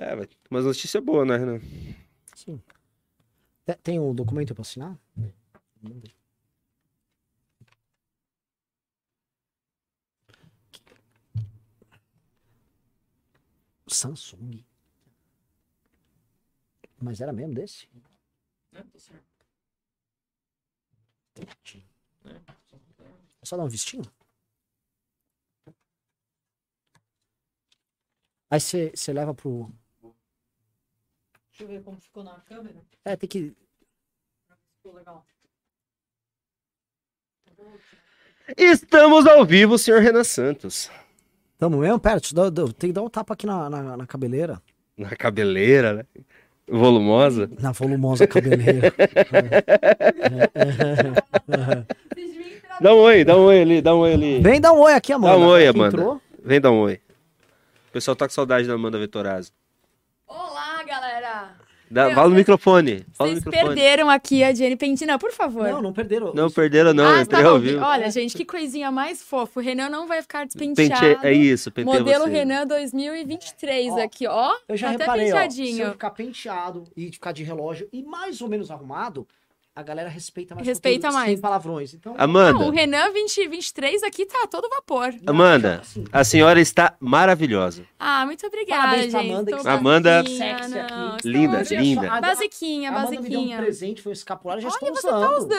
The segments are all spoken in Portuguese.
É, vai. Mas notícia boa, né, Renan? Sim. Te- Tem o documento pra assinar? Samsung. Mas era mesmo desse? Né? Tá certo. É só dar um vestinho? Aí você você leva pro. Deixa eu ver como ficou na câmera. É, tem que. Ficou legal. Estamos ao vivo, senhor Renan Santos. Tamo mesmo? Pera, tem que dar um tapa aqui na, na, na cabeleira. Na cabeleira, né? Volumosa. Na volumosa cabeleira. Dá um oi, dá um oi ali, dá um oi ali. Vem dar um oi aqui, Amanda. Dá um oi, Amanda. entrou. Vem dar um oi. O pessoal tá com saudade da Amanda Vetorazzo. Olá! Dá, Meu, fala no microfone. Fala no Vocês microfone. perderam aqui a Jenny Pentina, por favor. Não, não perderam. Não perderam, não. ah, entrei tá ao ouvindo. vivo. Olha, gente, que coisinha mais fofa. O Renan não vai ficar Pente, despenteado. é isso, pentei Modelo você. Renan 2023 Ó, aqui, ó. Eu já tá até reparei, ó. Se eu penteadinho. ficar penteado e ficar de relógio e mais ou menos arrumado, a galera respeita mais. Respeita conteúdo, mais. Sem palavrões. Então, Amanda, Não, o Renan 2023 aqui tá todo vapor. Amanda, assim, a senhora está maravilhosa. Ah, muito obrigada, Parabéns pra gente. Amanda, Tô que Amanda- basiquinha, Sexy aqui. não, estou Linda, hoje- linda. A- Basiquinha, a Amanda me deu um basiquinha. presente, foi um escapulário, já Olha, estou você usando. tá usando!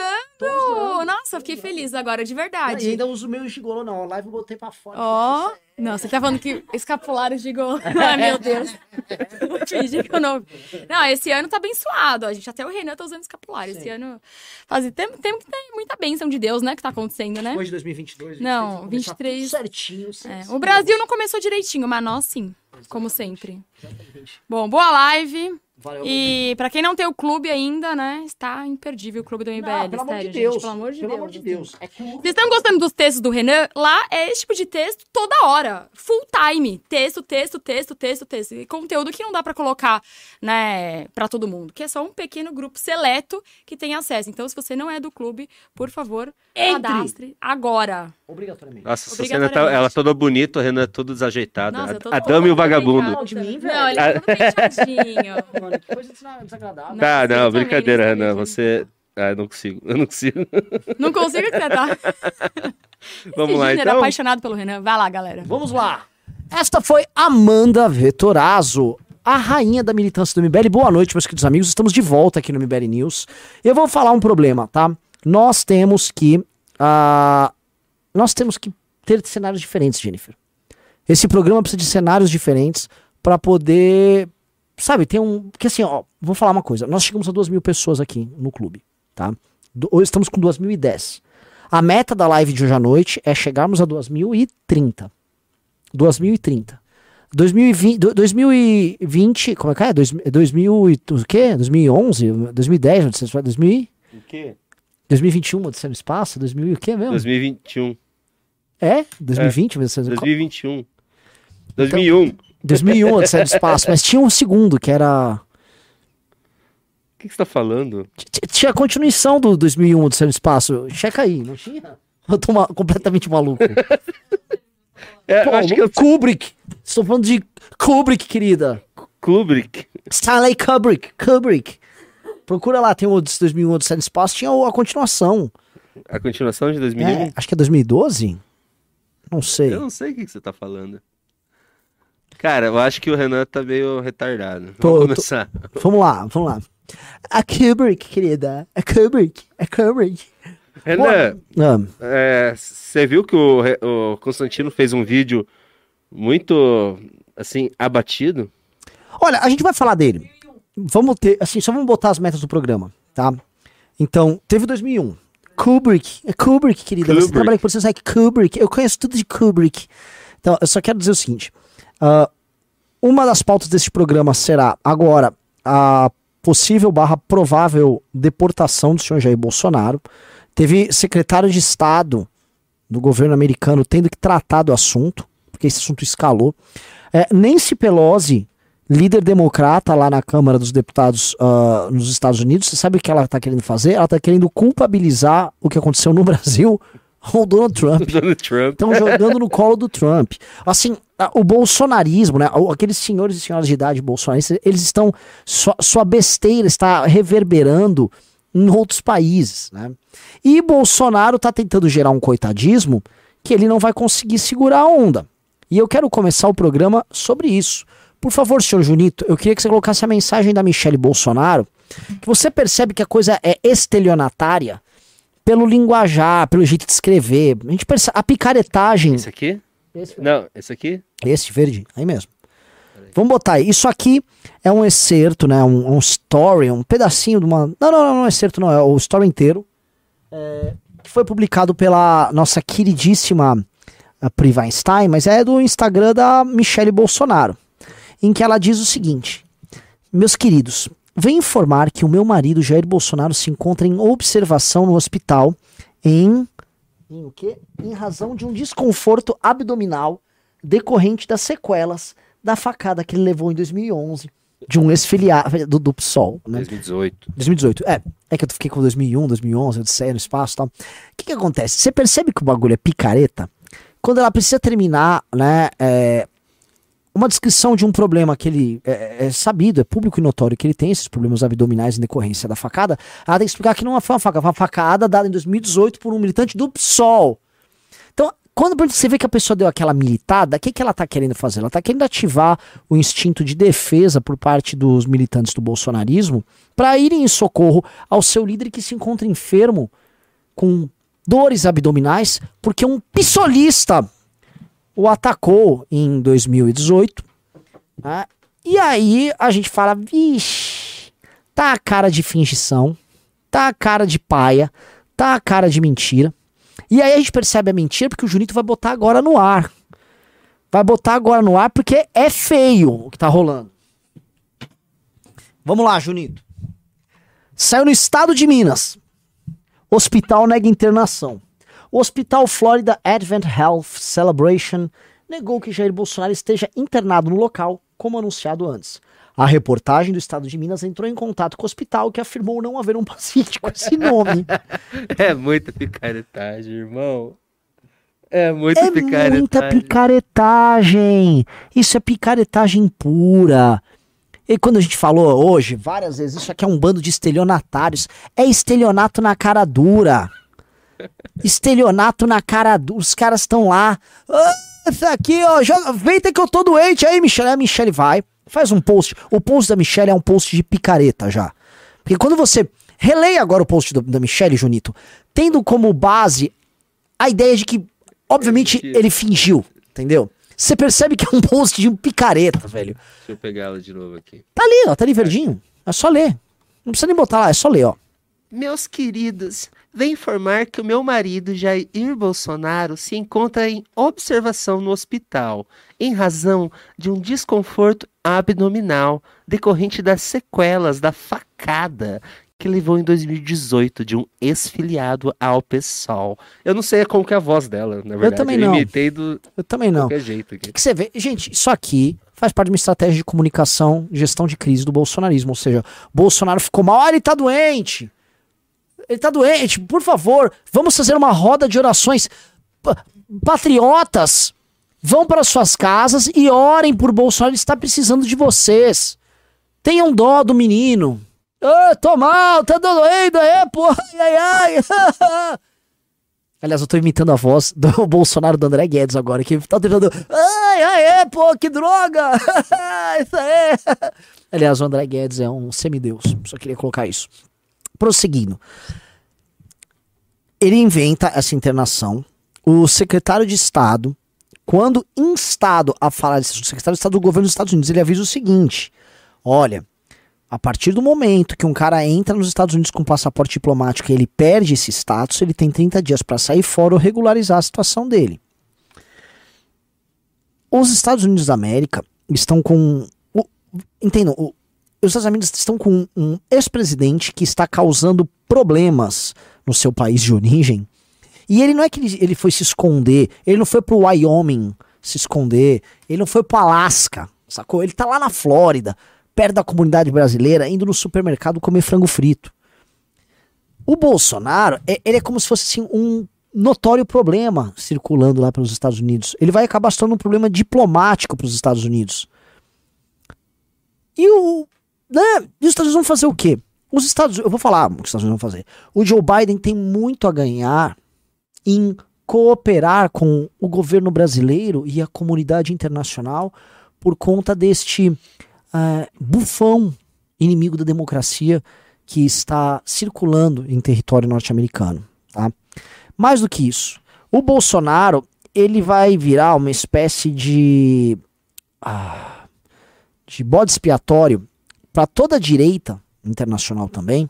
Usando. Nossa, fiquei feliz agora, de E verdade. ainda uso o meu gigolô, não. A live eu botei pra fora. Ó, não, você tá falando que escapulário de gol. Ai, meu Deus. Fingir que eu não. Não, esse ano tá abençoado. A gente até o Renan tá usando escapulário. Esse Sim. ano. Faz... Tem, tem que ter muita bênção de Deus, né? Que tá acontecendo, né? Depois de 2022. Não, 23. 23. Certinho. sem- É, o Brasil não começou direitinho, mas nós sim. Como sempre. Exatamente. Bom, boa live. Valeu. E pra quem não tem o clube ainda, né? Está imperdível o clube do MBL. Não, pelo amor sério, de Deus. gente. Pelo amor de pelo Deus. amor de assim. Deus. É. Vocês estão gostando dos textos do Renan? Lá é esse tipo de texto toda hora. Full time. Texto, texto, texto, texto, texto. E conteúdo que não dá pra colocar, né, pra todo mundo. Que é só um pequeno grupo seleto que tem acesso. Então, se você não é do clube, por favor, Entre. cadastre agora. Obrigatoriamente. Nossa, essa cena tá, ela toda bonita, o Renan todo desajeitado. Nossa, a, a toda dama e o vagabundo. de mim, velho. Não, ele é todo penteadinho. Mano, que coisa desagradável. Tá, não, brincadeira, Renan. Você. Ah, eu não consigo. Eu não consigo. Não consigo acreditar. Vamos Esse lá, então. apaixonado pelo Renan. Vai lá, galera. Vamos lá. Esta foi Amanda Vetorazzo, a rainha da militância do MBL. Boa noite, meus queridos amigos. Estamos de volta aqui no MBL News. Eu vou falar um problema, tá? Nós temos que. ah, nós temos que ter cenários diferentes, Jennifer. Esse programa precisa de cenários diferentes para poder. Sabe, tem um. Porque assim, ó, vou falar uma coisa. Nós chegamos a duas mil pessoas aqui no clube, tá? Hoje estamos com 2010. A meta da live de hoje à noite é chegarmos a 2030. 2030. 2020, do- 2020, como é que é? Dois- 2000 e o quê? 2011, 2010, Odisseia no Espaço, 2000, O quê? 2021, Odisseia no Espaço, 2000 e o quê mesmo? 2021. É? 2020, Odisseia no 2021. 2001. 2001, Odisseia no Espaço, mas tinha um segundo que era... O que, que você tá falando? Tinha a continuação do 2001, Odisseia no Espaço. Checa aí, não tinha? Eu tô ma- completamente maluco. É, Pô, acho que eu Kubrick. Estou falando de Kubrick, querida. Kubrick. Stanley Kubrick. Kubrick. Procura lá, tem o Odisseia 2001, Odisseia no Espaço. Tinha a continuação. A continuação de 2001? É, acho que é 2012? Não sei. Eu não sei o que, que você tá falando. Cara, eu acho que o Renan tá meio retardado. Tô- Vamos tô- começar. Vamos lá, vamos lá. A Kubrick, querida. A Kubrick. A Kubrick. Renan, Ah, é, você viu que o, o Constantino fez um vídeo muito, assim, abatido? Olha, a gente vai falar dele. Vamos ter, assim, só vamos botar as metas do programa, tá? Então, teve 2001. Kubrick, é Kubrick, querida. Você Kubrick. trabalha com você sabe Kubrick. Eu conheço tudo de Kubrick. Então, eu só quero dizer o seguinte: ah, uma das pautas desse programa será agora a possível barra provável deportação do senhor Jair Bolsonaro. Teve secretário de Estado do governo americano tendo que tratar do assunto, porque esse assunto escalou. É, Nancy Pelosi, líder democrata lá na Câmara dos Deputados ah, nos Estados Unidos, você sabe o que ela está querendo fazer? Ela está querendo culpabilizar o que aconteceu no Brasil o Donald Trump. Donald Trump. Estão jogando no colo do Trump. Assim, a- o bolsonarismo, né? Aqueles senhores e senhoras de idade bolsonaristas, eles estão. Sua, sua besteira está reverberando em outros países, né? E Bolsonaro tá tentando gerar um coitadismo que ele não vai conseguir segurar a onda. E eu quero começar o programa sobre isso. Por favor, senhor Junito, eu queria que você colocasse a mensagem da Michele Bolsonaro, que você percebe que a coisa é estelionatária pelo linguajar, pelo jeito de escrever. A gente percebe a picaretagem. Esse aqui? Esse, Não, esse aqui? esse verde, aí mesmo. Vamos botar aí. Isso aqui é um excerto, né? Um, um story, um pedacinho de uma. Não, não, não, não é excerto, não. É o story inteiro. É, que foi publicado pela nossa queridíssima a Pri Weinstein, mas é do Instagram da Michele Bolsonaro. Em que ela diz o seguinte: Meus queridos, venho informar que o meu marido Jair Bolsonaro se encontra em observação no hospital em. Em o quê? Em razão de um desconforto abdominal decorrente das sequelas da facada que ele levou em 2011 de um ex-filiado do, do PSOL, né? 2018. 2018. É, é que eu fiquei com 2001, 2011, Odisseia no espaço e tal. O que que acontece? Você percebe que o bagulho é picareta? Quando ela precisa terminar, né, é, uma descrição de um problema que ele é, é sabido, é público e notório que ele tem, esses problemas abdominais em decorrência da facada, ela tem que explicar que não foi uma facada, foi uma facada dada em 2018 por um militante do PSOL. Então, quando você vê que a pessoa deu aquela militada, o que, que ela tá querendo fazer? Ela tá querendo ativar o instinto de defesa por parte dos militantes do bolsonarismo para irem em socorro ao seu líder que se encontra enfermo com dores abdominais porque um pissolista o atacou em 2018. né? E aí a gente fala, vixe, tá a cara de fingição, tá a cara de paia, tá a cara de mentira. E aí a gente percebe a mentira porque o Junito vai botar agora no ar. Vai botar agora no ar porque é feio o que tá rolando. Vamos lá, Junito. Saiu no estado de Minas. Hospital nega internação. O Hospital Florida Advent Health Celebration negou que Jair Bolsonaro esteja internado no local, como anunciado antes. A reportagem do estado de Minas entrou em contato com o hospital, que afirmou não haver um paciente com esse nome. É muita picaretagem, irmão. É muita É picaretagem. muita picaretagem. Isso é picaretagem pura. E quando a gente falou hoje, várias vezes, isso aqui é um bando de estelionatários. É estelionato na cara dura. Estelionato na cara dura. Os caras estão lá. Ah, isso aqui, ó. Joga, vem que eu tô doente aí, Michelle. A Michelle vai, faz um post. O post da Michelle é um post de picareta já. Porque quando você. Releia agora o post do- da Michelle, Junito, tendo como base a ideia de que, obviamente, mentira. ele fingiu, entendeu? Você percebe que é um post de um picareta, velho. Deixa eu pegar ela de novo aqui. Tá ali, ó, tá ali verdinho. É só ler. Não precisa nem botar lá, é só ler, ó. Meus queridos, vem informar que o meu marido Jair Bolsonaro se encontra em observação no hospital, em razão de um desconforto abdominal decorrente das sequelas da facada que levou em 2018 de um ex-filiado ao PSOL. Eu não sei como que é a voz dela, na verdade. também não. imitei do Eu também não. qualquer jeito aqui. O que você vê? Gente, isso aqui faz parte de uma estratégia de comunicação, gestão de crise do bolsonarismo. Ou seja, Bolsonaro ficou mal, ah, ele tá doente. Ele tá doente, por favor, vamos fazer uma roda de orações. Pa- Patriotas, vão para suas casas e orem por Bolsonaro, ele está precisando de vocês. Tenham dó do menino. Ah, tô mal, tá doendo, é, pô, ai, ai, ai. Aliás, eu tô imitando a voz do Bolsonaro do André Guedes agora, que tá tentando. Ai, ai, é, pô, que droga! isso aí! Aliás, o André Guedes é um semideus, só queria colocar isso. Prosseguindo. Ele inventa essa internação. O secretário de Estado, quando instado a falar disso, o secretário de Estado do governo dos Estados Unidos, ele avisa o seguinte: olha, a partir do momento que um cara entra nos Estados Unidos com passaporte diplomático e ele perde esse status, ele tem 30 dias para sair fora ou regularizar a situação dele. Os Estados Unidos da América estão com. Entendam, o- os Estados Unidos estão com um ex-presidente que está causando problemas no seu país de origem. E ele não é que ele, ele foi se esconder, ele não foi pro Wyoming se esconder, ele não foi pro Alasca, sacou? Ele tá lá na Flórida, perto da comunidade brasileira, indo no supermercado comer frango frito. O Bolsonaro, é- ele é como se fosse assim, um, notório problema circulando lá pelos Estados Unidos. Ele vai acabar se tornando um problema diplomático para os Estados Unidos. E o. Né, os Estados Unidos vão fazer o quê? Os Estados eu vou falar o que os Estados Unidos vão fazer. O Joe Biden tem muito a ganhar em cooperar com o governo brasileiro e a comunidade internacional por conta deste uh, bufão inimigo da democracia que está circulando em território norte-americano. Tá? Mais do que isso, o Bolsonaro ele vai virar uma espécie de ah, de bode expiatório para toda a direita internacional também,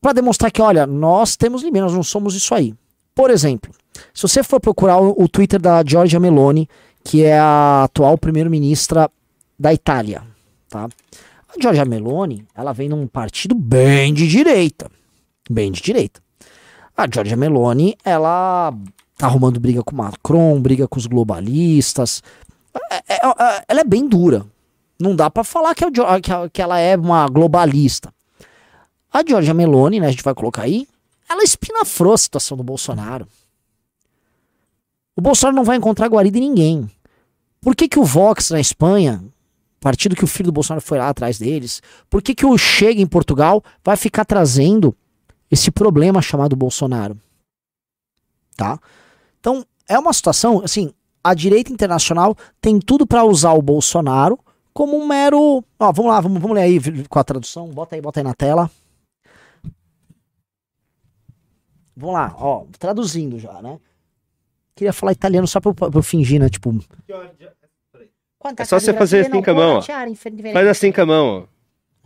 para demonstrar que, olha, nós temos limites, nós não somos isso aí. Por exemplo, se você for procurar o, o Twitter da Giorgia Meloni, que é a atual primeira-ministra da Itália, tá? A Giorgia Meloni, ela vem num partido bem de direita, bem de direita. A Giorgia Meloni, ela tá arrumando briga com Macron, briga com os globalistas. É, é, é, ela é bem dura, não dá para falar que, é que, que, ela é uma globalista. A Giorgia Meloni, né, a gente vai colocar aí, ela espinafrou a situação do Bolsonaro. O Bolsonaro não vai encontrar guarida em ninguém. Por que, que o Vox na Espanha, partido que o filho do Bolsonaro foi lá atrás deles, por que, que o Chega em Portugal vai ficar trazendo esse problema chamado Bolsonaro? Tá? Então, é uma situação, assim, a direita internacional tem tudo para usar o Bolsonaro como um mero. Ó, vamos lá, vamos, vamos ler aí com a tradução. Bota aí, bota aí na tela. Vamos lá, ó, traduzindo já, né? Queria falar italiano só pra eu, pra eu fingir, né? Tipo. É só você fazer assim com a mão, ó. Faz assim com a mão,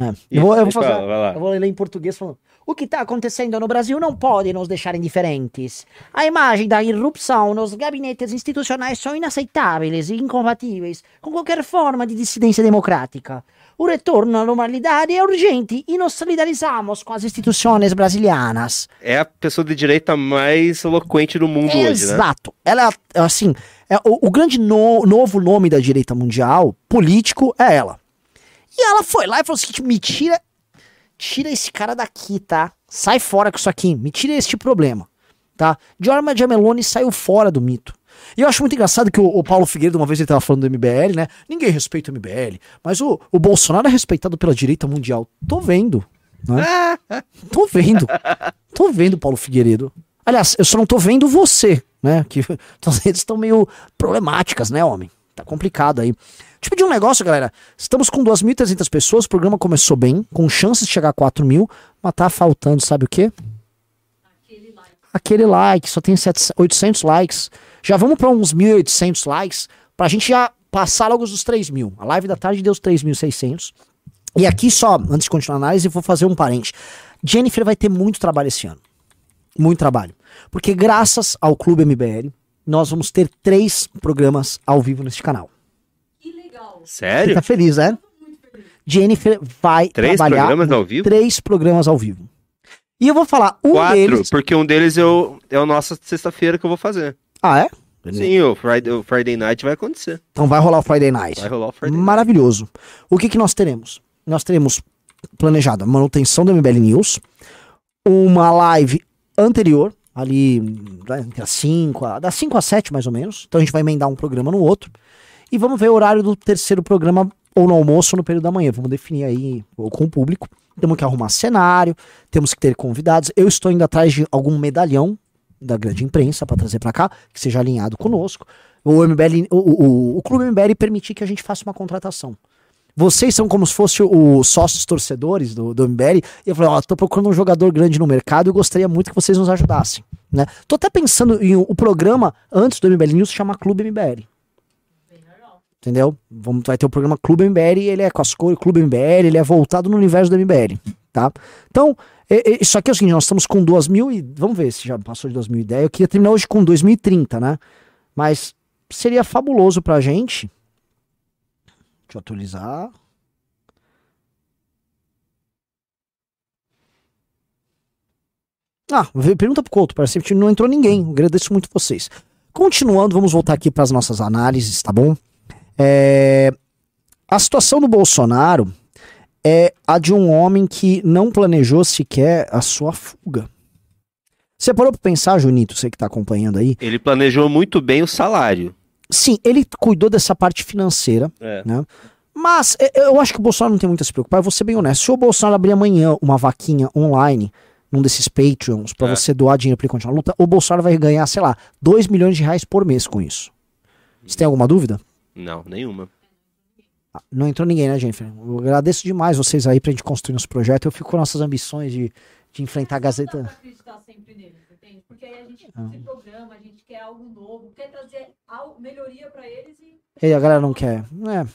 ó. É. Eu, vou, eu, vou fazer, eu vou ler em português falando. O que está acontecendo no Brasil não pode nos deixar indiferentes. A imagem da irrupção nos gabinetes institucionais são inaceitáveis e incompatíveis com qualquer forma de dissidência democrática. O retorno à normalidade é urgente e nos solidarizamos com as instituições brasileiras. É a pessoa de direita mais eloquente do mundo Exato. hoje, né? Exato. Ela, assim, é, o, o grande no, novo nome da direita mundial, político, é ela. E ela foi lá e falou assim: me tira tira esse cara daqui, tá? Sai fora com isso aqui, me tira este problema, tá? Jorma Giamelone saiu fora do mito. E eu acho muito engraçado que o, o, Paulo Figueiredo, uma vez ele tava falando do MBL, né? Ninguém respeita o MBL, mas o, o Bolsonaro é respeitado pela direita mundial. Tô vendo, né? tô vendo. Tô vendo, Paulo Figueiredo. Aliás, eu só não tô vendo você, né? Que as redes estão meio problemáticas, né, homem? Tá complicado aí. Tipo de um negócio, galera. Estamos com 2.300 pessoas, o programa começou bem, com chances de chegar a 4 mil, mas tá faltando, sabe o quê? Aquele like. Aquele like, só tem 700, 800 likes. Já vamos para uns 1.800 likes, pra gente já passar logo os 3 mil. A live da tarde deu os 3.600. E aqui só, antes de continuar a análise, vou fazer um parente. Jennifer vai ter muito trabalho esse ano. Muito trabalho. Porque graças ao Clube MBL, nós vamos ter três programas ao vivo neste canal. Sério? Você tá feliz, né? Jennifer vai três trabalhar programas ao vivo? três programas ao vivo. E eu vou falar um Quatro, deles... porque um deles eu, é o nossa sexta-feira que eu vou fazer. Ah, é? Sim, o Friday, o Friday Night vai acontecer. Então vai rolar o Friday Night. Vai rolar o Friday Maravilhoso. Night. O que, que nós teremos? Nós teremos planejada manutenção do MBL News, uma live anterior, ali das 5 das 5 às 7 mais ou menos. Então a gente vai emendar um programa no outro. E vamos ver o horário do terceiro programa, ou no almoço, ou no período da manhã. Vamos definir aí com o público. Temos que arrumar cenário, temos que ter convidados. Eu estou indo atrás de algum medalhão da grande imprensa para trazer para cá, que seja alinhado conosco. O MBL, o, o, o Clube MBL permitir que a gente faça uma contratação. Vocês são como se fossem os sócios torcedores do, do MBL. E eu falei, ó, tô procurando um jogador grande no mercado e gostaria muito que vocês nos ajudassem. Né? Tô até pensando em o programa antes do MBL News chamar Clube MBL. Entendeu? Vamos, vai ter o programa Clube MBL, ele é com as cores, Clube MBL, ele é voltado no universo do MBL, tá? Então, isso aqui é o seguinte, nós estamos com 2000 e... Vamos ver se já passou de 2010. Eu queria terminar hoje com 2030, né? Mas seria fabuloso pra gente... Deixa eu atualizar... Ah, pergunta pro Couto, parece que não entrou ninguém. Agradeço muito vocês. Continuando, vamos voltar aqui para as nossas análises, tá bom? É, a situação do Bolsonaro é a de um homem que não planejou sequer a sua fuga. Você parou pra pensar, Junito, você que tá acompanhando aí? Ele planejou muito bem o salário. Sim, ele cuidou dessa parte financeira, É. né? Mas é, eu acho que o Bolsonaro não tem muito a se preocupar. Eu vou ser bem honesto. Se o Bolsonaro abrir amanhã uma vaquinha online, num desses Patreons, pra É. você doar dinheiro pra ele continuar a luta, o Bolsonaro vai ganhar, sei lá, 2 milhões de reais por mês com isso. Você tem alguma dúvida? Não, nenhuma. Ah, Não entrou ninguém, né, Jennifer? Eu agradeço demais vocês aí pra gente construir nosso projeto. Eu fico com nossas ambições de, de enfrentar a Não dá Gazeta. pra acreditar sempre neles, entende? Porque aí a gente Ah. se programa, a gente quer algo novo, quer trazer melhoria pra eles e E a galera não quer. É,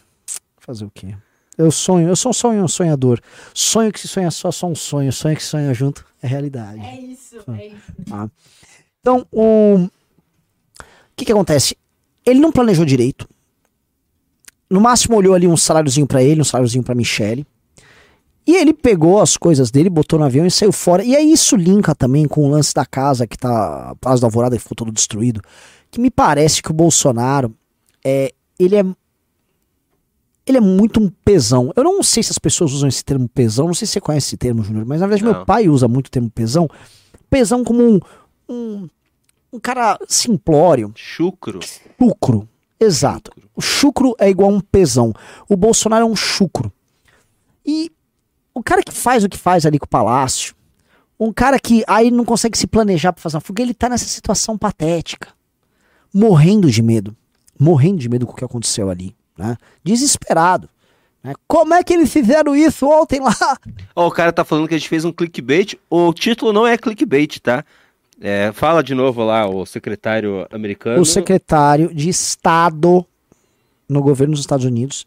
fazer o quê? Eu sonho, eu sou um sonho, um sonhador. Sonho que se sonha só, só um sonho. Sonho que se sonha junto é realidade. é isso, Ah. é isso. Então, o o que que acontece? Ele não planejou direito. No máximo olhou ali um saláriozinho pra ele, um saláriozinho pra Michelle. E ele pegou as coisas dele, botou no avião e saiu fora. E aí isso linka também com o lance da casa que tá, Prazo da Alvorada que ficou todo destruído. Que me parece que o Bolsonaro é, ele é ele é muito um pesão. Eu não sei se as pessoas usam esse termo pesão, não sei se você conhece esse termo, Júnior, mas na verdade meu Não. pai usa muito o termo pesão. Pesão como um, um, um cara simplório, Chucro. chucro. Exato. O chucro é igual a um pesão. O Bolsonaro é um chucro. E o cara que faz o que faz ali com o palácio, um cara que aí não consegue se planejar pra fazer uma fuga, ele tá nessa situação patética. Morrendo de medo. Morrendo de medo com o que aconteceu ali. Né? Desesperado. né? Como é que eles fizeram isso ontem lá? Ó, o cara tá falando que a gente fez um clickbait. O título não é clickbait, tá? É, fala de novo lá, o secretário americano. O secretário de Estado no governo dos Estados Unidos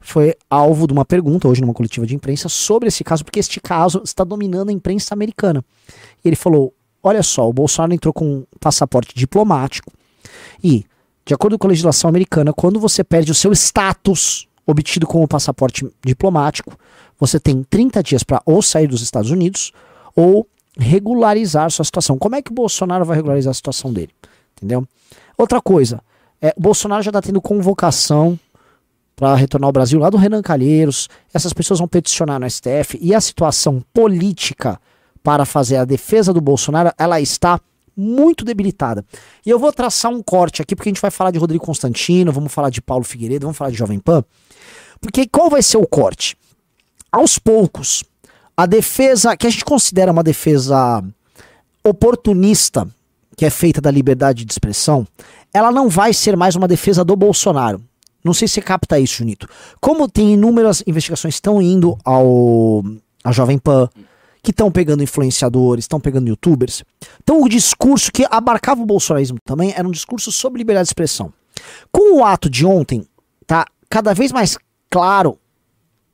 foi alvo de uma pergunta hoje numa coletiva de imprensa sobre esse caso, porque este caso está dominando a imprensa americana. E ele falou: olha só, o Bolsonaro entrou com um passaporte diplomático e, de acordo com a legislação americana, quando você perde o seu status obtido com o passaporte diplomático, você tem 30 dias para ou sair dos Estados Unidos ou regularizar sua situação. Como é que o Bolsonaro vai regularizar a situação dele? Entendeu? Outra coisa, é, o Bolsonaro já está tendo convocação para retornar ao Brasil lá do Renan Calheiros. Essas pessoas vão peticionar no STF e a situação política para fazer a defesa do Bolsonaro, ela está muito debilitada. E eu vou traçar um corte aqui, porque a gente vai falar de Rodrigo Constantino, vamos falar de Paulo Figueiredo, vamos falar de Jovem Pan. Porque qual vai ser o corte? Aos poucos, a defesa, que a gente considera uma defesa oportunista, que é feita da liberdade de expressão, ela não vai ser mais uma defesa do Bolsonaro. Não sei se você capta isso, Junito. Como tem inúmeras investigações que estão indo ao a Jovem Pan, que estão pegando influenciadores, estão pegando youtubers. Então o discurso que abarcava o bolsonarismo também era um discurso sobre liberdade de expressão. Com o ato de ontem, tá cada vez mais claro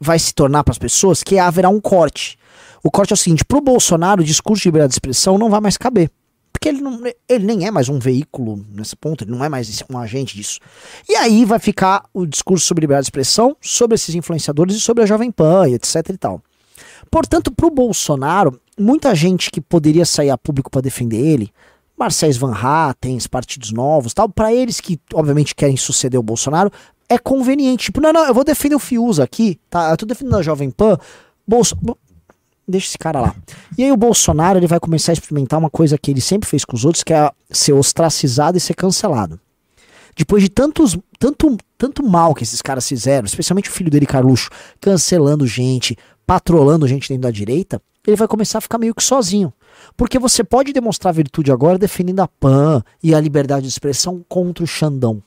vai se tornar para as pessoas que haverá um corte. O corte é o seguinte: pro Bolsonaro, o discurso de liberdade de expressão não vai mais caber. Porque ele, não, ele nem é mais um veículo nesse ponto, ele não é mais um agente disso. E aí vai ficar o discurso sobre liberdade de expressão, sobre esses influenciadores e sobre a Jovem Pan, etc e tal. Portanto, pro Bolsonaro, muita gente que poderia sair a público para defender ele, Marcés Van Hatten, partidos novos, tal, para eles que obviamente querem suceder o Bolsonaro, é conveniente. Tipo, não, não, eu vou defender o Fiuza aqui, tá? Eu tô defendendo a Jovem Pan. Bolso... Bo- Deixa esse cara lá. E aí o Bolsonaro, ele vai começar a experimentar uma coisa que ele sempre fez com os outros, que é ser ostracizado e ser cancelado. Depois de tantos, tanto, tanto mal que esses caras fizeram, especialmente o filho dele, Carluxo, cancelando gente, patrolando gente dentro da direita, ele vai começar a ficar meio que sozinho. Porque você pode demonstrar virtude agora defendendo a PAN e a liberdade de expressão contra o Xandão.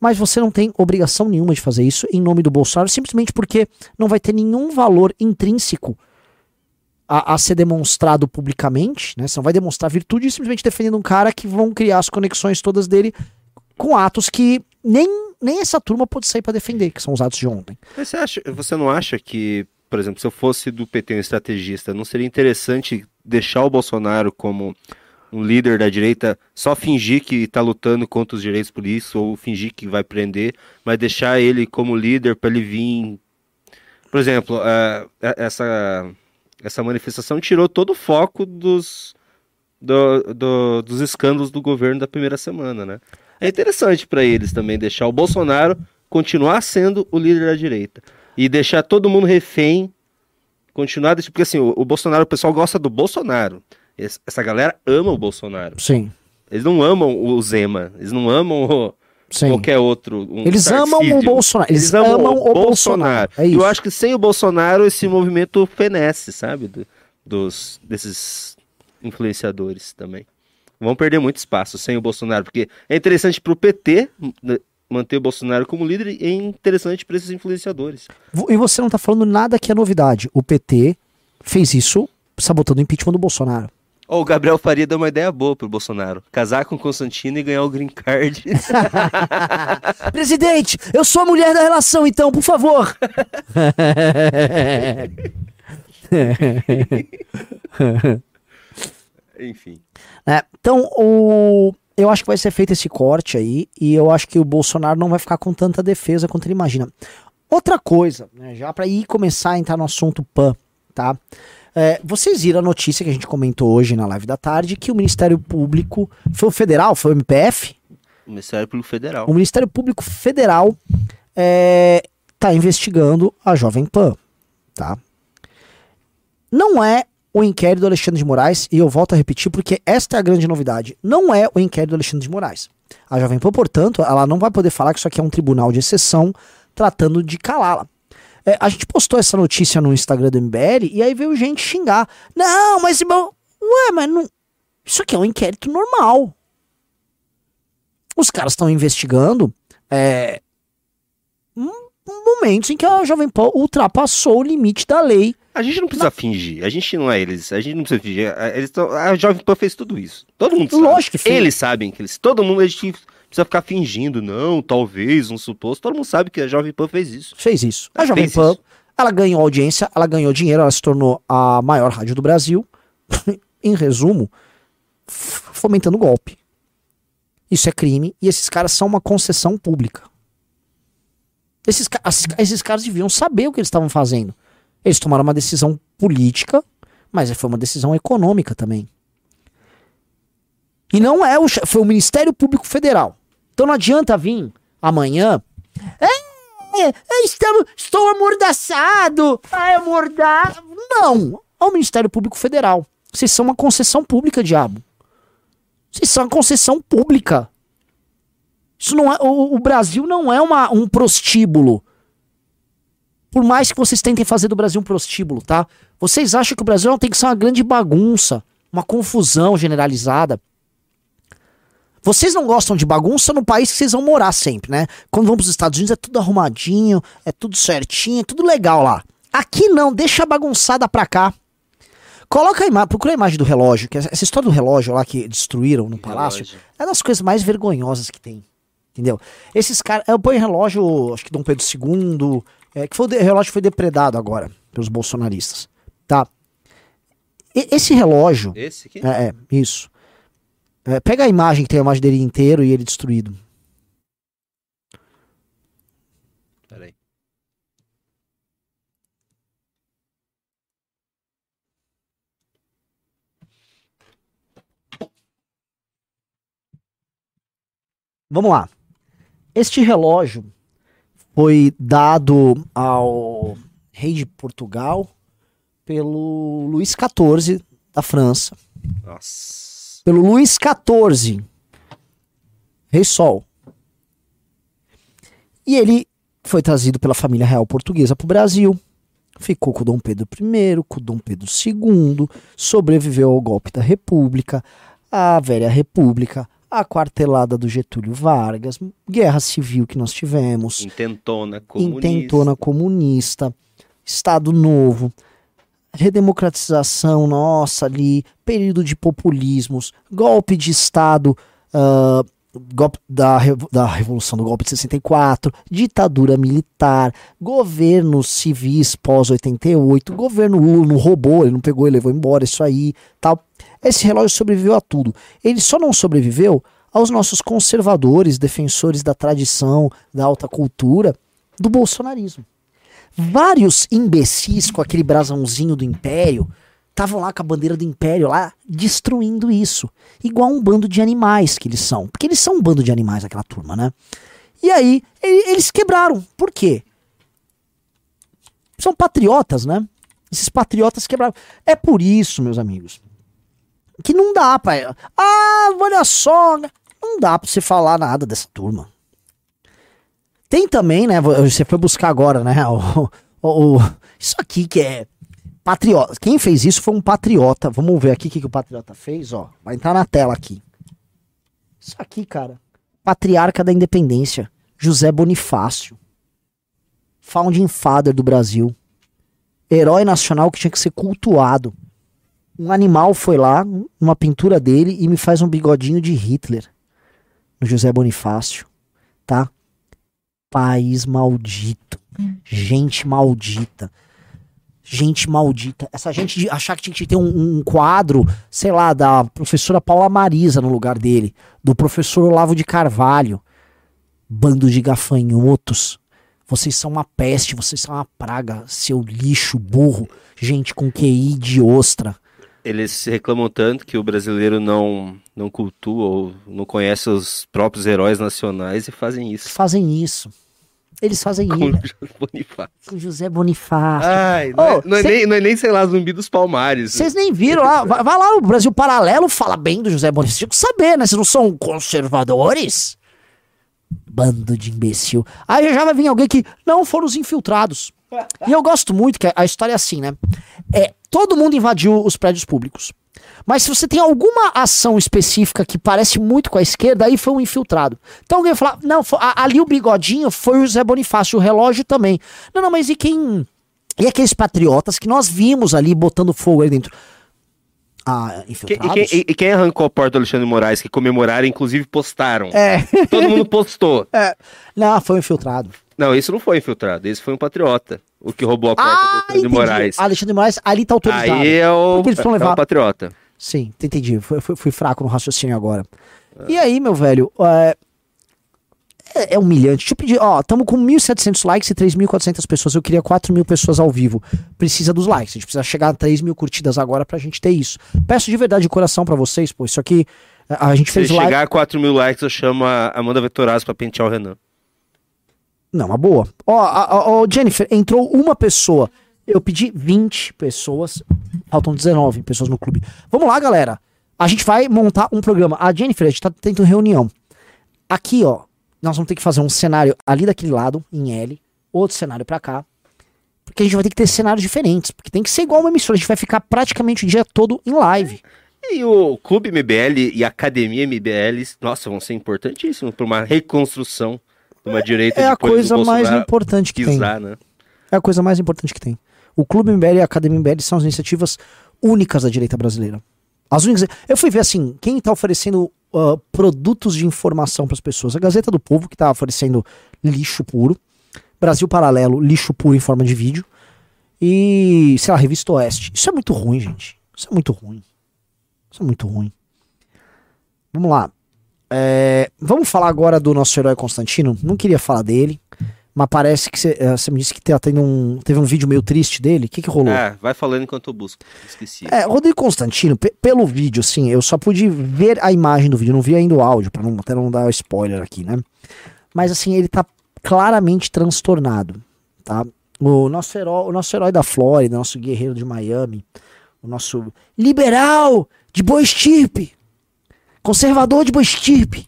Mas você não tem obrigação nenhuma de fazer isso em nome do Bolsonaro, simplesmente porque não vai ter nenhum valor intrínseco a, a ser demonstrado publicamente, né? Você não vai demonstrar virtude simplesmente defendendo um cara que vão criar as conexões todas dele com atos que nem, nem essa turma pode sair para defender, que são os atos de ontem. Você, acha, você não acha que, por exemplo, se eu fosse do PT um estrategista, não seria interessante deixar o Bolsonaro como um líder da direita, só fingir que está lutando contra os direitos políticos ou fingir que vai prender, mas deixar ele como líder para ele vir. Por exemplo, eh, essa, essa manifestação tirou todo o foco dos, do- do- dos escândalos do governo da primeira semana, né? É interessante para eles também deixar o Bolsonaro continuar sendo o líder da direita e deixar todo mundo refém, continuar, porque assim, o, o Bolsonaro, o pessoal gosta do Bolsonaro. Es- Essa galera ama o Bolsonaro. Sim, Eles não amam o Zema. Eles não amam o- sim. qualquer outro. um Eles amam o. Bolsonaro. Eles, amam, o Bolsonaro. É E isso. eu acho que sem o Bolsonaro esse movimento fenece, sabe? Do- dos, desses influenciadores também. Vão perder muito espaço sem o Bolsonaro, porque é interessante pro PT né, manter o Bolsonaro como líder e é interessante para esses influenciadores. E você não tá falando nada que é novidade. O PT fez isso sabotando o impeachment do Bolsonaro. Ó, o Gabriel Faria deu uma ideia boa pro Bolsonaro. Casar com o Constantino e ganhar o green card. Presidente, eu sou a mulher da relação, então, por favor. Enfim. né? Então, o... eu acho que vai ser feito esse corte aí, e eu acho que o Bolsonaro não vai ficar com tanta defesa quanto ele imagina. Outra coisa, né, já para ir começar a entrar no assunto PAN, tá? É, vocês viram a notícia que a gente comentou hoje na live da tarde que o Ministério Público, foi o Federal, foi o MPF? O Ministério Público Federal. O Ministério Público Federal está investigando a Jovem Pan, tá? Não é o inquérito do Alexandre de Moraes, e eu volto a repetir porque esta é a grande novidade. Não é o inquérito do Alexandre de Moraes. A Jovem Pan, portanto, ela não vai poder falar que isso aqui é um tribunal de exceção tratando de calá-la. É, a gente postou essa notícia no Instagram do MBL e aí veio gente xingar. Não, mas irmão, ué, mas não. Isso aqui é um inquérito normal. Os caras estão investigando é, momentos em que a Jovem Pan ultrapassou o limite da lei. A gente não precisa fingir. A gente não é eles. A gente não precisa fingir. A- Eles tão, a Jovem Pan fez tudo isso. Todo mundo sabe. Lógico que fez. Eles sabem que eles. Todo mundo a gente precisa ficar fingindo. Não, talvez, um suposto. Todo mundo sabe que a Jovem Pan fez isso. Fez isso. A Jovem fez Pan, isso. ela ganhou audiência, ela ganhou dinheiro, ela se tornou a maior rádio do Brasil. em resumo, fomentando golpe. Isso é crime e esses caras são uma concessão pública. Esses, esses caras deviam saber o que eles estavam fazendo. Eles tomaram uma decisão política, mas foi uma decisão econômica também. E não é o foi o Ministério Público Federal. Então não adianta vir amanhã. É, é, estamos, estou amordaçado. Ah, amordaçado. Não, é o Ministério Público Federal. Vocês são uma concessão pública, diabo. Vocês são uma concessão pública. Isso não é, o, o Brasil não é uma, um prostíbulo. Por mais que vocês tentem fazer do Brasil um prostíbulo, tá? Vocês acham que o Brasil não tem que ser uma grande bagunça, uma confusão generalizada. Vocês não gostam de bagunça no país que vocês vão morar sempre, né? Quando vão pros Estados Unidos é tudo arrumadinho, é tudo certinho, é tudo legal lá. Aqui não, deixa a bagunçada pra cá. Coloca a imagem, procura a imagem do relógio, que essa história do relógio lá que destruíram no palácio, Relógio. é uma das coisas mais vergonhosas que tem. Entendeu? Esses caras. Eu ponho relógio, acho que Dom Pedro II, é, que foi, o relógio foi depredado agora pelos bolsonaristas. Tá? E- esse relógio. Esse aqui? É, é, isso. É, pega a imagem que tem a imagem dele inteiro e ele destruído. Peraí. Vamos lá. Este relógio foi dado ao rei de Portugal pelo Luís XIV da França. Nossa. Pelo Luís XIV. Rei Sol. E ele foi trazido pela família real portuguesa para o Brasil. Ficou com o Dom Pedro I, com o Dom Pedro II, sobreviveu ao golpe da República, à velha República, a quartelada do Getúlio Vargas, guerra civil que nós tivemos, Intentona comunista. intentona comunista, Estado Novo, redemocratização, nossa, ali, período de populismos, golpe de Estado, ah, golpe da, da Revolução do Golpe de 64, ditadura militar, governos civis pós-88, governo Lula não roubou, ele não pegou e levou embora, isso aí, tal. Esse relógio sobreviveu a tudo. Ele só não sobreviveu aos nossos conservadores, defensores da tradição, da alta cultura, do bolsonarismo. Vários imbecis com aquele brasãozinho do império estavam lá com a bandeira do império lá destruindo isso. Igual um bando de animais que eles são. Porque eles são um bando de animais, aquela turma, né? E aí, eles quebraram. Por quê? São patriotas, né? Esses patriotas quebraram. É por isso, meus amigos. que não dá pra. Ah, olha só. né? Não dá pra você falar nada dessa turma. Tem também, né? Você foi buscar agora, né? O, o- o- isso aqui que é patriota. Quem fez isso foi um patriota. Vamos ver aqui o que, que o patriota fez, ó. Vai entrar na tela aqui. Isso aqui, cara. Patriarca da Independência. José Bonifácio. Founding Father do Brasil. Herói nacional que tinha que ser cultuado. Um animal foi lá, uma pintura dele, e me faz um bigodinho de Hitler. No José Bonifácio. Tá? País maldito. Gente maldita. Gente maldita. Essa gente de achar que tinha que ter um, um quadro, sei lá, da professora Paula Marisa no lugar dele. Do professor Olavo de Carvalho. Bando de gafanhotos. Vocês são uma peste, vocês são uma praga, seu lixo burro. Gente com QI de ostra. Eles reclamam tanto que o brasileiro não, não cultua ou não conhece os próprios heróis nacionais e fazem isso Fazem isso. Eles fazem com isso. o Bonifácio. Com José Bonifácio. Ai, não, é, não é cê- nem, não é nem, sei lá, zumbi dos palmares. Vocês nem viram lá. Vai, vai lá, o Brasil Paralelo fala bem do José Bonifácio. Tinha que saber, né? Vocês não são conservadores? Bando de imbecil. Aí já vai vir alguém que não foram os infiltrados. E eu gosto muito que a história é assim, né? É, todo mundo invadiu os prédios públicos. Mas se você tem alguma ação específica que parece muito com a esquerda, aí foi um infiltrado. Então alguém vai falar, não, ali o bigodinho foi o José Bonifácio, o relógio também. Não, não, mas e quem. E aqueles patriotas que nós vimos ali botando fogo ali dentro? Ah, Que- e, infiltrados? quem, e- e quem arrancou a porta do Alexandre Moraes, que comemoraram, inclusive postaram? É. Todo mundo postou. Não, foi um infiltrado. Não, isso não foi infiltrado, esse foi um patriota. O que roubou a porta do Ah, Alexandre de entendi. Moraes. Alexandre Moraes, ali tá autorizado. Aí é o, eles é levar- o patriota. Sim, entendi. Fui, fui- fui fraco no raciocínio agora. E aí, meu velho, é, é, é humilhante. Deixa eu pedir, ó, tamo com 1.700 likes e 3.400 pessoas. Eu queria 4 mil pessoas ao vivo. Precisa dos likes. A gente precisa chegar a 3 mil curtidas agora pra gente ter isso. Peço de verdade de coração pra vocês, pô. Isso aqui, a gente Se fez live. chegar a 4 mil likes, eu chamo a Amanda Vetorazzo pra pentear o Renan. Não, uma boa. Ó, ó, Jennifer, entrou uma pessoa. Eu pedi 20 pessoas. Faltam 19 pessoas no clube. Vamos lá, galera. A gente vai montar um programa. A Jennifer, a gente tá tendo reunião. Aqui, ó, nós vamos ter que fazer um cenário ali daquele lado, em L. Outro cenário pra cá. Porque a gente vai ter que ter cenários diferentes. Porque tem que ser igual uma emissora. A gente vai ficar praticamente o dia todo em live. E o Clube MBL e a Academia MBL, nossa, vão ser importantíssimos para uma reconstrução de direita É a depois do coisa mais importante que tem. pisar, né? É a coisa mais importante que tem. O Clube MBL e a Academia MBL são as iniciativas únicas da direita brasileira. As únicas. Eu fui ver assim, quem tá oferecendo ah, produtos de informação para as pessoas. A Gazeta do Povo, que tá oferecendo lixo puro. Brasil Paralelo, lixo puro em forma de vídeo. E, sei lá, Revista Oeste. Isso é muito ruim, gente. Isso é muito ruim. Isso é muito ruim. Vamos lá. É, vamos falar agora do nosso herói Constantino. Não queria falar dele. Mas parece que você me disse que tá tendo um, teve um vídeo meio triste dele. O que, que rolou? É, vai falando enquanto eu busco. Esqueci. É, Rodrigo Constantino, pe- pelo vídeo, assim, eu só pude ver a imagem do vídeo, não vi ainda o áudio, pra não, até não dar spoiler aqui, né? Mas assim, ele tá claramente transtornado, tá? O nosso herói, o nosso herói da Flórida, nosso guerreiro de Miami, o nosso liberal de boa estirpe, conservador de boa estirpe,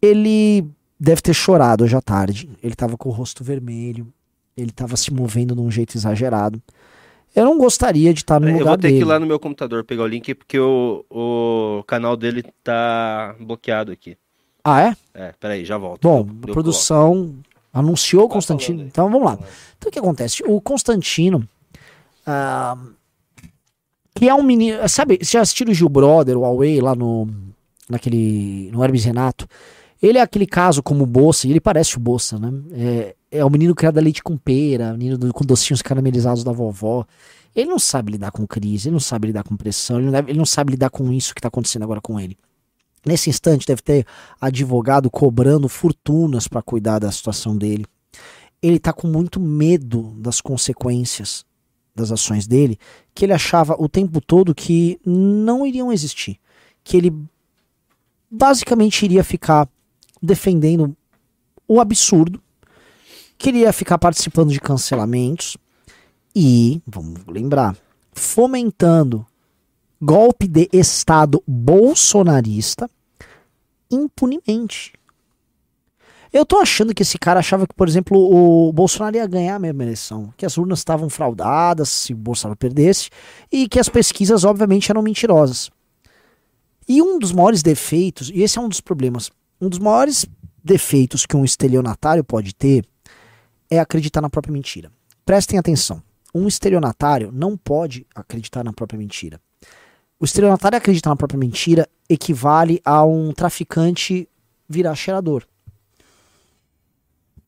ele deve ter chorado hoje à tarde. Ele tava com o rosto vermelho, ele tava se movendo de um jeito exagerado. Eu não gostaria de estar no eu lugar vou ter dele. que ir lá no meu computador pegar o link porque o, o canal dele tá bloqueado aqui. Ah, é? É, peraí, já volto. Bom, Eu- a eu produção anunciou o Vai Constantino. Então vamos lá. Então o que acontece? O Constantino. ah, que é um menino. Sabe, você já assistiu o Gil Brother, o Huawei, lá no. Naquele. No Hermes Renato? Ele é aquele caso como o Bolsa, e ele parece o Bolsa, né? É, é o menino criado a leite com pera, menino do- com docinhos caramelizados da vovó. Ele não sabe lidar com crise, ele não sabe lidar com pressão, ele não, deve- ele não sabe lidar com isso que tá acontecendo agora com ele. Nesse instante, deve ter advogado cobrando fortunas para cuidar da situação dele. Ele tá com muito medo das consequências das ações dele, que ele achava o tempo todo que não iriam existir. Que ele basicamente iria ficar defendendo o absurdo, que ele ia ficar participando de cancelamentos e, vamos lembrar, fomentando golpe de Estado bolsonarista impunemente. Eu tô achando que esse cara achava que, por exemplo, o Bolsonaro ia ganhar a mesma eleição, que as urnas estavam fraudadas se o Bolsonaro perdesse e que as pesquisas, obviamente, eram mentirosas. E um dos maiores defeitos, e esse é um dos problemas, um dos maiores defeitos que um estelionatário pode ter é acreditar na própria mentira. Prestem atenção. Um estelionatário não pode acreditar na própria mentira. O estelionatário acreditar na própria mentira equivale a um traficante virar cheirador.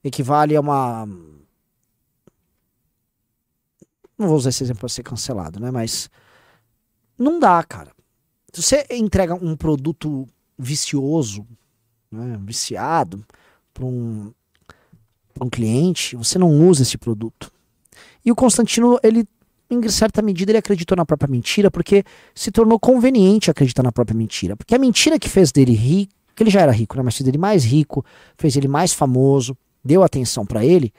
Equivale a uma. Não vou usar esse exemplo para ser cancelado, né? Mas. Não dá, cara. Se você entrega um produto vicioso, né, viciado, para um, um cliente, você não usa esse produto. E o Constantino, ele, em certa medida, ele acreditou na própria mentira, porque se tornou conveniente acreditar na própria mentira. Porque a mentira que fez dele rico, que ele já era rico, né, mas fez dele mais rico, fez ele mais famoso, deu atenção para ele,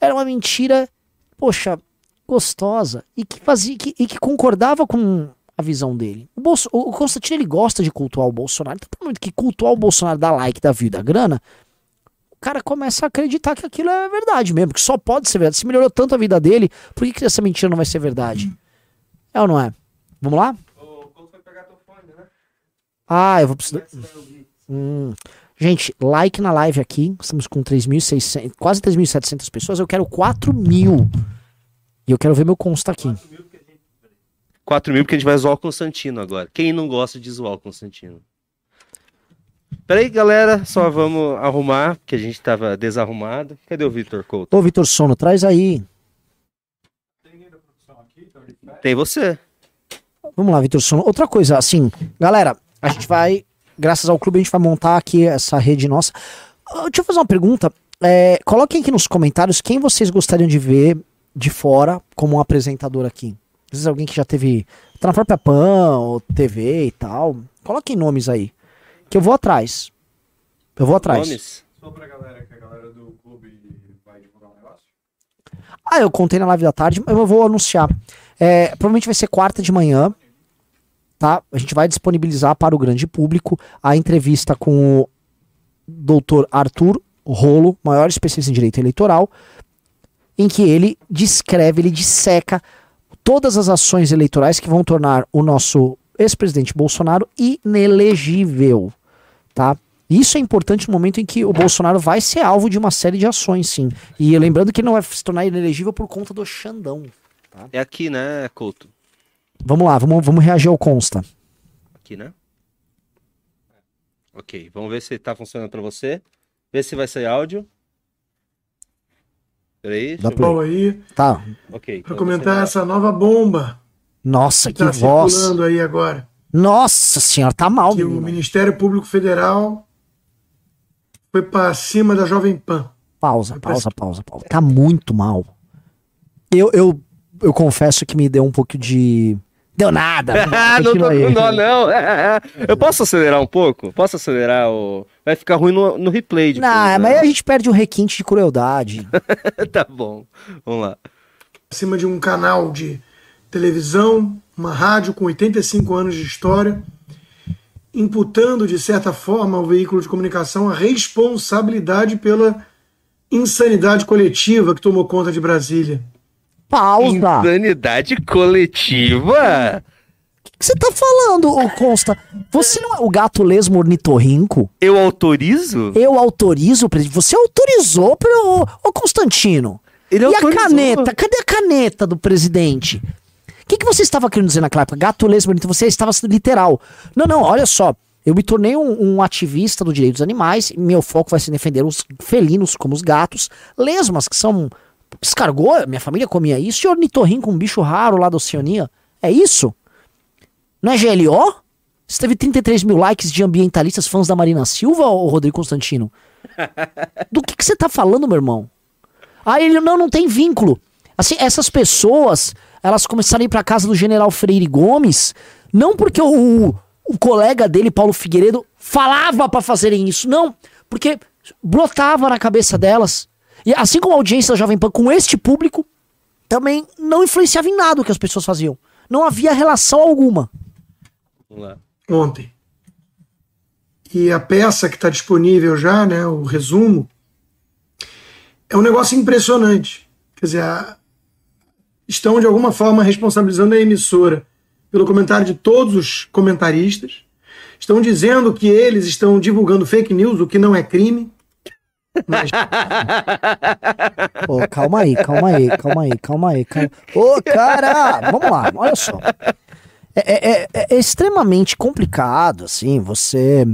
era uma mentira, poxa, gostosa e que fazia que, e que concordava com a visão dele. O, Bolso, o Constantino ele gosta de cultuar o Bolsonaro, então muito que cultuar o Bolsonaro dá like, da vida, grana, o cara começa a acreditar que aquilo é verdade mesmo, que só pode ser verdade. Se melhorou tanto a vida dele, por que, que essa mentira não vai ser verdade? É ou não é? Vamos lá? Ah, eu vou precisar. Hum. Gente, like na live aqui. Estamos com 3.600, quase 3.700 pessoas. Eu quero 4 mil. E eu quero ver meu consta aqui. 4 mil porque a gente vai zoar o Constantino agora. Quem não gosta de zoar o Constantino? Peraí, galera, só vamos arrumar, porque a gente tava desarrumado. Cadê o Vitor Couto? Ô, Vitor Sono, traz aí. Tem você. Vamos lá, Vitor Sono. Outra coisa, assim, galera, a gente vai, graças ao clube, a gente vai montar aqui essa rede nossa. Ah, Deixa eu fazer uma pergunta. É, coloquem aqui nos comentários quem vocês gostariam de ver de fora como um apresentador aqui. Às vezes alguém que já teve. Tá na própria PAN, ou TV e tal. Coloquem nomes aí. Que eu vou atrás. Eu vou atrás. Nomes? Só pra galera que a galera do clube vai divulgar um negócio. Ah, eu contei na live da tarde, mas eu vou anunciar. É, provavelmente vai ser quarta de manhã, tá? A gente vai disponibilizar para o grande público a entrevista com o doutor Arthur Rolo, maior especialista em direito eleitoral, em que ele descreve, ele disseca todas as ações eleitorais que vão tornar o nosso ex-presidente Bolsonaro inelegível, tá? Isso é importante no momento em que o Bolsonaro vai ser alvo de uma série de ações, sim. E lembrando que ele não vai se tornar inelegível por conta do Xandão. É aqui, né, Couto? Vamos lá, vamos, vamos reagir ao consta. Aqui, né? Ok, vamos ver se tá funcionando pra você. Vê se vai sair áudio. Peraí, Dá deixa eu aí, Tá. Ok. para então comentar vai essa nova bomba Nossa, que que tá voz. circulando aí agora. Nossa senhora, tá mal, Que o. Ministério Público Federal foi para cima da Jovem Pan. Pausa, pausa, pausa, pausa. Tá muito mal. Eu, eu, eu confesso que me deu um pouco de. Deu nada. Ah, não tô com dó, não. Eu posso acelerar um pouco? Posso acelerar o. Vai ficar ruim no, no replay depois, Não, né? mas aí a gente perde o requinte de crueldade. tá bom. Vamos lá. Acima de um canal de televisão, uma rádio com 85 anos de história, imputando, de certa forma, ao veículo de comunicação a responsabilidade pela insanidade coletiva que tomou conta de Brasília. Pausa. Insanidade coletiva? O que você tá falando, ô Consta? Você não é o gato lesmo ornitorrinco? Eu autorizo? Eu autorizo, presidente. Você autorizou pelo. Ô Constantino. Ele e a autorizou. caneta? Cadê a caneta do presidente? O que, que você estava querendo dizer naquela época? Gato lesmo ornitorrinco. Você estava literal. Não, não, olha só. Eu me tornei um, um ativista do direito dos animais. Meu foco vai ser defender os felinos, como os gatos. Lesmas, que são. Escargot, minha família comia isso. E ornitorrinco, um bicho raro lá da Oceania. É isso? Não é GLO? Você teve 33 mil likes de ambientalistas fãs da Marina Silva, ou Rodrigo Constantino? Do que, que você tá falando, meu irmão? Ah, ele não, não tem vínculo. Assim, essas pessoas, elas começaram a ir pra casa do general Freire Gomes, não porque o, o colega dele, Paulo Figueiredo, falava pra fazerem isso, não. Porque brotava na cabeça delas. E assim como a audiência da Jovem Pan com este público, também não influenciava em nada o que as pessoas faziam. Não havia relação alguma. Vamos lá. ontem. E a peça que está disponível já, né, o resumo, é um negócio impressionante. Quer dizer, a- estão de alguma forma responsabilizando a emissora pelo comentário de todos os comentaristas. Estão dizendo que eles estão divulgando fake news, o que não é crime. Mas Ô, calma aí, calma aí, calma aí, calma aí. Calma... Ô, cara, vamos lá, olha só. É, é- é- é extremamente complicado, assim, você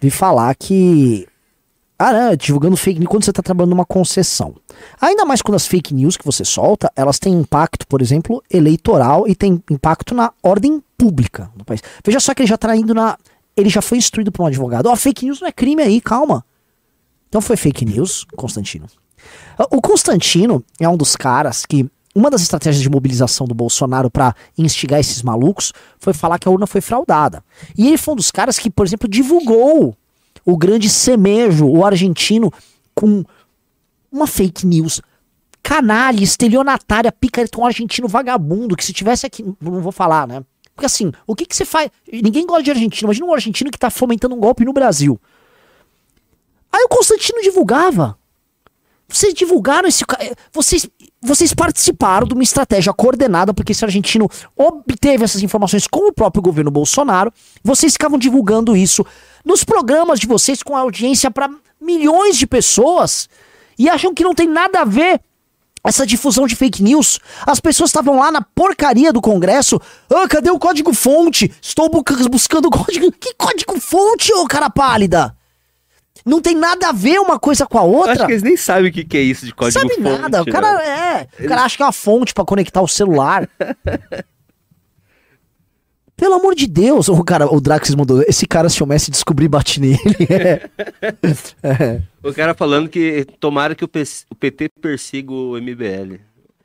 vir falar que. Ah, não, divulgando fake news quando você está trabalhando numa concessão. Ainda mais quando as fake news que você solta, elas têm impacto, por exemplo, eleitoral e tem impacto na ordem pública do país. Veja só que ele já está indo na. Ele já foi instruído por um advogado. Ó, fake news não é crime aí, calma. Então foi fake news, Constantino. O Constantino é um dos caras que uma das estratégias de mobilização do Bolsonaro para instigar esses malucos foi falar que a urna foi fraudada. E ele foi um dos caras que, por exemplo, divulgou o grande semejo, o argentino, com uma fake news canalha, estelionatária, picareta, um argentino vagabundo, que se tivesse aqui, não vou falar, né? Porque assim, o que que você faz? Ninguém gosta de argentino, imagina um argentino que tá fomentando um golpe no Brasil. Aí o Constantino divulgava. Vocês divulgaram esse. Vocês, vocês participaram de uma estratégia coordenada, porque esse argentino obteve essas informações com o próprio governo Bolsonaro. Vocês ficavam divulgando isso nos programas de vocês com audiência para milhões de pessoas e acham que não tem nada a ver essa difusão de fake news. As pessoas estavam lá na porcaria do Congresso. Ah, cadê o código fonte? Estou bu- buscando o código. Que código fonte, ô cara pálida? Não tem nada a ver uma coisa com a Eu outra. acho que eles nem sabem o que, que é isso de código Sabe fonte, nada. O né? cara é. O cara acha que é uma fonte pra conectar o celular. Pelo amor de Deus, o cara, o Drax mandou. Esse cara, se o Messi descobrir, bate nele. É. É. O cara falando que tomara que o, PC o PT persiga o MBL.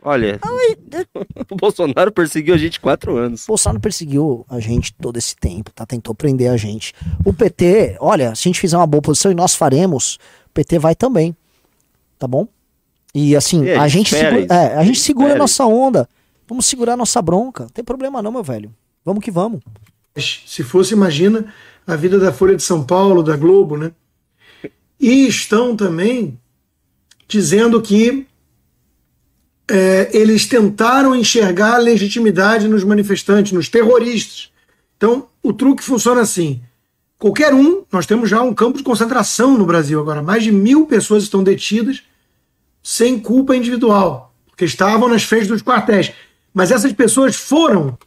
Olha, o Bolsonaro perseguiu a gente quatro anos. Bolsonaro perseguiu a gente todo esse tempo, tá? Tentou prender a gente. O PT, olha, se a gente fizer uma boa posição e nós faremos, o PT vai também. Tá bom? E assim, É, a gente segura, é, a gente segura a nossa onda. Vamos segurar a nossa bronca. Não tem problema não, meu velho. Vamos que vamos. se fosse, imagina, a vida da Folha de São Paulo, da Globo, né? E estão também dizendo que é, eles tentaram enxergar a legitimidade nos manifestantes, nos terroristas. Então, o truque funciona assim. Qualquer um, nós temos já um campo de concentração no Brasil agora. Mais de mil pessoas estão detidas sem culpa individual, porque estavam nas frentes dos quartéis. Mas essas pessoas foram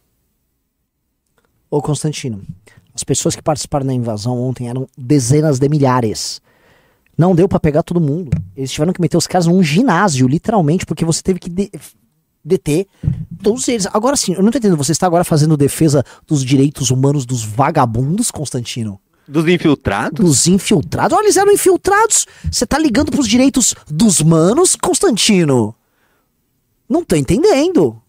Ô Constantino, as pessoas que participaram da invasão ontem eram dezenas de milhares. Não deu pra pegar todo mundo. Eles tiveram que meter os caras num ginásio, literalmente, porque você teve que de- deter todos eles. Agora sim, eu não tô entendendo, você está agora fazendo defesa dos direitos humanos dos vagabundos, Constantino? Dos infiltrados? Dos infiltrados? Olha, eles eram infiltrados. Você tá ligando pros direitos dos manos, Constantino? Não tô entendendo.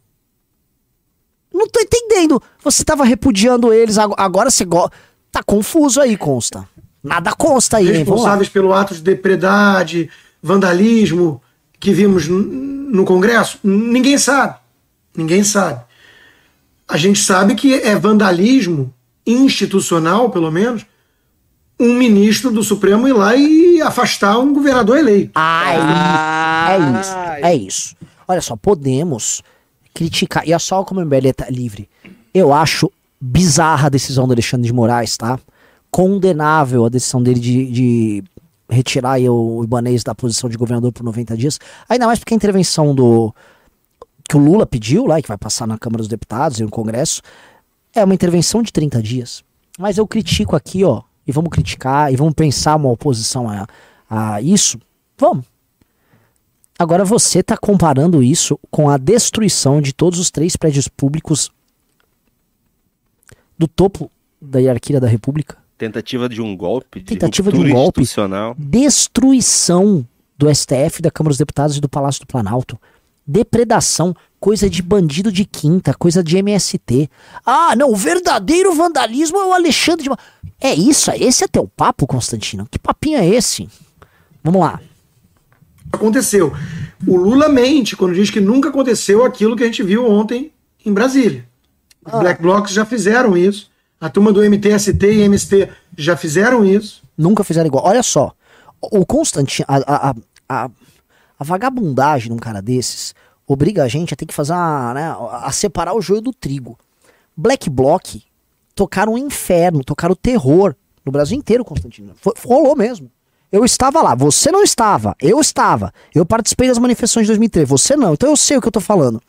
Não tô entendendo. Você tava repudiando eles, ag- agora você go... tá confuso aí, consta. Nada consta aí, hein? Responsáveis pelo ato de depredade, vandalismo que vimos no Congresso? Ninguém sabe. Ninguém sabe. A gente sabe que é vandalismo institucional, pelo menos, um ministro do Supremo ir lá e afastar um governador eleito. Ah, é isso. É isso. É isso. Olha só, podemos criticar. E é só como o MBL tá livre. Eu acho bizarra a decisão do Alexandre de Moraes, tá? Condenável a decisão dele de, de retirar o Ibanez da posição de governador por 90 dias. Ainda mais porque a intervenção do. que o Lula pediu lá, que vai passar na Câmara dos Deputados e no Congresso, é uma intervenção de 30 dias. Mas eu critico aqui, ó, e vamos criticar, e vamos pensar uma oposição a, a isso. Vamos. Agora você está comparando isso com a destruição de todos os três prédios públicos do topo da hierarquia da República. Tentativa de um golpe, de Tentativa de um golpe. institucional. Destruição do STF, da Câmara dos Deputados e do Palácio do Planalto. Depredação, coisa de bandido de quinta, coisa de MST. Ah, não, o verdadeiro vandalismo é o Alexandre de Ma- É isso, esse é teu papo, Constantino? Que papinho é esse? Vamos lá. Aconteceu. O Lula mente quando diz que nunca aconteceu aquilo que a gente viu ontem em Brasília. Os Black Blocs já fizeram isso. A turma do MTST e MST já fizeram isso. Nunca fizeram igual. Olha só, o Constantino, a, a, a, a vagabundagem num cara desses obriga a gente a ter que fazer uma, né, a separar o joio do trigo. Black Bloc tocaram o inferno, tocaram o terror no Brasil inteiro, Constantino. Foi, rolou mesmo. Eu estava lá, você não estava, eu estava. Eu participei das manifestações de 2003, você não. Então eu sei o que eu tô falando.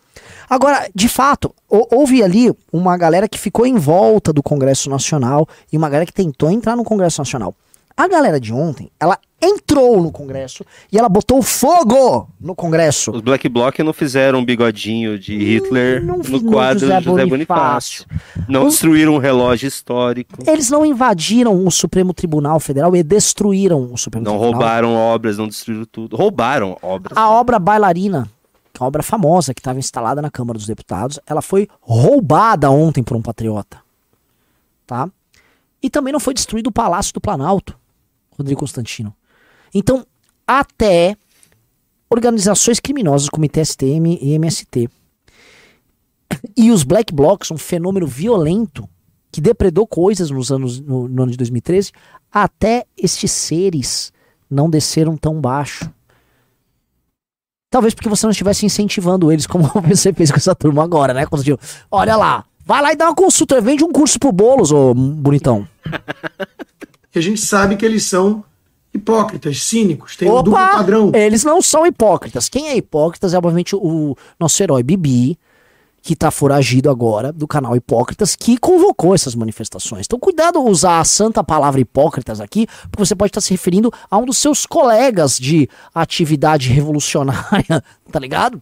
Agora, de fato, houve ali uma galera que ficou em volta do Congresso Nacional e uma galera que tentou entrar no Congresso Nacional. A galera de ontem, ela entrou no Congresso e ela botou fogo no Congresso. Os Black Bloc não fizeram um bigodinho de Hitler Não vi no quadro José de José Bonifácio. Bonifácio. Não Os- destruíram um relógio histórico. Eles não invadiram o Supremo Tribunal Federal e destruíram o Supremo Não Tribunal. roubaram obras, não destruíram tudo. Roubaram obras. A obra Bailarina, uma obra famosa que estava instalada na Câmara dos Deputados, ela foi roubada ontem por um patriota. Tá? E também não foi destruído o Palácio do Planalto, Rodrigo Constantino. Então, até organizações criminosas como ITSTM e MST e os Black Blocs, um fenômeno violento que depredou coisas nos anos no, no ano de 2013, até estes seres não desceram tão baixo. Talvez porque você não estivesse incentivando eles como você fez com essa turma agora, né, Constantino? Olha lá, vai lá e dá uma consulta, vende um curso pro Boulos, ô bonitão. E a gente sabe que eles são hipócritas, cínicos, têm um duplo Opa! padrão. Eles não são hipócritas. Quem é hipócritas é, obviamente, o nosso herói Bibi, que tá foragido agora do canal Hipócritas, que convocou essas manifestações. Então, cuidado usar a santa palavra hipócritas aqui, porque você pode estar se referindo a um dos seus colegas de atividade revolucionária, tá ligado?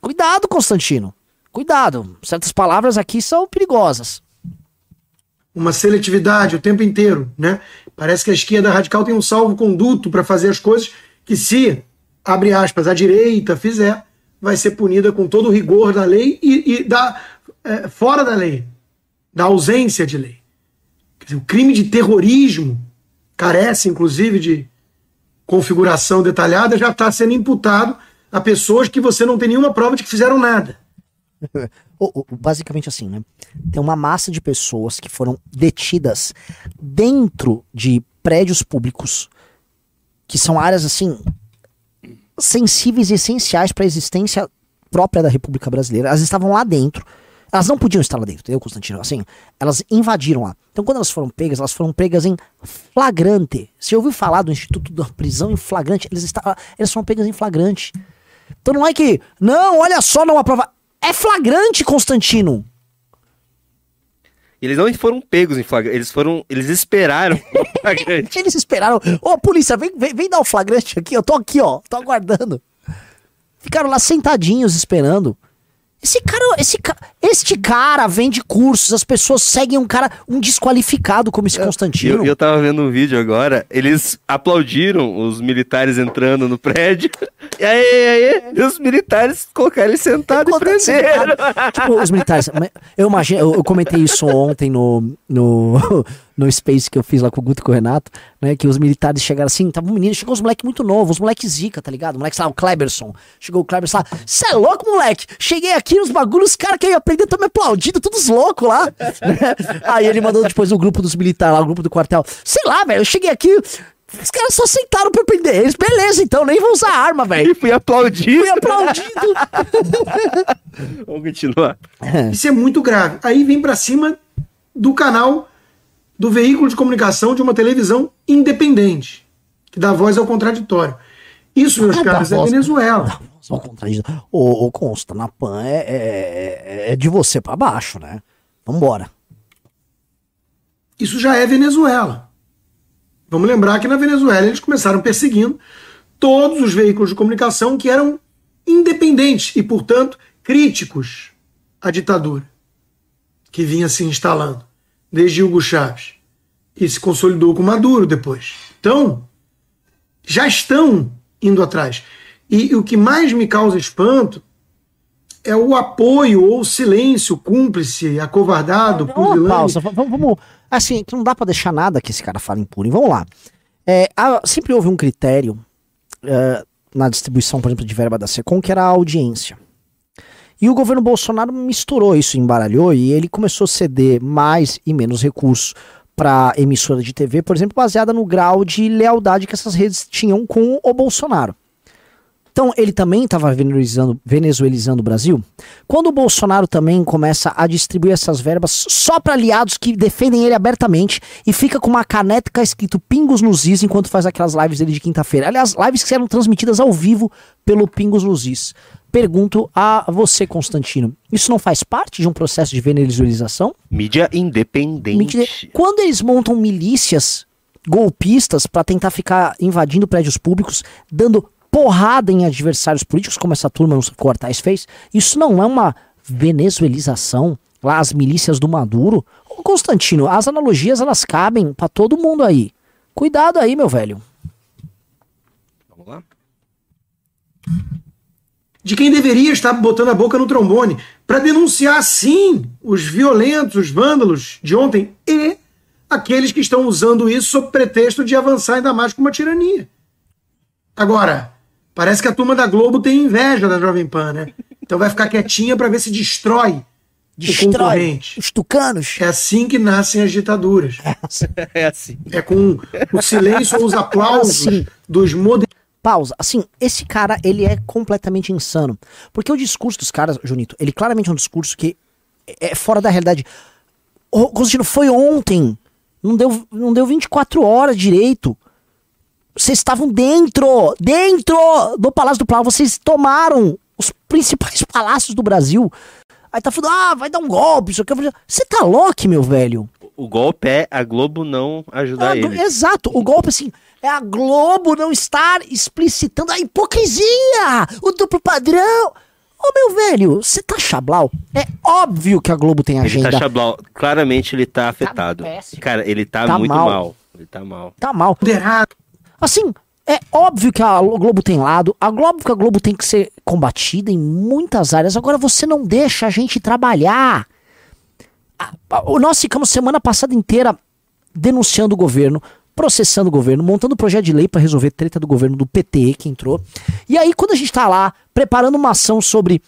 Cuidado, Constantino. Cuidado. Certas palavras aqui são perigosas. uma seletividade o tempo inteiro, né? Parece que a esquerda radical tem um salvo-conduto para fazer as coisas que se, abre aspas, a direita fizer, vai ser punida com todo o rigor da lei e, e da, é, fora da lei, da ausência de lei. Dizer, o crime de terrorismo carece, inclusive, de configuração detalhada, já está sendo imputado a pessoas que você não tem nenhuma prova de que fizeram nada. Basicamente assim, né? Tem uma massa de pessoas que foram detidas dentro de prédios públicos, que são áreas assim sensíveis e essenciais para a existência própria da República Brasileira. Elas estavam lá dentro. Elas não podiam estar lá dentro, entendeu, Constantino? Assim, elas invadiram lá. Então, quando elas foram pegas, elas foram pegas em flagrante. Você ouviu falar do Instituto da Prisão em flagrante? Eles, estavam, eles foram pegas em flagrante. Então não é que, não, olha só, não aprova. É flagrante, Constantino. Eles não foram pegos em flagrante, eles foram, eles esperaram o flagrante. Eles esperaram. Ô, polícia, vem, vem, vem dar o flagrante aqui. Eu tô aqui, ó. Tô aguardando. Ficaram lá sentadinhos esperando. Esse cara, esse ca... este cara vende cursos, as pessoas seguem um cara, um desqualificado como esse Constantino. eu, eu tava vendo um vídeo agora, eles aplaudiram os militares entrando no prédio. E aí, aí, e os militares colocaram ele sentado e prenderam. sentado. tipo, os militares. Eu imagino, eu, eu comentei isso ontem no, no, no Space que eu fiz lá com o Guto e com o Renato, né? Que os militares chegaram assim, tava um menino, chegou os moleques muito novos, os moleques zica, tá ligado? Moleques lá, o Kleberson. Chegou o Kleberson lá, cê é louco, moleque? Cheguei aqui nos bagulhos, os caras que eu ia aprender estão me aplaudindo, todos loucos lá. né? Aí ele mandou depois o grupo dos militares lá, o grupo do quartel. Sei lá, velho, eu cheguei aqui. Os caras só aceitaram pra eu prender eles. Beleza, então, nem vou usar arma, velho. E fui aplaudido. Fui aplaudido. Vamos continuar. Isso é muito grave. Aí vem para cima do canal do veículo de comunicação de uma televisão independente, que dá voz ao contraditório. Isso, meus Ah, caros, é voz- Venezuela. Só contradição. Ô, ô Consta, na PAN é, é, é de você pra baixo, né? Vambora. Isso já é Venezuela. Vamos lembrar que na Venezuela eles começaram perseguindo todos os veículos de comunicação que eram independentes e, portanto, críticos à ditadura que vinha se instalando desde Hugo Chávez e se consolidou com Maduro depois. Então, já estão indo atrás. E, o que mais me causa espanto é o apoio ou o silêncio cúmplice, acovardado, uma pusilânime, pausa. Vamos, vamos. Assim, que não dá pra deixar nada que esse cara fala impune. Vamos lá. É, há- sempre houve um critério é, na distribuição, por exemplo, de verba da SECOM, que era a audiência. E o governo Bolsonaro misturou isso, embaralhou, e ele começou a ceder mais e menos recursos para emissora de TV, por exemplo, baseada no grau de lealdade que essas redes tinham com o Bolsonaro. Então, ele também estava venezuelizando, venezuelizando o Brasil. Quando o Bolsonaro também começa a distribuir essas verbas só para aliados que defendem ele abertamente e fica com uma caneta escrito Pingos nos Is enquanto faz aquelas lives dele de quinta-feira. Aliás, lives que eram transmitidas ao vivo pelo Pingos nos Is. Pergunto a você, Constantino, isso não faz parte de um processo de venezuelização? Mídia independente. Mídia- Quando eles montam milícias golpistas para tentar ficar invadindo prédios públicos, dando porrada em adversários políticos, como essa turma nos Cortais fez, isso não é uma venezuelização? Lá as milícias do Maduro? Ô Constantino, as analogias elas cabem para todo mundo aí. Cuidado aí, meu velho. Vamos lá? De quem deveria estar botando a boca no trombone para denunciar, sim, os violentos, os vândalos de ontem e aqueles que estão usando isso sob pretexto de avançar ainda mais com uma tirania. Agora, parece que a turma da Globo tem inveja da Jovem Pan, né? Então vai ficar quietinha para ver se destrói, o concorrente. os tucanos. É assim que nascem as ditaduras. É assim. É com o silêncio ou os aplausos Assim. dos modernos. Pausa. Assim, esse cara, ele é completamente insano. Porque o discurso dos caras, Junito, ele claramente é um discurso que é fora da realidade. Ô, Constantino, foi ontem. Não deu, não deu 24 horas direito. Vocês estavam dentro, dentro do Palácio do Planalto. Vocês tomaram os principais palácios do Brasil. Aí tá falando, ah, vai dar um golpe, isso aqui. Você tá louco, meu velho? O golpe é a Globo não ajudar do- ele. Exato, o golpe assim, é a Globo não estar explicitando a hipocrisia, o duplo padrão. Ô meu velho, você tá chablau? É óbvio que a Globo tem Ele agenda. tá chablau. Claramente ele tá afetado. péssimo. Cara, ele tá, Tá muito mal. mal. Ele tá mal. Tá mal. moderados. Assim, é óbvio que a Globo tem lado, a Globo que a Globo tem que ser combatida em muitas áreas. Agora você não deixa a gente trabalhar. Nós ficamos semana passada inteira denunciando o governo, processando o governo, montando projeto de lei para resolver treta do governo do PT que entrou. E aí quando a gente tá lá preparando uma ação sobre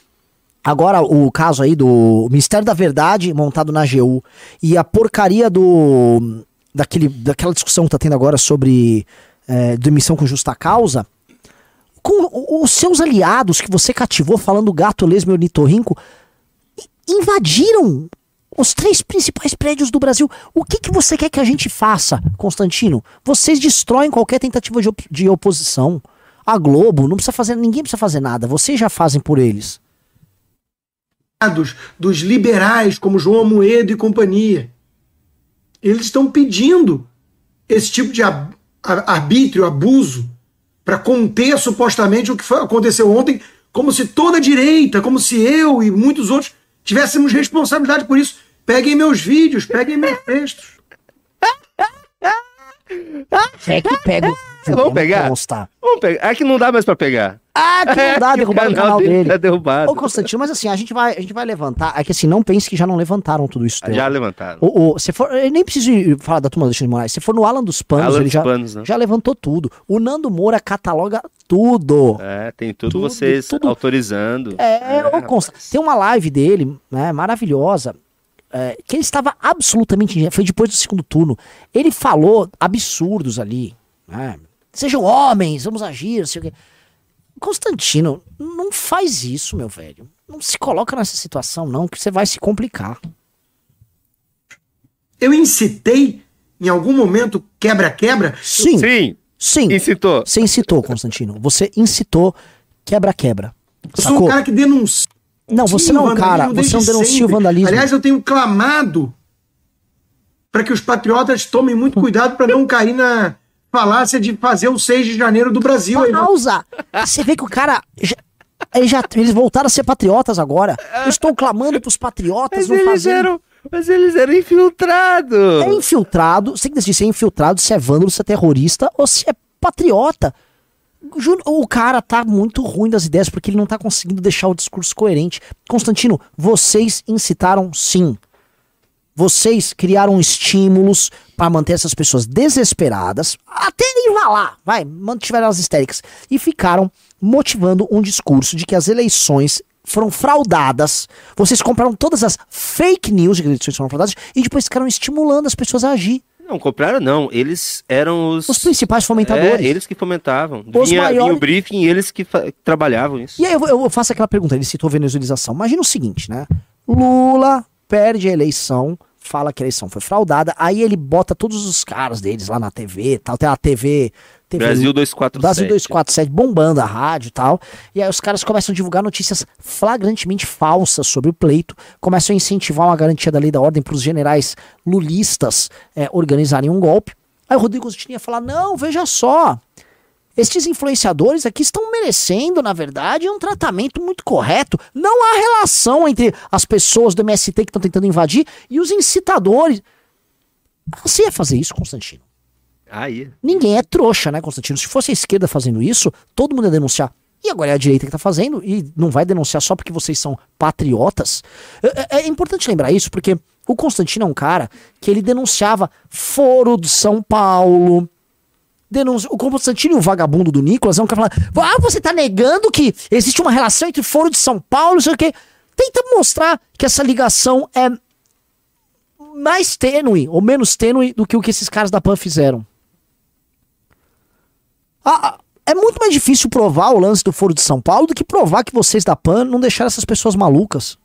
Agora, o caso aí do Ministério da Verdade, montado na AGU, e a porcaria do. Daquele, daquela discussão que tá tendo agora sobre é, demissão com justa causa. Com os seus aliados que você cativou, falando gato, lesma e ornitorrinco, invadiram os três principais prédios do Brasil. O que, que você quer que a gente faça, Constantino? Vocês destroem qualquer tentativa de, op- de oposição. A Globo não precisa fazer, ninguém precisa fazer nada. Vocês já fazem por eles. dos liberais como João Amoedo e companhia. Eles estão pedindo esse tipo de ab- arbítrio, abuso, para conter supostamente o que aconteceu ontem, como se toda a direita, como se eu e muitos outros tivéssemos responsabilidade por isso. Peguem meus vídeos, peguem meus textos. É que pega. Vamos pegar? Consta. Vamos pegar. É que não dá mais pra pegar. Ah, que não dá É o canal dele. Tá derrubado. Ô, Constantino, mas assim, a gente vai, a gente vai levantar. É que assim, não pense que já não levantaram tudo isso. teu. Já levantaram. O, o, se for, eu nem preciso falar da turma do Alexandre de Moraes. Se for no Alan dos Panos, Alan ele dos já, Panos, né? já levantou tudo. O Nando Moura cataloga tudo. É, tem tudo, Tudo, vocês tudo. autorizando. É, ô, Consta, tem uma live dele, né, maravilhosa, é, que ele estava absolutamente. Foi depois do segundo turno. Ele falou absurdos ali. né? Sejam homens, vamos agir, sei o quê. Constantino, não faz isso, meu velho. Não se coloca nessa situação, não, que você vai se complicar. Eu incitei, em algum momento, quebra-quebra, Sim, Sim, sim. incitou. Você incitou, Constantino. Você incitou quebra-quebra. eu sou um cara que denuncia. Não, você não é um cara. Você não desde denuncia o sempre. vandalismo. Aliás, eu tenho clamado para que os patriotas tomem muito cuidado para não cair na falácia de fazer o 6 de janeiro do Brasil. Aí, Pausa! Você vê que o cara. Já, ele já- eles voltaram a ser patriotas agora. Eu estou clamando pros patriotas Mas não eles fazerem. eram. Mas eles eram infiltrados. É infiltrado. Você tem que decidir se é infiltrado, se é vândalo, se é terrorista ou se é patriota. O cara tá muito ruim das ideias porque ele não tá conseguindo deixar o discurso coerente. Constantino, vocês incitaram sim. Vocês criaram estímulos para manter essas pessoas desesperadas, até lá, vai, mantiveram elas histéricas, e ficaram motivando um discurso de que as eleições foram fraudadas. Vocês compraram todas as fake news de que eleições foram fraudadas e depois ficaram estimulando as pessoas a agir. Não, compraram não. Eles eram os. Os principais fomentadores. É, eles que fomentavam. Os vinha, maiores- vinha o briefing e eles que fa- trabalhavam isso. E aí eu, eu faço aquela pergunta, ele citou venezuelização. Imagina o seguinte, né? Lula perde a eleição, fala que a eleição foi fraudada, aí ele bota todos os caras deles lá na TV, tal, tem a TV, TV Brasil 247. Brasil 247 bombando a rádio e tal. E aí os caras começam a divulgar notícias flagrantemente falsas sobre o pleito, começam a incentivar uma garantia da lei da ordem para os generais lulistas é, organizarem um golpe. Aí o Rodrigo ia falar: não, veja só. Estes influenciadores aqui estão merecendo, na verdade, um tratamento muito correto. Não há relação entre as pessoas do MST que estão tentando invadir e os incitadores. Você ia fazer isso, Constantino? Aí. Ninguém é trouxa, né, Constantino? Se fosse a esquerda fazendo isso, todo mundo ia denunciar. E agora é a direita que tá fazendo e não vai denunciar só porque vocês são patriotas. É, é- é importante lembrar isso porque o Constantino é um cara que ele denunciava foro de São Paulo. Denunci... O Constantino o vagabundo do Nicolas é um cara falando: Ah, você tá negando que existe uma relação entre foro de São Paulo, não sei o quê. Tenta mostrar que essa ligação é mais tênue ou menos tênue do que o que esses caras da PAN fizeram. Ah, ah, é muito mais difícil provar o lance do Foro de São Paulo do que provar que vocês da PAN não deixaram essas pessoas malucas.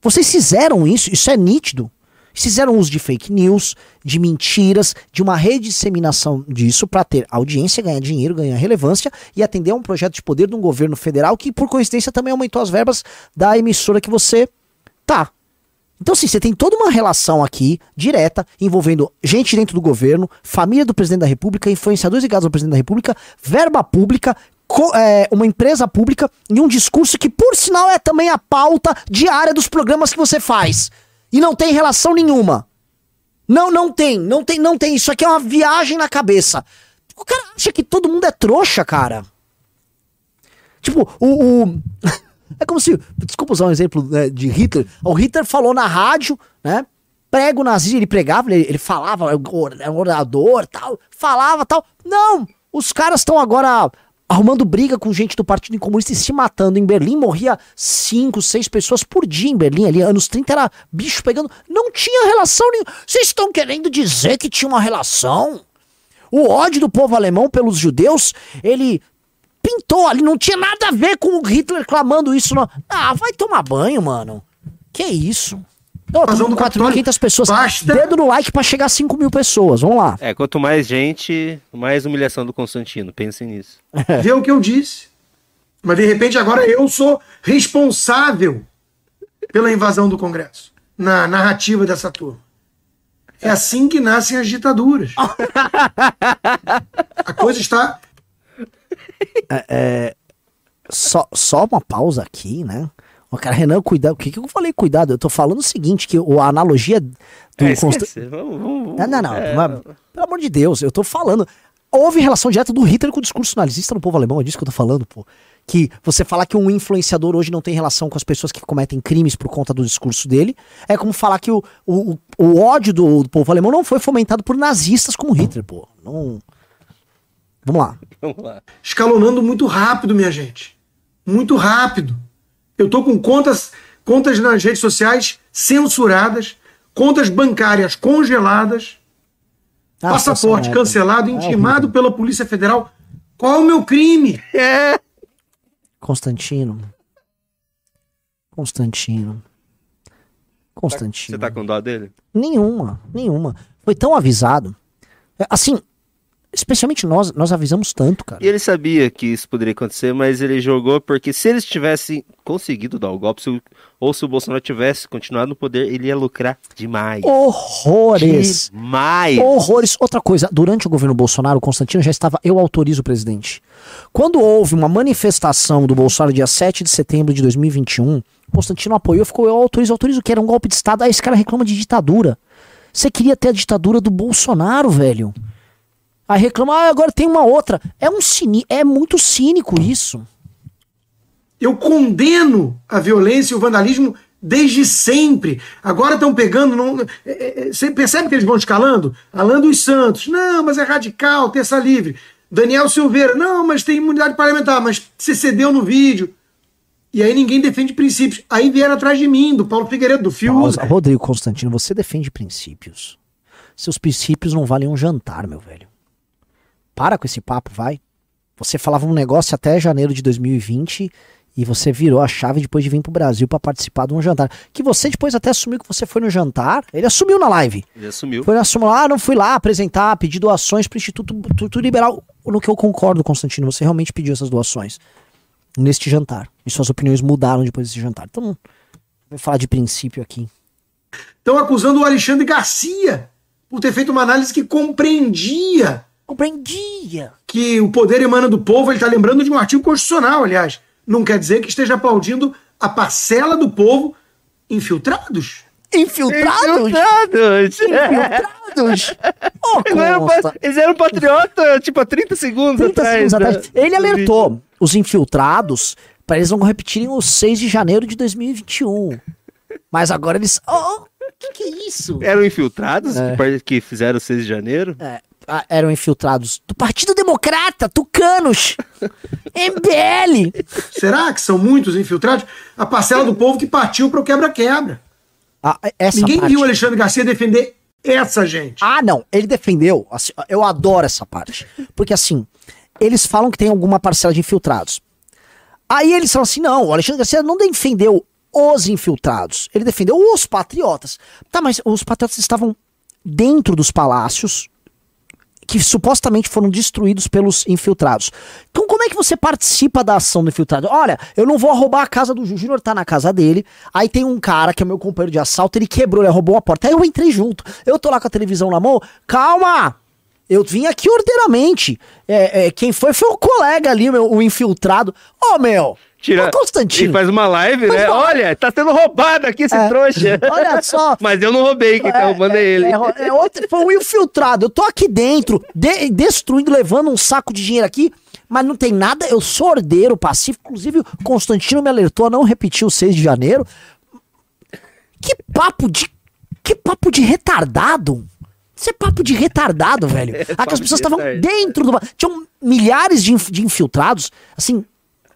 Vocês fizeram isso, isso é nítido. Fizeram uso de fake news, de mentiras, de uma redisseminação disso para ter audiência, ganhar dinheiro, ganhar relevância e atender a um projeto de poder de um governo federal que, por coincidência, também aumentou as verbas da emissora que você tá. Então, assim, você tem toda uma relação aqui, direta, envolvendo gente dentro do governo, família do presidente da República, influenciadores ligados ao presidente da República, verba pública, é, uma empresa pública e um discurso que, por sinal, é também a pauta diária dos programas que você faz. E não tem relação nenhuma. Não, não tem, não tem, não tem. Isso aqui é uma viagem na cabeça. O cara acha que todo mundo é trouxa, cara. Tipo, o. o- é como se. Desculpa usar um exemplo né, de Hitler. O Hitler falou na rádio, né? Prego nazista, ele pregava, ele, ele falava, é um orador, tal, falava tal. Não! Os caras estão agora arrumando briga com gente do Partido Comunista e se matando. Em Berlim morria cinco, seis pessoas por dia em Berlim ali. Anos 30 era bicho pegando. Não tinha relação nenhuma. Vocês estão querendo dizer que tinha uma relação? O ódio do povo alemão pelos judeus, ele pintou ali, não tinha nada a ver com o Hitler clamando isso. Não. Ah, vai tomar banho, mano. Que isso? Tem do Capitólio, 4.500 pessoas. basta- Dedo no like pra chegar a 5 mil pessoas. Vamos lá. É, quanto mais gente, mais humilhação do Constantino. Pensem nisso. Vê o que eu disse. Mas de repente agora eu sou responsável pela invasão do Congresso. Na narrativa dessa turma. É assim que nascem as ditaduras. A coisa está. Só, só uma pausa aqui, né? O cara, Renan, cuidado. O que, que eu falei cuidado? Eu tô falando o seguinte, que o- a analogia do É, esquece. Vamos, vamos. Não, não, não. É, mas, pelo amor de Deus, eu tô falando. Houve relação direta do Hitler com o discurso nazista no povo alemão, é disso que eu tô falando, pô. Que você falar que um influenciador hoje não tem relação com as pessoas que cometem crimes por conta do discurso dele, é como falar que o, o, o- o ódio do, do povo alemão não foi fomentado por nazistas como Hitler, pô. Não. Vamos lá. Vamos lá. escalonando muito rápido, minha gente. Muito rápido. Eu tô com contas, contas nas redes sociais censuradas, contas bancárias congeladas, Ah, passaporte é- cancelado, é intimado horrível. pela Polícia Federal. Qual é o meu crime? Constantino. Constantino. Constantino. Você tá com dó dele? Nenhuma, nenhuma. Foi tão avisado. É, Assim, especialmente nós, nós avisamos tanto, cara. E ele sabia que isso poderia acontecer, mas ele jogou porque se eles tivessem conseguido dar o golpe, se o- ou se o Bolsonaro tivesse continuado no poder, ele ia lucrar demais. Horrores. Demais. Horrores. Outra coisa, durante o governo Bolsonaro, o Constantino já estava eu autorizo o presidente. Quando houve uma manifestação do Bolsonaro dia 7 de setembro de 2021, o Constantino apoiou, ficou eu autorizo, autorizo, que era um golpe de Estado. Aí esse cara reclama de ditadura. Você queria ter a ditadura do Bolsonaro, velho. Aí reclama, ah, agora tem uma outra. É um cini é muito cínico isso. Eu condeno a violência e o vandalismo desde sempre. Agora estão pegando. Não, é, é, é, você percebe que eles vão escalando? Alan dos Santos, não, mas é radical, terça livre. Daniel Silveira, não, mas tem imunidade parlamentar, mas você cedeu no vídeo. E aí ninguém defende princípios. Aí vieram atrás de mim, do Paulo Figueiredo, do Fio. Pausa. Rodrigo Constantino, você defende princípios. Seus princípios não valem um jantar, meu velho. Para com esse papo, vai. Você falava um negócio até janeiro de 2020 e você virou a chave depois de vir pro Brasil para participar de um jantar. Que você depois até assumiu que você foi no jantar. Ele assumiu na live. Ele assumiu. Foi assumiu lá, ah, não fui lá apresentar, pedir doações pro Instituto, Instituto Liberal. No que eu concordo, Constantino, você realmente pediu essas doações neste jantar. E suas opiniões mudaram depois desse jantar. Então, vou falar de princípio aqui. Estão acusando o Alexandre Garcia por ter feito uma análise que compreendia Compreendia. que o poder emana do povo. Ele está lembrando de um artigo constitucional, aliás. Não quer dizer que esteja aplaudindo a parcela do povo infiltrados. Infiltrados? Infiltrados! Infiltrados? Ô, Eles eram, Consta. pa- eles eram patriota, tipo, há 30 segundos 30 atrás. segundos da- atrás. Ele alertou os infiltrados para eles não repetirem o 6 de janeiro de 2021. Mas agora eles. Oh, que que é isso? Eram infiltrados É. que fizeram o 6 de janeiro? É, ah, eram infiltrados do Partido Democrata, tucanos, MBL. Será que são muitos infiltrados? A parcela do povo que partiu para o quebra-quebra. Ah, essa Ninguém parte. viu o Alexandre Garcia defender essa gente. Ah, não. Ele defendeu. assim, eu adoro essa parte. Porque assim, eles falam que tem alguma parcela de infiltrados. Aí eles falam assim: não, o Alexandre Garcia não defendeu os infiltrados. Ele defendeu os patriotas. Tá, mas os patriotas estavam dentro dos palácios que supostamente foram destruídos pelos infiltrados. Então como é que você participa da ação do infiltrado? Olha, eu não vou roubar a casa do Júnior, tá na casa dele. Aí tem um cara que é meu companheiro de assalto, ele quebrou, ele roubou a porta. Aí eu entrei junto. Eu tô lá com a televisão na mão. Calma! Eu vim aqui ordeiramente. É, é, quem foi foi o colega ali, meu, o infiltrado. Ô, meu! Tira, Ô, Constantino. E faz uma live, né? Olha, tá sendo roubado aqui esse É. trouxa. Olha só. Mas eu não roubei, quem tá roubando é ele. É, é outro, foi um infiltrado. Eu tô aqui dentro, de- destruindo, levando um saco de dinheiro aqui, mas não tem nada. Eu sou ordeiro pacífico. Inclusive, o Constantino me alertou a não repetir o 6 de janeiro. Que papo de. Que papo de retardado. Isso é papo de retardado, velho. Aqui papo as de pessoas estavam dentro do. Tinham milhares de, inf- de infiltrados, assim,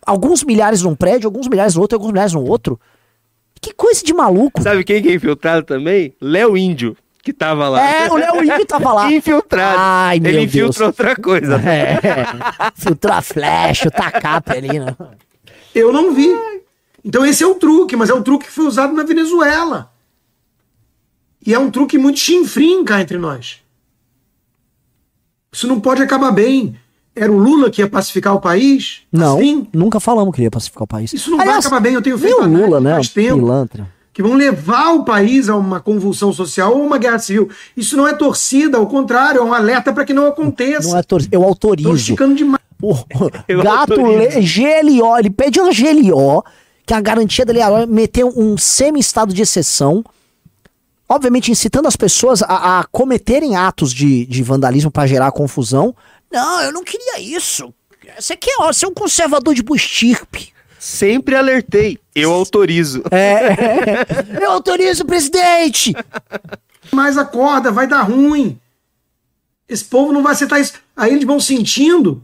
alguns milhares num prédio, alguns milhares no outro, alguns milhares no outro. Que coisa de maluco. Sabe quem que é infiltrado também? Léo Índio, que tava lá. É, o Léo Índio tava lá. Infiltrado. Ai, meu Ele Deus. infiltra outra coisa. É, filtrar a flecha, o tacape ali, né? Eu não vi. Então esse é o truque, mas é o truque que foi usado na Venezuela. E é um truque muito chinfrim cá entre nós. Isso não pode acabar bem. Era o Lula que ia pacificar o país? Não, Assim? nunca falamos que ia pacificar o país. Isso não vai acabar bem, eu tenho feito o Lula, né? faz o tempo. Pilantra. que vão levar o país a uma convulsão social ou uma guerra civil. Isso não é torcida, ao contrário, é um alerta para que não aconteça. Não é tor... Eu autorizo. esticando demais. O gato le... GLO, ele pede uma GLO, que a garantia dele é meter um semi-estado de exceção, obviamente incitando as pessoas a, a cometerem atos de, de vandalismo para gerar confusão. Não, eu não queria isso. Você quer, ó, você é um conservador de bustirpe. Sempre alertei. Eu autorizo. É, eu autorizo, presidente! Mas acorda, vai dar ruim. Esse povo não vai aceitar isso. Aí eles vão sentindo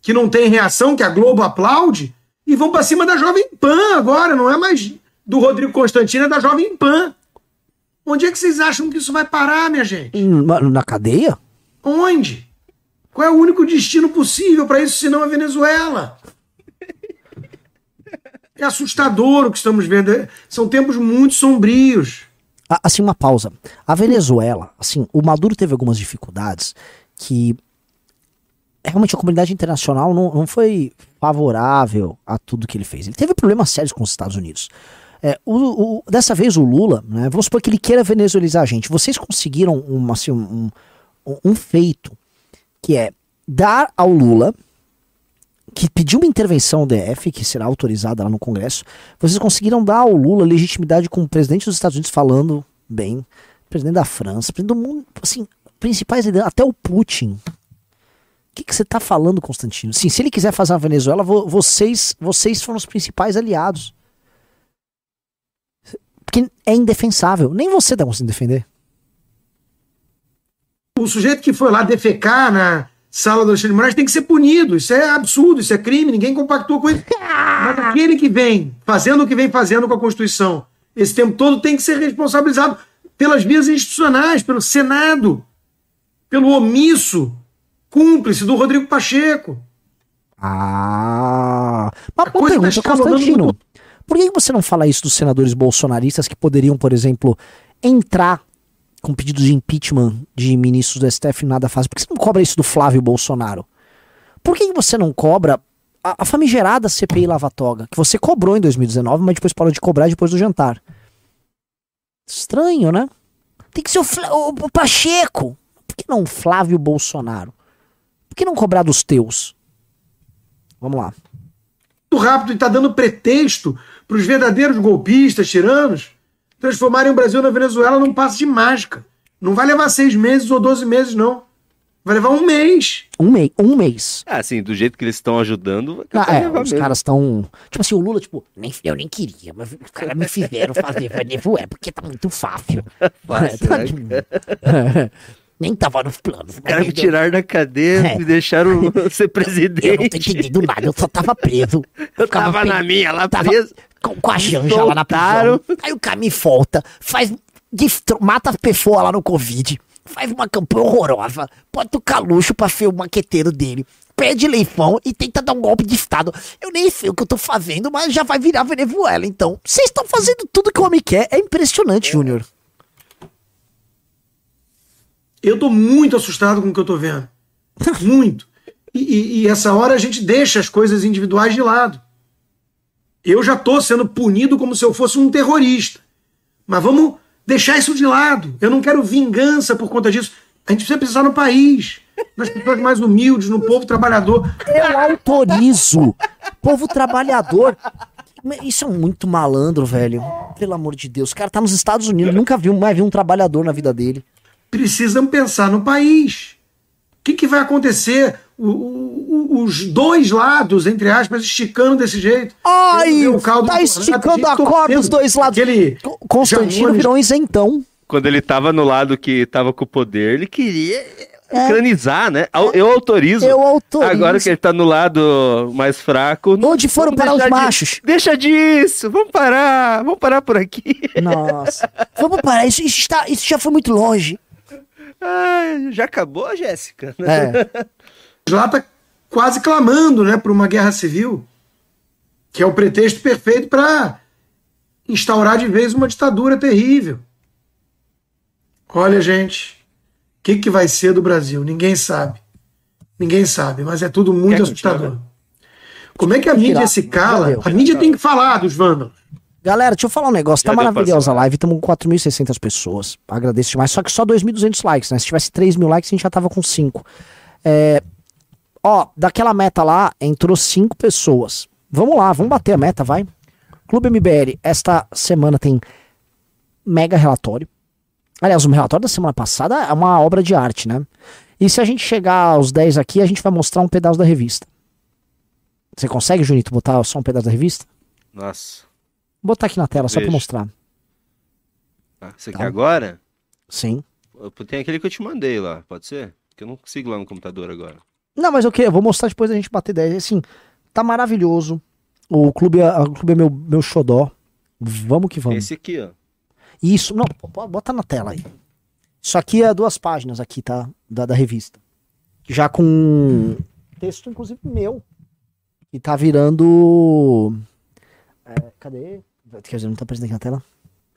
que não tem reação, que a Globo aplaude, e vão para cima da Jovem Pan agora, não é mais do Rodrigo Constantino, é da Jovem Pan. Onde é que vocês acham que isso vai parar, minha gente? Na, na cadeia? Onde? Qual é o único destino possível para isso, senão a Venezuela? É assustador o que estamos vendo. É- São tempos muito sombrios. Assim, uma pausa. A Venezuela, assim, o Maduro teve algumas dificuldades que realmente a comunidade internacional não, não foi favorável a tudo que ele fez. Ele teve problemas sérios com os Estados Unidos. É, o- o- dessa vez o Lula, né, vamos supor que ele queira venezuelizar a gente. Vocês conseguiram uma, assim, um, um, um feito que é dar ao Lula, que pediu uma intervenção DF, que será autorizada lá no Congresso, vocês conseguiram dar ao Lula legitimidade com o presidente dos Estados Unidos falando bem, presidente da França, presidente do mundo, assim, principais lideranças, até o Putin. O que, você está falando, Constantino? Sim, se ele quiser fazer a Venezuela, vo- vocês, vocês foram os principais aliados. Porque é indefensável. Nem você tá conseguindo defender. O sujeito que foi lá defecar na, sala do Alexandre de Moraes tem que ser punido. Isso é absurdo, isso é crime, ninguém compactua com isso. Mas aquele que vem fazendo o que vem fazendo com a Constituição esse tempo todo tem que ser responsabilizado pelas vias institucionais, pelo Senado, pelo omisso cúmplice do Rodrigo Pacheco. Ah. Mas A boa coisa tá pergunta, Constantino. Por que você não fala isso dos senadores bolsonaristas que poderiam, por exemplo, entrar com pedido de impeachment de ministros do STF nada fazem? Por que você não cobra isso do Flávio Bolsonaro? Por que você não cobra a, a famigerada CPI Lava Toga, que você cobrou em 2019, mas depois parou de cobrar depois do jantar? Estranho, né? Tem que ser o, Fla- o- o Pacheco. Por que não Flávio Bolsonaro? Por que não cobrar dos teus? Vamos lá. Muito rápido e está dando pretexto para os verdadeiros golpistas, tiranos, transformarem o Brasil na Venezuela num passo de mágica. Não vai levar seis meses ou doze meses, não. Vai levar um mês. Um, mei um mês. Ah, assim, do jeito que eles estão ajudando, Ah, é, os mesmo. caras estão. Tipo assim, o Lula, tipo, nem, eu nem queria, mas os caras me fizeram fazer Venezuela porque tá muito fácil. Fácil, Tá- né? nem tava nos planos. Os caras me tiraram da cadeia, É. me deixaram ser Eu não tô presidente. entendendo nada, eu só tava preso. Eu Ficava tava pe- na minha lá tava preso. Com, com a janja lá na prisão. Aí o me volta, faz. mata as pessoas lá no Covid. Faz uma campanha horrorosa. Bota o caluxo pra ser o maqueteiro dele. Pede eleição e tenta dar um golpe de Estado. Eu nem sei o que eu tô fazendo, mas já vai virar Venezuela. Então, vocês estão fazendo tudo que o homem quer. É impressionante, Júnior. Eu tô muito assustado com o que eu tô vendo. Muito. E, e- e essa hora a gente deixa as coisas individuais de lado. Eu já tô sendo punido como se eu fosse um terrorista. Mas vamos deixar isso de lado. Eu não quero vingança por conta disso. A gente precisa pensar no país, nas pessoas mais humildes, no povo trabalhador. Eu autorizo. Povo trabalhador. Isso é muito malandro, velho.Elo amor de Deus. O cara tá nos Estados Unidos, nunca viu mais viu um trabalhador na vida dele. precisam pensar no país. O que, que vai acontecer? O- o- o- os dois lados, entre aspas, esticando desse jeito. Ai, eu caldo tá esticando a corda dos dois lados. Aquele Co- Constantino virou um isentão. Quando ele tava no lado que tava com o poder, ele queria É. canizar, né? Au- Eu autorizo. Eu autorizo. Agora que ele tá no lado mais fraco. não- Onde foram parar os de- machos? Deixa disso, vamos parar, vamos parar por aqui. Nossa. Vamos parar, isso, isso, está, isso já foi muito longe. Ai, já acabou, Jéssica? É. lá tá quase clamando né, por uma guerra civil, que é o pretexto perfeito para instaurar de vez uma ditadura terrível. Olha, gente, o que, que vai ser do Brasil? Ninguém sabe. Ninguém sabe, mas é tudo muito Quer assustador. continuar? Como é que a mídia se cala? A mídia tem que falar dos vândalos. Galera, deixa eu falar um negócio. Tá Já pra maravilhosa a live. Estamos com 4.600 pessoas. Agradeço demais. Só que só 2.200 likes, né? Se tivesse 3 mil likes, a gente já tava com 5. É... Ó, daquela meta lá, entrou 5 pessoas. Vamos lá, vamos bater a meta, vai. Clube MBL, esta semana tem mega relatório. Aliás, o relatório da semana passada é uma obra de arte, né? E se a gente chegar aos 10 aqui, a gente vai mostrar um pedaço da revista. Você consegue, Junito, botar só um pedaço da revista? Nossa. Vou botar aqui na tela, só pra mostrar. Ah, Você Tá. quer agora? Sim. Tem aquele que eu te mandei lá, pode ser? Que eu não consigo lá no computador agora. Não, mas que, eu vou mostrar depois da gente bater 10. Assim, tá maravilhoso. O clube, é- o clube é meu, meu xodó. Vamos que vamos. Esse aqui, ó. Isso, não, bo- bota na tela aí. Isso aqui é duas páginas aqui, tá? Da, da revista. Já com texto, inclusive, meu. E tá virando. é, cadê? Quer dizer, não tá aparecendo aqui na tela?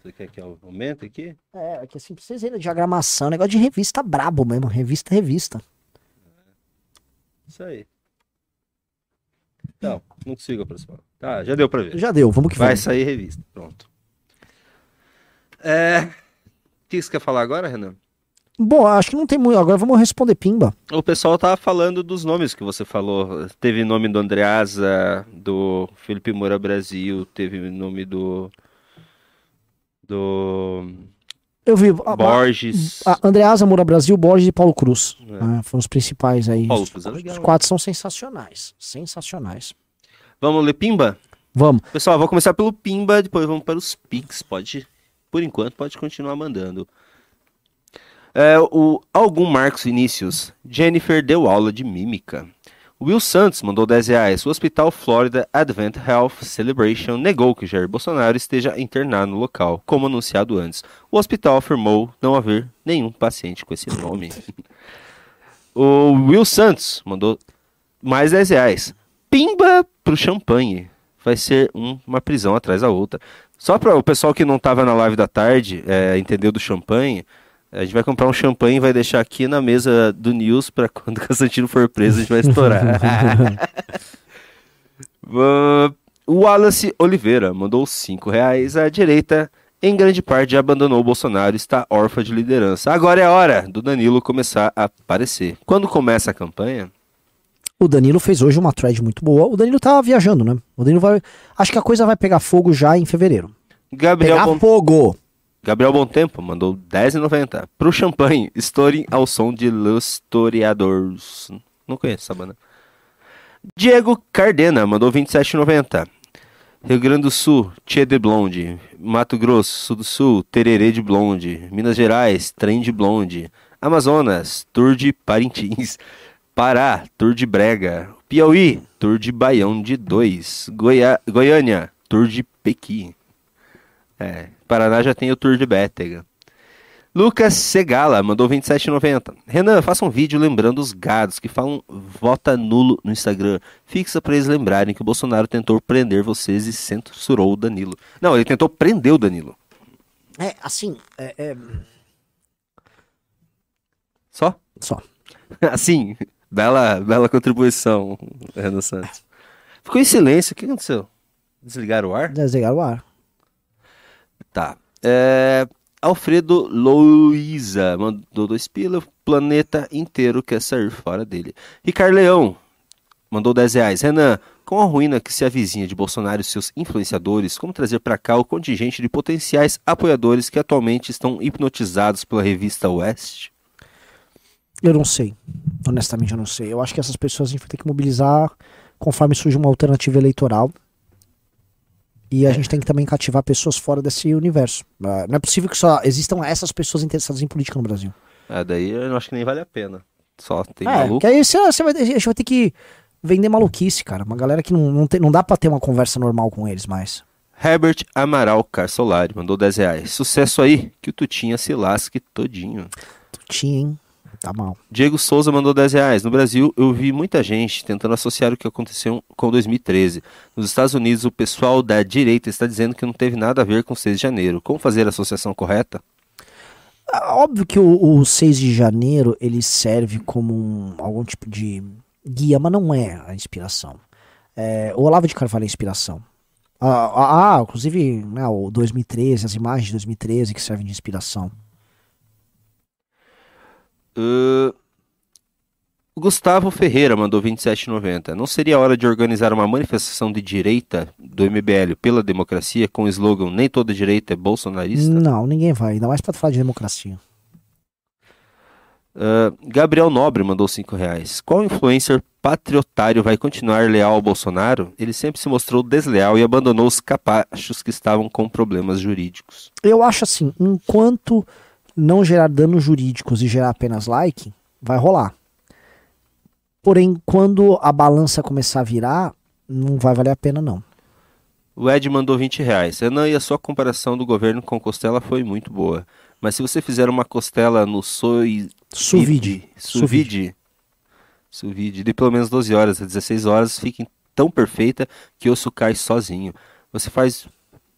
Você quer que eu aumente aqui? É, aqui assim, pra vocês verem diagramação, negócio de revista brabo mesmo. Revista, revista. Isso aí. Não, não consigo aproximar. Tá, já deu pra ver. Já deu, vamos que Vai vamos. sair revista. Pronto. É. O que você quer falar agora, Renan? Bom, acho que não tem muito. Agora vamos responder Pimba. O pessoal tava falando dos nomes que você falou. Teve nome do Andreasa, do Felipe Moura Brasil, teve nome do. Do. Eu vi. A, Borges. a Andreasa Moura Brasil, Borges e Paulo Cruz. É. né, foram os principais aí. Paulo Os- Cruz é legal. Os quatro são sensacionais. Sensacionais. Vamos ler Pimba? Vamos. Pessoal, vou começar pelo Pimba, depois vamos para os Pix. Pode, por enquanto, pode continuar mandando. É, o algum Marcos Vinícius. Jennifer deu aula de mímica. Will Santos mandou 10 reais. O Hospital Florida Advent Health Celebration negou que Jair Bolsonaro esteja internado no local, como anunciado antes. O hospital afirmou não haver nenhum paciente com esse nome. o Will Santos mandou mais 10 reais. Pimba pro champanhe. Vai ser um- uma prisão atrás da outra. Só para o pessoal que não estava na live da tarde é, entendeu do champanhe, a gente vai comprar um champanhe e vai deixar aqui na mesa do News para quando o Constantino for preso a gente vai estourar. O Wallace Oliveira mandou 5 reais. A direita, em grande parte, já abandonou o Bolsonaro e está órfã de liderança. Agora é a hora do Danilo começar a aparecer. Quando começa a campanha, O Danilo fez hoje uma thread muito boa. O Danilo tá viajando, né? O Danilo vai. Acho que a coisa vai pegar fogo já em fevereiro. Gabriel, Pegar Bom... fogo! Gabriel Tempo mandou 10,90. Pro champanhe, estourem ao som de Los Historiadores. Não conheço essa banda. Diego Cardena mandou 27,90. Rio Grande do Sul, Tchê de Blonde. Mato Grosso, Sul do Sul, Tererê de Blonde. Minas Gerais, Trem de Blonde. Amazonas, Tour de Parintins. Pará, Tour de Brega. Piauí, Tour de Baião de 2. Goiá... Goiânia, Tour de Pequi. É, Paraná já tem o Tour de Bétega. Lucas Segala mandou 27,90. Renan, faça um vídeo lembrando os gados que falam vota nulo no Instagram. Fixa pra eles lembrarem que o Bolsonaro tentou prender vocês e censurou o Danilo. Não, ele tentou prender o Danilo. É, assim, é, é, Só? só. Assim, bela, bela contribuição, Renan Santos. Ficou em silêncio, o que aconteceu? Desligaram o ar? Desligar o ar. Tá. É, Alfredo Luiza mandou dois pila. O planeta inteiro quer sair fora dele. Ricardo Leão mandou 10 reais. Renan, com a ruína que se avizinha de Bolsonaro e seus influenciadores, como trazer para cá o contingente de potenciais apoiadores que atualmente estão hipnotizados pela revista West? Eu não sei. Honestamente, eu não sei. Eu acho que essas pessoas a gente vai ter que mobilizar conforme surge uma alternativa eleitoral. E a gente tem que também cativar pessoas fora desse universo. Ah, Não é possível que só existam essas pessoas interessadas em política no Brasil. Ah, daí eu não acho que nem vale a pena. Só tem é, maluco. que aí você, você vai, a gente vai ter que vender maluquice, cara. Uma galera que não, não, tem, não dá pra ter uma conversa normal com eles mais. Herbert Amaral Carsolari mandou 10 reais. Sucesso aí, que o Tutinha se lasque todinho. Tu tinha, hein? Tá mal. Diego Souza mandou 10 reais. No Brasil, eu vi muita gente tentando associar o que aconteceu com 2013. Nos Estados Unidos, o pessoal da direita está dizendo que não teve nada a ver com 6 de janeiro. Como fazer a associação correta? Ah, Óbvio que o, o 6 de janeiro ele serve como um- algum tipo de guia, mas não é a inspiração. É, o Olavo de Carvalho é a inspiração. Ah, ah, ah, inclusive né, o 2013, as imagens de 2013 que servem de inspiração. Uh, Gustavo Ferreira mandou 27,90. Não seria hora de organizar uma manifestação de direita do MBL pela democracia com o slogan Nem toda direita é bolsonarista? Não, ninguém vai, ainda mais pra falar de democracia. Uh, Gabriel Nobre mandou 5 reais. Qual influencer patriotário vai continuar leal ao Bolsonaro? Ele sempre se mostrou desleal e abandonou os capachos que estavam com problemas jurídicos. Eu acho assim, enquanto não gerar danos jurídicos e gerar apenas like, vai rolar. Porém, quando a balança começar a virar, não vai valer a pena não. O Ed mandou 20 reais. Renan, e a sua comparação do governo com Costela foi muito boa. Mas se você fizer uma costela no soi... Suvide. Suvide. Suvide. De pelo menos 12 horas a 16 horas, fique tão perfeita que o osso cai sozinho. Você faz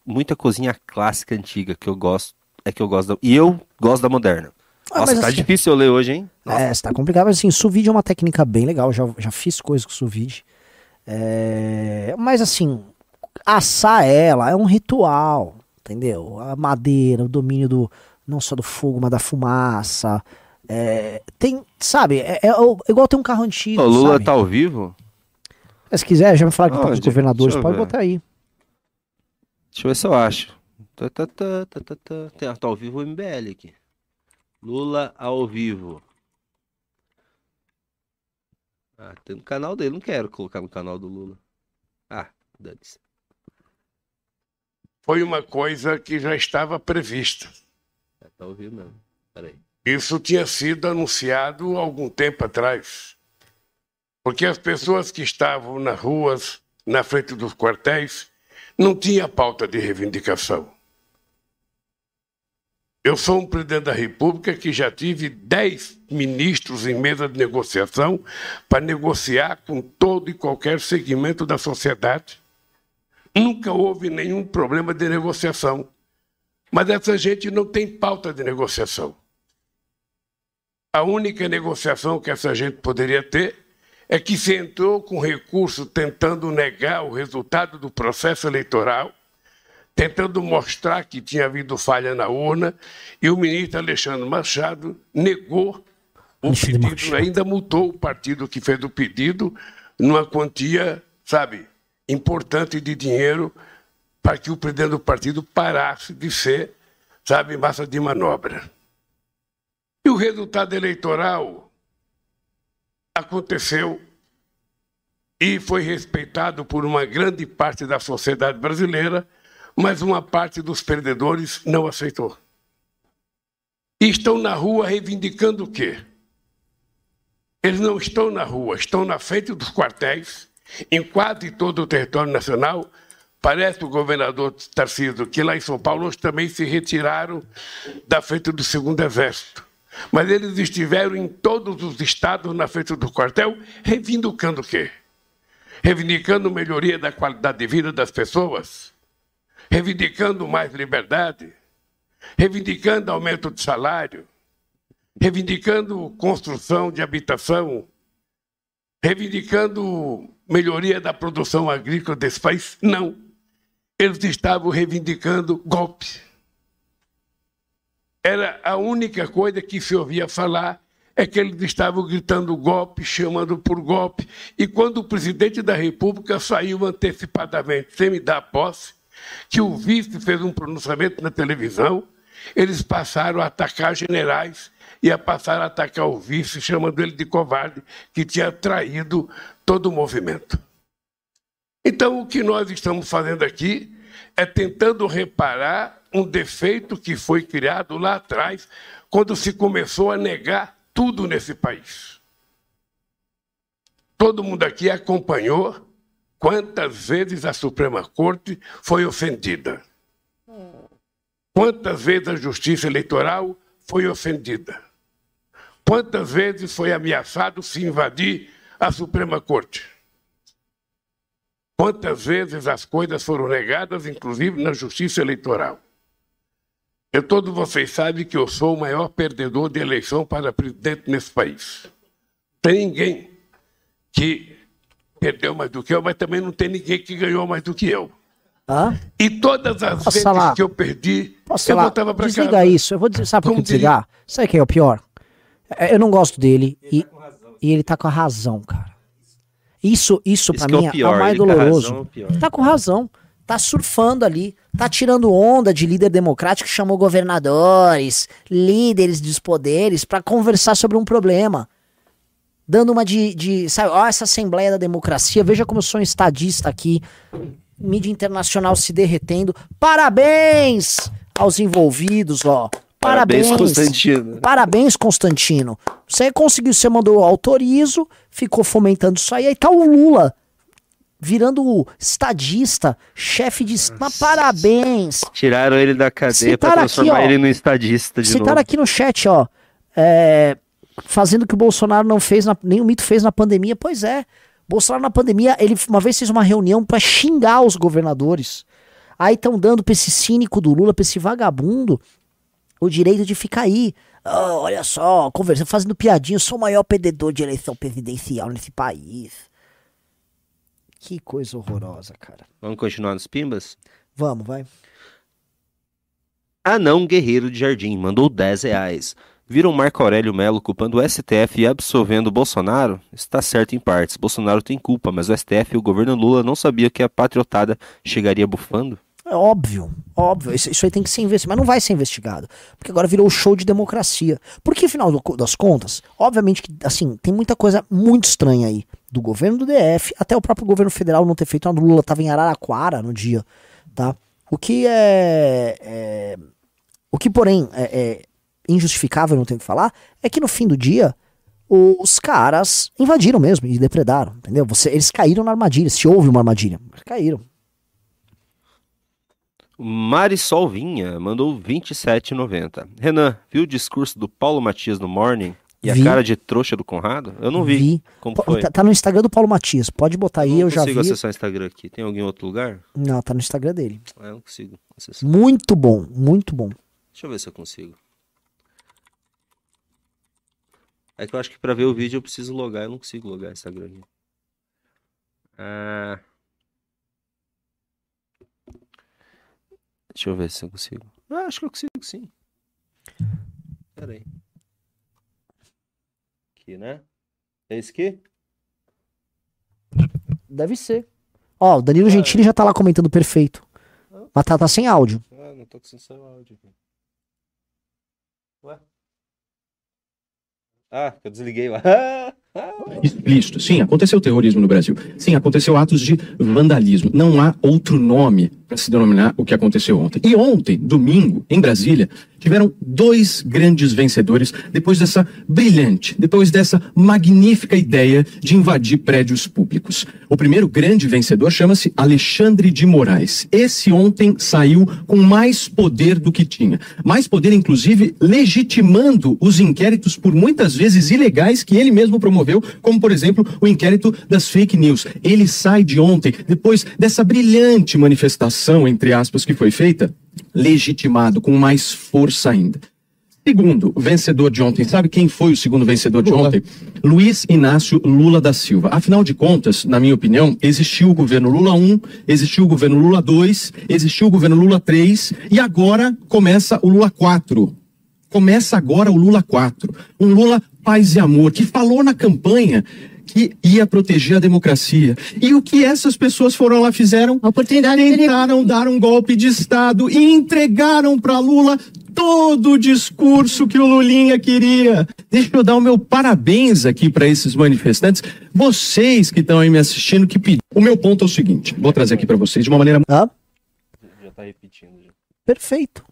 muita cozinha clássica antiga que eu gosto. É que eu gosto da... E eu gosto da moderna. Ah, Nossa, tá assim- difícil eu ler hoje, hein? Nossa. É, tá complicado, mas assim, sous vide é uma técnica bem legal, já, já fiz coisas com sous vide. É, mas assim, assar ela é um ritual, entendeu? A madeira, o domínio do não só do fogo, mas da fumaça. É, tem, sabe, é, é igual ter um carro antigo. o Lula sabe? tá ao vivo? É, Se quiser, já me falar que tá com os governadores, pode ver. botar aí. Deixa eu ver se eu acho. Tá, tá, tá, tá, tá, tá. Tem- Tá ao vivo o MBL aqui. Lula ao vivo. Ah, tem no canal dele. Não quero colocar no canal do Lula. Ah, dane-se. Foi uma coisa que já estava prevista. É, Tá ao vivo mesmo. Peraí. Isso tinha sido anunciado algum tempo atrás. Porque as pessoas que estavam nas ruas, na frente dos quartéis, não tinha pauta de reivindicação. Eu sou um presidente da República que já tive dez ministros em mesa de negociação para negociar com todo e qualquer segmento da sociedade. Nunca houve nenhum problema de negociação. Mas essa gente não tem pauta de negociação. A única negociação que essa gente poderia ter é que se entrou com recurso tentando negar o resultado do processo eleitoral tentando mostrar que tinha havido falha na urna, e o ministro Alexandre Machado negou o Alexandre pedido, Machado. ainda multou o partido que fez o pedido numa quantia, sabe, importante de dinheiro para que o presidente do partido parasse de ser, sabe, massa de manobra. E o resultado eleitoral aconteceu e foi respeitado por uma grande parte da sociedade brasileira, mas uma parte dos perdedores não aceitou. E estão na rua reivindicando o quê? Eles não estão na rua, estão na frente dos quartéis, em quase todo o território nacional. Parece o governador Tarcísio que lá em São Paulo hoje também se retiraram da frente do segundo exército. Mas eles estiveram em todos os estados na frente do quartel, reivindicando o quê? Reivindicando melhoria da qualidade de vida das pessoas, reivindicando mais liberdade, reivindicando aumento de salário, reivindicando construção de habitação, reivindicando melhoria da produção agrícola desse país? Não. Eles estavam reivindicando golpe. Era a única coisa que se ouvia falar é que eles estavam gritando golpe, chamando por golpe. E quando o presidente da República saiu antecipadamente, sem me dar posse, que o vice fez um pronunciamento na televisão, eles passaram a atacar generais e a passar a atacar o vice, chamando ele de covarde, que tinha traído todo o movimento. Então, o que nós estamos fazendo aqui é tentando reparar um defeito que foi criado lá atrás, quando se começou a negar tudo nesse país. Todo mundo aqui acompanhou quantas vezes a Suprema Corte foi ofendida. Quantas vezes a Justiça Eleitoral foi ofendida. Quantas vezes foi ameaçado se invadir a Suprema Corte. Quantas vezes as coisas foram negadas, inclusive na Justiça Eleitoral. Eu, todos vocês sabem que eu sou o maior perdedor de eleição para presidente nesse país. Tem ninguém que perdeu mais do que eu, mas também não tem ninguém que ganhou mais do que eu. Hã? E todas as Posso vezes falar? que eu perdi, Posso eu falar? voltava para Desliga casa. isso. Eu vou dizer, sabe por que Como desligar? Sabe quem é o pior? É, Eu não gosto dele e, e ele tá com a razão, cara. Isso, isso que é o mim é pior, o mais ele tá doloroso. razão, é o pior. Tá com razão. Tá surfando ali. Tá tirando onda de líder democrático que chamou governadores, líderes dos poderes pra conversar sobre um problema. Dando uma de, de sabe, ó, essa Assembleia da Democracia, veja como eu sou um estadista aqui, mídia internacional se derretendo. Parabéns aos envolvidos, ó. Parabéns. Parabéns, Constantino. Parabéns, Constantino. Você conseguiu, você mandou autorizo, ficou fomentando isso aí. Aí tá o Lula virando estadista, chefe de. Mas parabéns. Tiraram ele da cadeia pra Citaram aqui, transformar ó. ele no estadista de Citaram novo. aqui no chat, ó. é, fazendo o que o Bolsonaro não fez, na, nem o Mito fez na pandemia. Pois é. Bolsonaro na pandemia, ele uma vez fez uma reunião pra xingar os governadores. Aí estão dando pra esse cínico do Lula, pra esse vagabundo, o direito de ficar aí. Ah, olha só, conversando, fazendo piadinha. Eu sou o maior perdedor de eleição presidencial nesse país. Que coisa horrorosa, cara. Vamos continuar nos pimbas? Vamos, vai. Anão Guerreiro de Jardim mandou 10 reais. Viram Marco Aurélio Melo culpando o STF e absolvendo Bolsonaro? Está certo em partes. Bolsonaro tem culpa, mas o STF e o governo Lula não sabia que a patriotada chegaria bufando? É óbvio, óbvio. Isso, isso aí tem que ser investigado, mas não vai ser investigado. Porque agora virou show de democracia. Porque, afinal das contas, obviamente que, assim, tem muita coisa muito estranha aí. Do governo do DF, até o próprio governo federal não ter feito nada. Lula tava em Araraquara no dia, tá? O que é. é- o que, porém, é, é- injustificável, não tenho o que falar, é que no fim do dia os caras invadiram mesmo e depredaram, entendeu? Você, eles caíram na armadilha, se houve uma armadilha, mas caíram. Marisol Vinha mandou 27,90. Renan, viu o discurso do Paulo Matias no Morning e Vi. a cara de trouxa do Conrado? Eu não vi. Como Po- foi? Tá, tá no Instagram do Paulo Matias, pode botar aí, não eu já consigo vi. acessar o Instagram aqui. Tem algum outro lugar? Não, tá no Instagram dele. Ah, eu não consigo acessar. Muito bom, muito bom. Deixa eu ver se eu consigo. É que eu acho que pra ver o vídeo eu preciso logar. Eu não consigo logar Instagram aqui. Ah. Deixa eu ver se eu consigo. Ah, acho que eu consigo sim. Pera aí. Aqui, né? É esse aqui? Deve ser. Ó, o Danilo Gentili já tá lá comentando perfeito. Mas tá, tá sem áudio. Ah, não tô conseguindo o áudio aqui. Ué? Ah, eu desliguei lá. explícito. Sim, aconteceu terrorismo no Brasil. Sim, aconteceu atos de vandalismo. Não há outro nome para se denominar o que aconteceu ontem. E ontem, domingo, em Brasília, tiveram dois grandes vencedores depois dessa brilhante, depois dessa magnífica ideia de invadir prédios públicos. O primeiro grande vencedor chama-se Alexandre de Moraes. Esse ontem saiu com mais poder do que tinha. Mais poder, inclusive, legitimando os inquéritos por muitas vezes ilegais que ele mesmo promoveu, como, por exemplo, o inquérito das fake news. Ele sai de ontem, depois dessa brilhante manifestação, entre aspas, que foi feita, legitimado, com mais força ainda. Segundo vencedor de ontem, sabe quem foi o segundo vencedor de ontem? Luiz Inácio Lula da Silva. Afinal de contas, na minha opinião, existiu o governo Lula 1, existiu o governo Lula 2, existiu o governo Lula 3 e agora começa o Lula 4. Começa agora o Lula 4. Um Lula paz e amor, que falou na campanha que ia proteger a democracia. E o que essas pessoas foram lá fizeram? A oportunidade Tentaram dar um golpe de Estado e entregaram para Lula todo o discurso que o Lulinha queria. Deixa eu dar o meu parabéns aqui para esses manifestantes. Vocês que estão aí me assistindo, que pediram. O meu ponto é o seguinte: vou trazer aqui para vocês de uma maneira. Hã? Já tá repetindo. Já. Perfeito.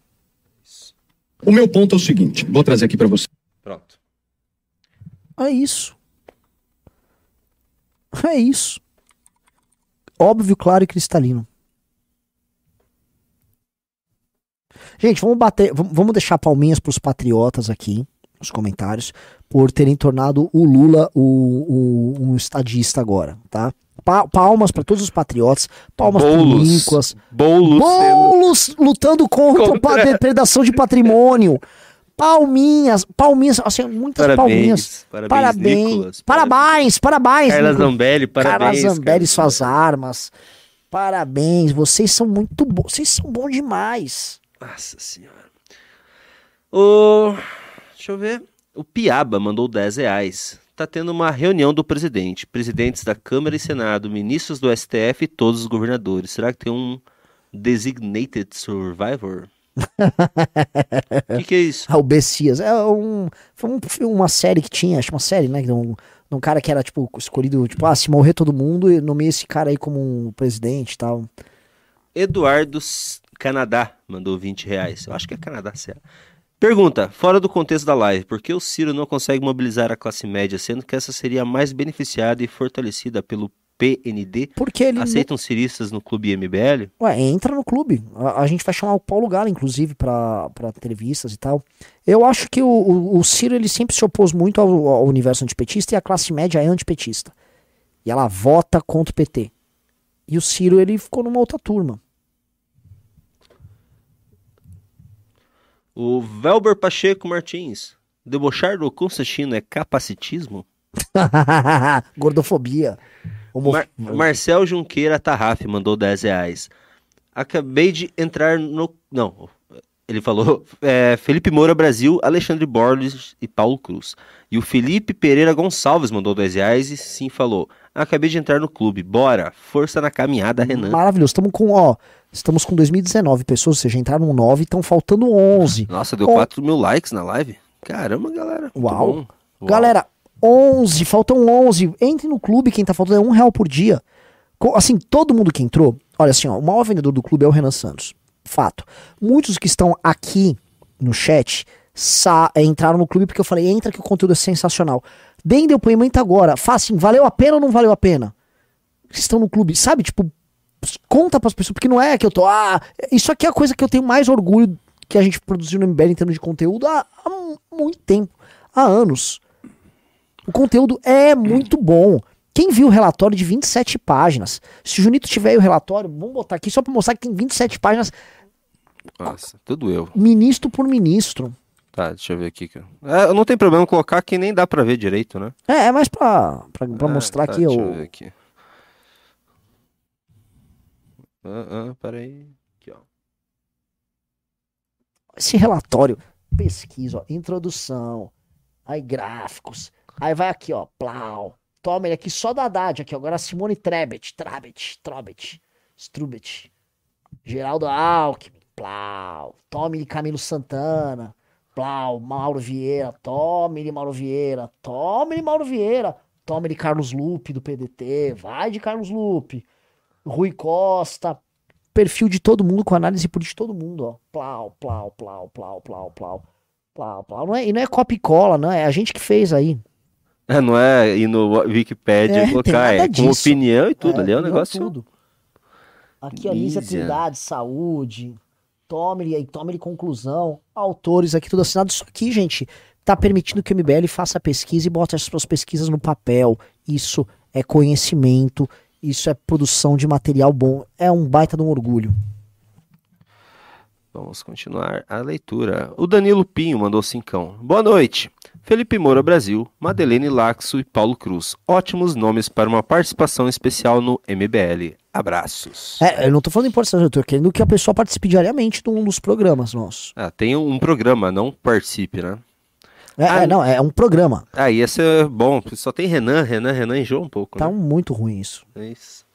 O meu ponto é o seguinte: vou trazer aqui para vocês. Pronto. É isso. É isso. Óbvio, claro e cristalino. Gente, vamos bater, vam- vamos deixar palminhas pros patriotas aqui nos comentários por terem tornado o Lula o, o- um estadista agora, tá? Pa- palmas para todos os patriotas, palmas Boulos. Nicolas, Boulos. Boulos lutando contra, Contra- a depredação de patrimônio. Palminhas, palminhas, assim, muitas palminhas. Parabéns. Parabéns, Nicolas. parabéns, parabéns. Carla Nicolas. Zambelli, parabéns. Carla Zambelli, Carla suas armas. Parabéns, vocês são muito bons. Vocês são bons demais. Nossa senhora. O... Deixa eu ver. O Piaba mandou 10 reais. Tá tendo uma reunião do presidente. Presidentes da Câmara e Senado, ministros do STF e todos os governadores. Será que tem um designated survivor? O que, que é isso? O Bessias. É um, foi um uma série que tinha, acho uma série, né? De um, de um cara que era, tipo, escolhido, tipo, ah, se morrer todo mundo, e nomeia esse cara aí como um presidente e tal. Eduardo Canadá mandou 20 reais. Eu acho que é Canadá, certo. Pergunta, fora do contexto da live, por que o Ciro não consegue mobilizar a classe média, sendo que essa seria a mais beneficiada e fortalecida pelo PND? Porque ele. Aceitam ciristas no clube MBL? Ué, entra no clube. A, a gente vai chamar o Paulo Gala, inclusive, pra entrevistas e tal. Eu acho que o, o, o Ciro ele sempre se opôs muito ao, ao universo antipetista e a classe média é antipetista. E ela vota contra o PT. E o Ciro ele ficou numa outra turma. O Velber Pacheco Martins. Debochar do Constantino é capacitismo? Gordofobia. Mar- Marcel Junqueira Tarraf mandou 10 reais. Acabei de entrar no. Não, ele falou. é, Felipe Moura Brasil, Alexandre Borges e Paulo Cruz. E o Felipe Pereira Gonçalves mandou 10 reais e sim falou. Acabei de entrar no clube. Bora, força na caminhada, Renan. Maravilhoso. Estamos com, ó, estamos com 2019 pessoas, ou seja, entraram 9 e estão faltando 11. Nossa, deu Ó. 4 mil likes na live. Caramba, galera. Uau. Uau. Galera, 11, faltam 11. Entre no clube, quem tá faltando é um real por dia. Assim, todo mundo que entrou, olha assim, ó, o maior vendedor do clube é o Renan Santos. Fato. Muitos que estão aqui no chat é, entraram no clube porque eu falei, entra que o conteúdo é sensacional. Deem depoimento agora. Fala assim, valeu a pena ou não valeu a pena? Vocês estão no clube, sabe? Tipo, conta pras pessoas, porque não é que eu tô. Ah, isso aqui é a coisa que eu tenho mais orgulho que a gente produziu no MBL em termos de conteúdo há, há mu- muito tempo há anos. O conteúdo é muito bom. Quem viu o relatório de 27 páginas? Se o Junito tiver o relatório, vamos botar aqui só pra mostrar que tem 27 páginas, Nossa, tudo eu. ministro por ministro. Tá, deixa eu ver aqui. É, não tem problema colocar que nem dá pra ver direito, né? É, é mais pra, pra, pra Ah, mostrar tá, aqui Deixa eu o. ver aqui. Ah, ah, peraí. Aqui, ó. Esse relatório. Pesquisa, ó, introdução. Aí gráficos. Aí vai aqui, ó. Plau. Toma ele aqui só da Haddad aqui. ó. Agora Simone Trebet. Trabet. Trobet. Strubet. Geraldo Alckmin. Plau. Tome ele Camilo Santana. Plau. Mauro Vieira. Tome ele Mauro Vieira. Tome ele Mauro Vieira. Tome ele Carlos Lupe do PDT. Vai de Carlos Lupe. Rui Costa. Perfil de todo mundo com análise política de todo mundo, ó. Plau, plau, plau, plau, plau, plau. Plau, plau. Não é, e não é copia e cola, não. É a gente que fez aí. É, não é ir no Wikipedia É, e colocar, é com disso. opinião e tudo ali, é um negócio. Tudo. Aqui, ó, Lízia. Trindade, Saúde. Tome aí, tome conclusão. Autores aqui, tudo assinado. Isso aqui, gente, tá permitindo que o MBL faça a pesquisa e bote as suas pesquisas no papel. Isso é conhecimento, isso é produção de material bom. É um baita de um orgulho. Vamos continuar a leitura. O Danilo Pinho mandou cincão. Boa noite. Felipe Moura Brasil, Madeleine Laxo e Paulo Cruz. Ótimos nomes para uma participação especial no MBL. Abraços. É, eu não tô falando importância, eu tô querendo que a pessoa participe diariamente de um dos programas nossos. Ah, tem um programa, não participe, né? É, Ah, é, não, é um programa. Ah, ia ser bom. Só tem Renan, Renan, Renan enjoa um pouco. Tá né? muito ruim isso. É isso.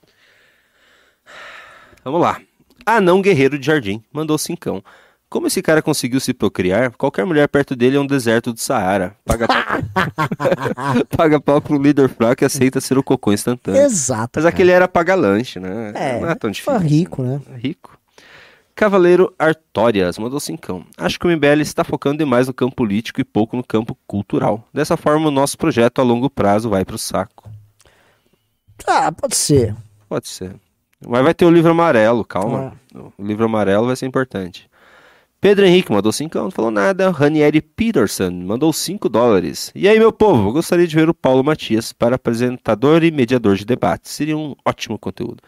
Vamos lá. Anão Guerreiro de Jardim mandou cincão. Como esse cara conseguiu se procriar, qualquer mulher perto dele é um deserto do Saara. Paga pau, Paga pau pro líder fraco e aceita ser o cocô instantâneo. Exato. Mas cara. aquele era paga-lanche, né? É, não é tão difícil. rico, né? É Rico. Cavaleiro Artórias mandou cincão. Acho que o MBL está focando demais no campo político e pouco no campo cultural. Dessa forma, o nosso projeto a longo prazo vai pro saco. Ah, pode ser. Pode ser. Mas vai ter o livro amarelo, calma. É. O livro amarelo vai ser importante. Pedro Henrique mandou 5, não falou nada. Ranieri Peterson mandou 5 dólares. E aí, meu povo, gostaria de ver o Paulo Matias para apresentador e mediador de debates. Seria um ótimo conteúdo.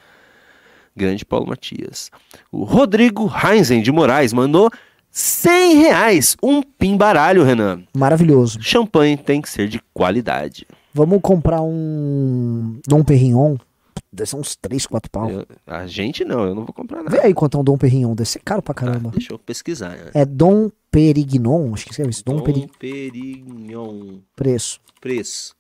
Grande Paulo Matias. O Rodrigo Heinzen de Moraes mandou 100 reais. Um pimbaralho, Renan. Maravilhoso. Champanhe tem que ser de qualidade. Vamos comprar um Dom Perignon. Deve ser uns 3, 4 pau. Eu- a gente não, eu não vou comprar nada. Vê aí quanto é um Dom Perignon. Deve ser caro pra Tá, caramba. deixa eu pesquisar. né? É Dom Perignon. Acho que escreve isso. Dom, Dom Perignon. Perignon. Preço. Preço.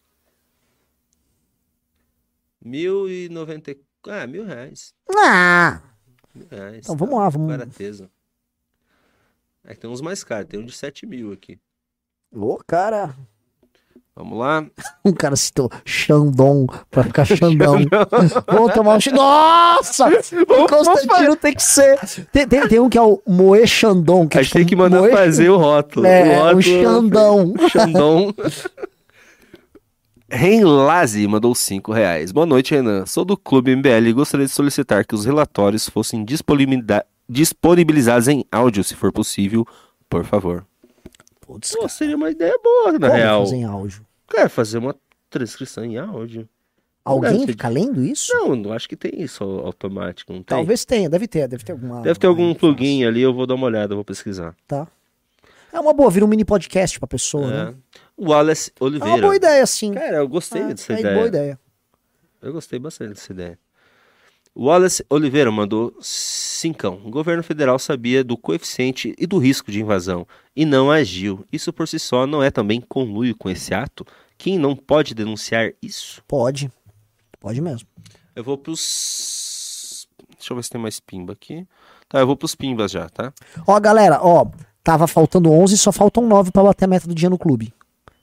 Mil e noventa... Ah, mil reais. Ah! Mil reais. Então vamos lá, vamos. Barateza. É que tem uns mais caros. Tem um de sete mil aqui. Ô, cara. Vamos lá. Um cara citou Xandão pra ficar Xandão. Vamos tomar um. Nossa! O Constantino tem que ser. Tem, tem, tem um que é o Moe Xandão. Que A gente tipo tem que mandar Moe fazer o rótulo. É, o rótulo. o Xandão. Xandão. Renlaze mandou 5 reais. Boa noite, Renan. Sou do Clube MBL e gostaria de solicitar que os relatórios fossem disponibilizados em áudio, se for possível, por favor. Putz, Pô, seria uma ideia boa, na como real. fazer em áudio? Cara, fazer uma transcrição em áudio. Alguém fica lendo isso? Não, não acho que tem isso au- automático, não tem? Talvez tenha, deve ter, deve ter alguma. Deve ter algum plugin ali, eu vou dar uma olhada, vou pesquisar. Tá. É uma boa, vira um mini podcast pra pessoa, É. né? Wallace É uma Oliveira. boa ideia, sim. Cara, eu gostei É, dessa é ideia. boa ideia. Eu gostei bastante dessa ideia. Wallace Oliveira mandou cincão. O governo federal sabia do coeficiente e do risco de invasão e não agiu. Isso por si só não é também conluio com esse ato? Quem não pode denunciar isso? Pode. Pode mesmo. Eu vou pros. Deixa eu ver se tem mais pimba aqui. Tá, eu vou pros pimbas já, tá? Ó, galera, ó, tava faltando 11, só faltam 9 pra bater a meta do dia no clube.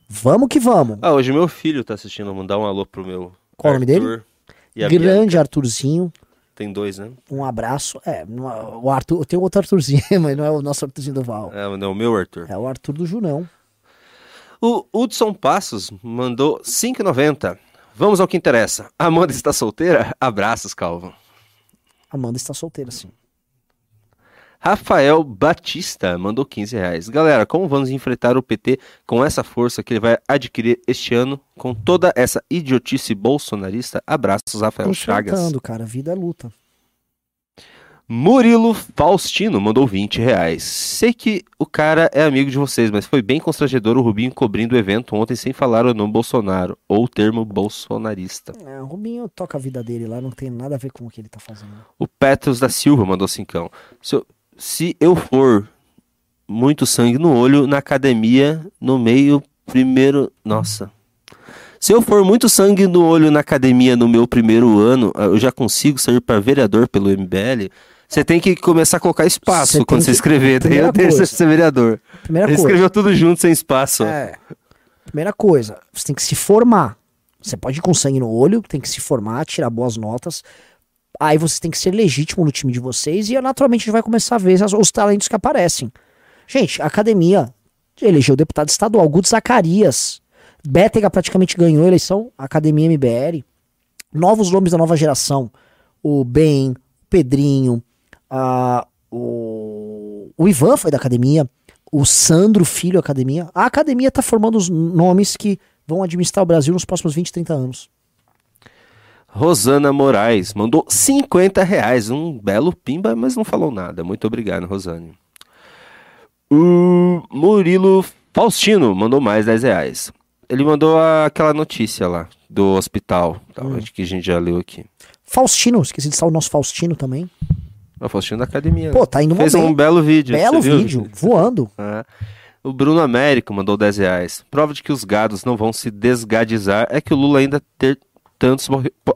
Vamos que vamos. Ah, hoje meu filho tá assistindo. Vou mandar um alô pro meu. Qual o nome dele? E a Bianca. Grande Arthurzinho. Tem dois, né? Um abraço. É, é- o Arthur, tem outro Arthurzinho, mas não é o nosso Arthurzinho do Val. É, não, o meu Arthur. É o Arthur do Junão. O Hudson Passos mandou 5,90. Vamos ao que interessa. Amanda está solteira? Abraços, Calvo. Amanda está solteira, sim. Rafael Batista mandou 15 reais. Galera, como vamos enfrentar o PT com essa força que ele vai adquirir este ano com toda essa idiotice bolsonarista? Abraços, Rafael Chagas. Cara. Vida é luta. Murilo Faustino mandou 20 reais. Sei que o cara é amigo de vocês, mas foi bem constrangedor o Rubinho cobrindo o evento ontem sem falar o nome Bolsonaro ou o termo bolsonarista. É, o Rubinho toca a vida dele lá, não tem nada a ver com o que ele tá fazendo. O Petros da Silva mandou cincão. Se eu, se eu for muito sangue no olho, na academia, no meio, primeiro. Nossa. Se eu for muito sangue no olho na academia no meu primeiro ano, ah, eu já consigo sair para vereador pelo MBL. Você tem que começar a colocar espaço tem quando você que- escrever. Primeira eu tenho que coisa. ser vereador. Primeira Ele coisa. escreveu tudo junto sem espaço. É. Primeira coisa, você tem que se formar. Você pode ir com sangue no olho, tem que se formar, tirar boas notas. Aí você tem que ser legítimo no time de vocês e naturalmente a gente vai começar a ver os talentos que aparecem. Gente, a academia elegeu o deputado estadual, Guto Zacarias. Bétega praticamente ganhou a eleição, Academia MBL. Novos nomes da nova geração. O Ben, o Pedrinho, a- o, o Ivan foi da academia, o Sandro Filho academia. A academia tá formando os nomes que vão administrar o Brasil nos próximos 20, 30 anos. Rosana Moraes mandou 50 reais. Um belo pimba, mas não falou nada. Muito obrigado, Rosane. O Murilo Faustino mandou mais 10 reais. Ele mandou aquela notícia lá do hospital. tal, Acho que a gente já leu aqui. Faustino, esqueci de citar o nosso Faustino também. O Faustino da academia. Pô, né? tá indo Fez bem. um belo vídeo. Belo você viu? vídeo, voando. É. O Bruno Américo mandou 10 reais. Prova de que os gados não vão se desgadizar é que o Lula ainda ter tantos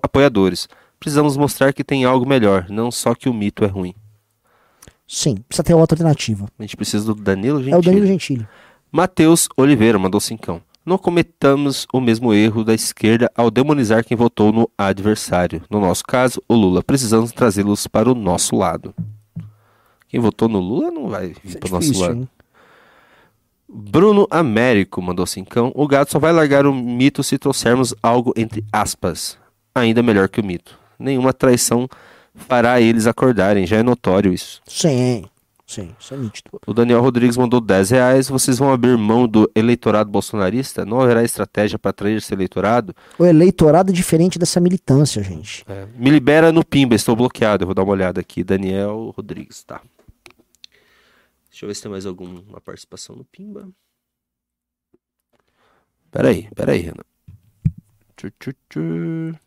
apoiadores. Precisamos mostrar que tem algo melhor, não só que o mito é ruim. Sim, precisa ter outra alternativa. A gente precisa do Danilo Gentili. É o Danilo Gentili. Matheus Oliveira mandou cincão. Não cometamos o mesmo erro da esquerda ao demonizar quem votou no adversário. No nosso caso, o Lula. Precisamos trazê-los para o nosso lado. Quem votou no Lula não vai vir é para o nosso lado. Bruno Américo mandou cincão. O gato só vai largar o mito se trouxermos algo entre aspas. Ainda melhor que o mito. Nenhuma traição fará eles acordarem. Já é notório isso. Sim, sim, isso é nítido. O Daniel Rodrigues mandou 10 reais. Vocês vão abrir mão do eleitorado bolsonarista? Não haverá estratégia para atrair esse eleitorado? O eleitorado é diferente dessa militância, gente. Me libera no Pimba, estou bloqueado. Eu vou dar uma olhada aqui. Daniel Rodrigues, tá. Deixa eu ver se tem mais alguma participação no Pimba. Peraí, peraí, Renan. Tchu, tchu, tchu.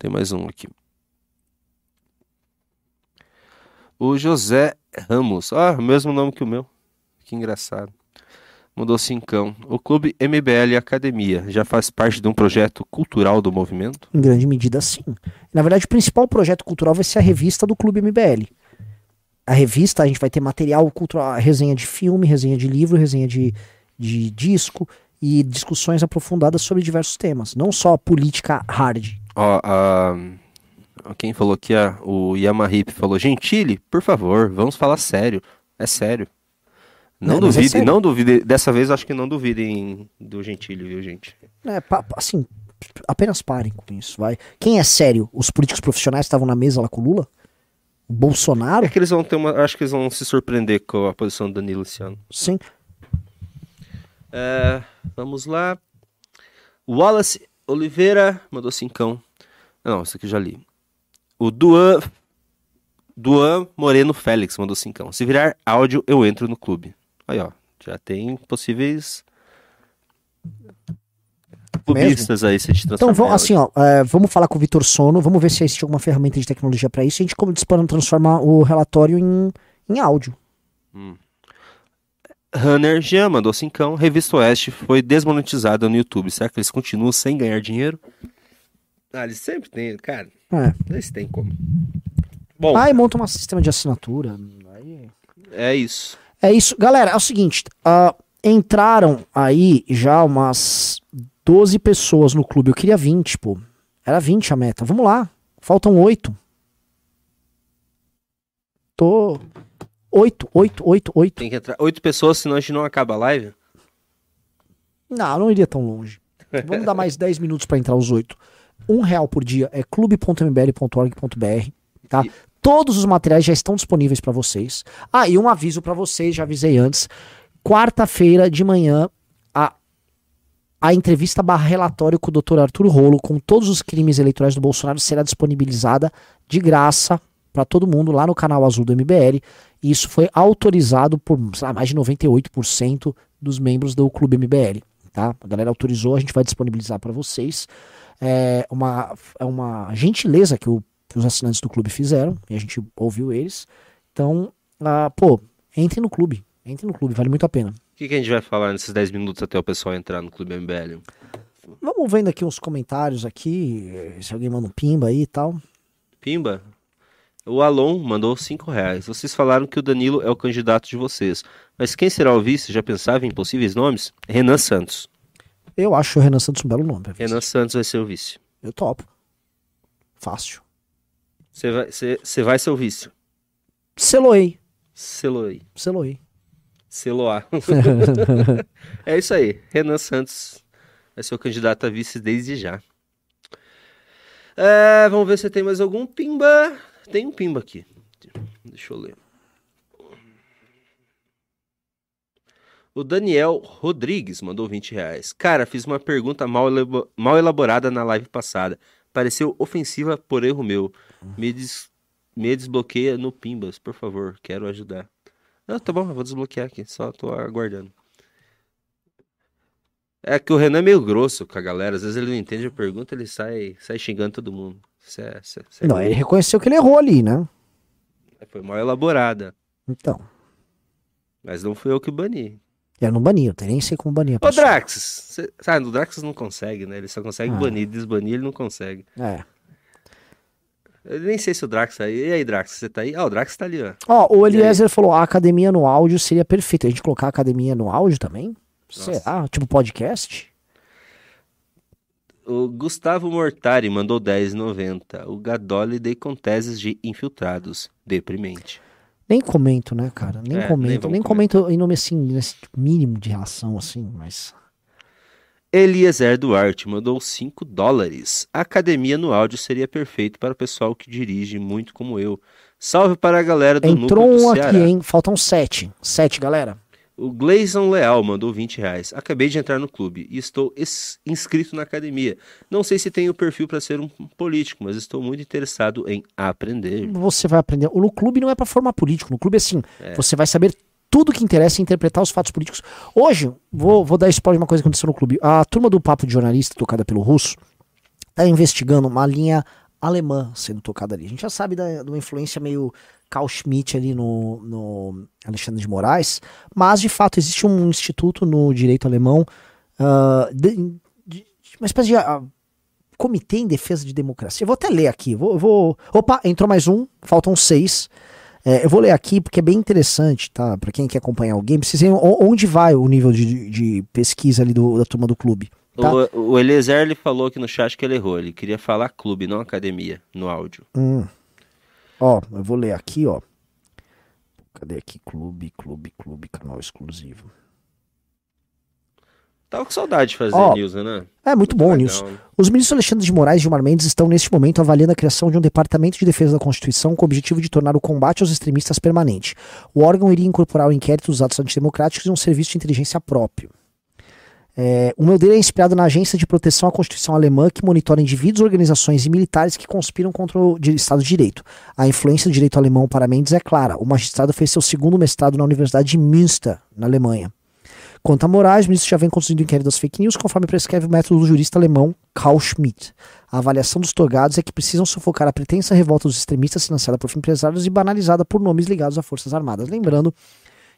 Tem mais um aqui. O José Ramos. Ah, mesmo nome que o meu. Que engraçado. Mandou cincão. O clube MBL Academia já faz parte de um projeto cultural do movimento? Em grande medida, sim. Na verdade, o principal projeto cultural vai ser a revista do Clube MBL. A revista, a gente vai ter material cultural, resenha de filme, resenha de livro, resenha de, de disco e discussões aprofundadas sobre diversos temas. Não só política hard. Ó, a- quem falou aqui, a- o Yamahip falou, Gentili, por favor, vamos falar sério. É sério. Não, Não, mas é duvide, sério. não duvide. Dessa vez acho que não duvidem do Gentili, viu, gente? É, pa- assim, apenas parem com isso, vai. Quem é sério? Os políticos profissionais que estavam na mesa lá com o Lula? Bolsonaro? É que eles vão ter uma. Acho que eles vão se surpreender com a posição do Danilo esse ano. Sim. É, vamos lá. Wallace Oliveira mandou cincão. Não, isso aqui eu já li. O Duan, Duan Moreno Félix mandou cincão. Se virar áudio, eu entro no clube. Aí, ó. Já tem possíveis clubistas aí, se Então, transformar. vamos, assim, ó, é, vamos falar com o Vitor Sono, vamos ver se existe alguma ferramenta de tecnologia para isso e a gente como disparando transformar o relatório em, em áudio. Runner Jean mandou cincão. Revista Oeste foi desmonetizada no YouTube. Será que eles continuam sem ganhar dinheiro? Ah, eles sempre têm, cara. É. Eles têm como. Bom, Aí monta um sistema de assinatura. Aí... é isso. É isso. Galera, é o seguinte. ah, entraram aí já umas 12 pessoas no clube. Eu queria 20, pô. Era 20 a meta. Vamos lá. Faltam 8. Tô. 8, 8, 8, 8. Tem que entrar oito pessoas, senão a gente não acaba a live. Não, não iria tão longe. Vamos dar mais 10 minutos para entrar os 8. Um real por dia é clube.mbl.org.br, tá? E- Todos os materiais já estão disponíveis para vocês. Ah, e um aviso para vocês, já avisei antes. Quarta-feira de manhã, a entrevista barra relatório com o Dr. Arthur Rolo com todos os crimes eleitorais do Bolsonaro será disponibilizada de graça para todo mundo lá no canal azul do MBL. E isso foi autorizado por lá, mais de 98% dos membros do Clube MBL. Tá? A galera autorizou, a gente vai disponibilizar para vocês. É uma, é uma gentileza que, o- que os assinantes do clube fizeram, e a gente ouviu eles. Então, ah, pô, entre no clube. Entre no clube, vale muito a pena. O que, que a gente vai falar nesses 10 minutos até o pessoal entrar no Clube MBL? Vamos vendo aqui uns comentários aqui, se alguém manda um pimba aí e tal. Pimba, o Alon mandou 5 reais. Vocês falaram que o Danilo é o candidato de vocês. Mas quem será o vice? Já pensava em possíveis nomes? Renan Santos. Eu acho o Renan Santos um belo nome. Renan. Santos vai ser o vice. Eu topo. Fácil. Você vai, vai ser o vice. Seloei. Seloei. Seloei. Seloar. é isso aí. Renan Santos vai ser o candidato a vice desde já. É, vamos ver se tem mais algum pimba. Tem um pimba aqui. Deixa eu ler. O Daniel Rodrigues mandou 20 reais. Cara, fiz uma pergunta mal, mal elaborada na live passada. Pareceu ofensiva por erro meu. Me, des- me desbloqueia no Pimbas, por favor. Quero ajudar. Não, tá bom, eu vou desbloquear aqui. Só tô aguardando. É que o Renan é meio grosso com a galera. Às vezes ele não entende a pergunta, ele sai, sai xingando todo mundo. Isso é, isso é- isso é Não, ele reconheceu que ele errou ali, né? Foi mal elaborada. Então. Mas não fui eu que bani. Eu não bani, eu nem sei como banir a Ô, pessoa. Drax! Cê, sabe, o Drax não consegue, né? Ele só consegue Ah. banir, desbanir, ele não consegue. É. Eu nem sei se o Drax tá aí. E aí, Drax, você tá aí? Ah, o Drax tá ali, ó. Ó, o Eliezer falou, a academia no áudio seria perfeita. A gente colocar a academia no áudio também? Nossa. Será? Tipo podcast? O Gustavo Mortari mandou 10,90. O Gadoli dei com teses de infiltrados. Deprimente. Nem comento, né, cara? Nem É, nem comento. vamos Nem, comento em nome assim, nesse mínimo de relação, assim, mas. Eliezer Duarte mandou 5 dólares. A academia no áudio seria perfeito para o pessoal que dirige muito como eu. Salve para a galera do Entrou núcleo do um Ceará. aqui, hein? Faltam sete. Sete, galera. O Gleison Leal mandou 20 reais. Acabei de entrar no clube e estou es- inscrito na academia. Não sei se tenho perfil para ser um político, mas estou muito interessado em aprender. Você vai aprender. No clube não é pra formar político. No clube é assim. É. Você vai saber tudo que interessa e interpretar os fatos políticos. Hoje, vou, vou dar spoiler de uma coisa que aconteceu no clube. A turma do Papo de Jornalista, tocada pelo Russo, tá investigando uma linha alemã sendo tocada ali. A gente já sabe da, de uma influência meio Carl Schmitt ali no, no Alexandre de Moraes, mas de fato existe um instituto no direito alemão, ah, de- de- uma espécie de ah, comitê em defesa de democracia. Eu vou até ler aqui. Vou, vou... Opa, entrou mais um, faltam seis. É, eu vou ler aqui porque é bem interessante, tá? Pra quem quer acompanhar o game, vocês veem onde vai o nível de, de pesquisa ali do- da turma do clube. Tá. O, o Eliezer ele falou aqui no chat que ele errou. Ele queria falar clube, não academia, no áudio. Hum. Ó, eu vou ler aqui, ó. Cadê aqui? Clube, clube, clube, canal exclusivo. Tava com saudade de fazer Ó, news, né? É muito bom, legal, né? Os ministros Alexandre de Moraes e Gilmar Mendes estão neste momento avaliando a criação de um departamento de defesa da Constituição com o objetivo de tornar o combate aos extremistas permanente. O órgão iria incorporar o inquérito dos atos antidemocráticos e um serviço de inteligência próprio. É, o modelo é inspirado na Agência de Proteção à Constituição Alemã, que monitora indivíduos, organizações e militares que conspiram contra o Estado de Direito. A influência do direito alemão para Mendes é clara. O magistrado fez seu segundo mestrado na Universidade de Münster, na Alemanha. Quanto a Moraes, o ministro já vem conduzindo o inquérito das fake news, conforme prescreve o método do jurista alemão Carl Schmitt. A avaliação dos togados é que precisam sufocar a pretensa revolta dos extremistas financiada por empresários e banalizada por nomes ligados a forças armadas. Lembrando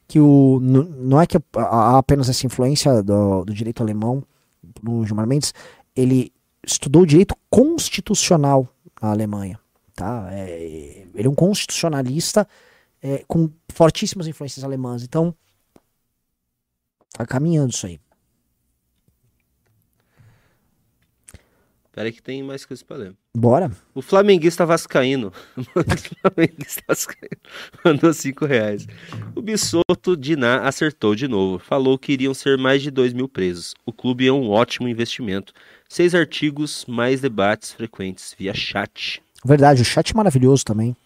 que o, não é que há apenas essa influência do, do direito alemão no Gilmar Mendes, ele estudou direito constitucional na Alemanha. Tá? É, ele é um constitucionalista é, com fortíssimas influências alemãs. Então, Tá caminhando isso aí. Peraí que tem mais coisas pra ler. Bora. O flamenguista vascaíno. o flamenguista vascaíno mandou 5 reais. O Bissoto Diná acertou de novo. Falou que iriam ser mais de 2 mil presos. O clube é um ótimo investimento. Seis artigos, mais debates frequentes via chat. Verdade, o chat é maravilhoso também.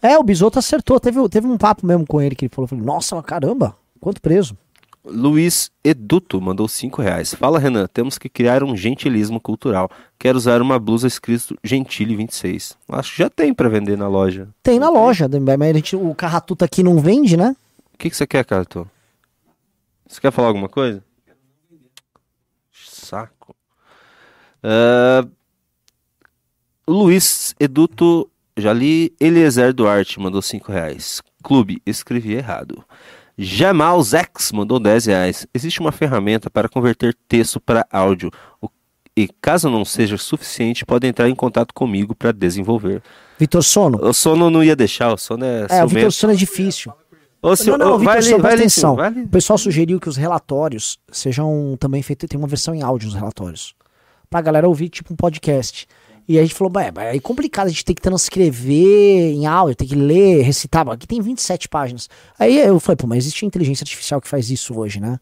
É, o Bisoto acertou. Teve, teve um papo mesmo com ele que ele falou, falou Nossa, caramba, quanto preso. Luiz Eduto mandou 5 reais. Fala, Renan, temos que criar um gentilismo cultural. Quero usar uma blusa escrito Gentile 26. Acho que já tem pra vender na loja. Tem na loja, mas a gente, o Carratuta aqui não vende, né? O que, que você quer, Cato? Você quer falar alguma coisa? Saco. Ah, Luiz Eduto Jali Eliezer Duarte mandou 5 reais. Clube, escrevi errado. Jamal Zex mandou 10 reais. Existe uma ferramenta para converter texto para áudio. E caso não seja suficiente, pode entrar em contato comigo para desenvolver. Vitor Sono. O sono não ia deixar, o sono é, É, o. Vitor Sono é difícil. Ô, senhor, não, não, Vitor presta ali, atenção. ali. O pessoal sugeriu que os relatórios sejam também feitos, tem uma versão em áudio dos relatórios. Pra galera ouvir, tipo um podcast. E a gente falou, "Bah, é, é complicado, a gente tem que transcrever em áudio, tem que ler, recitar. Aqui tem 27 páginas. Aí eu falei, pô, mas existe inteligência artificial que faz isso hoje, né?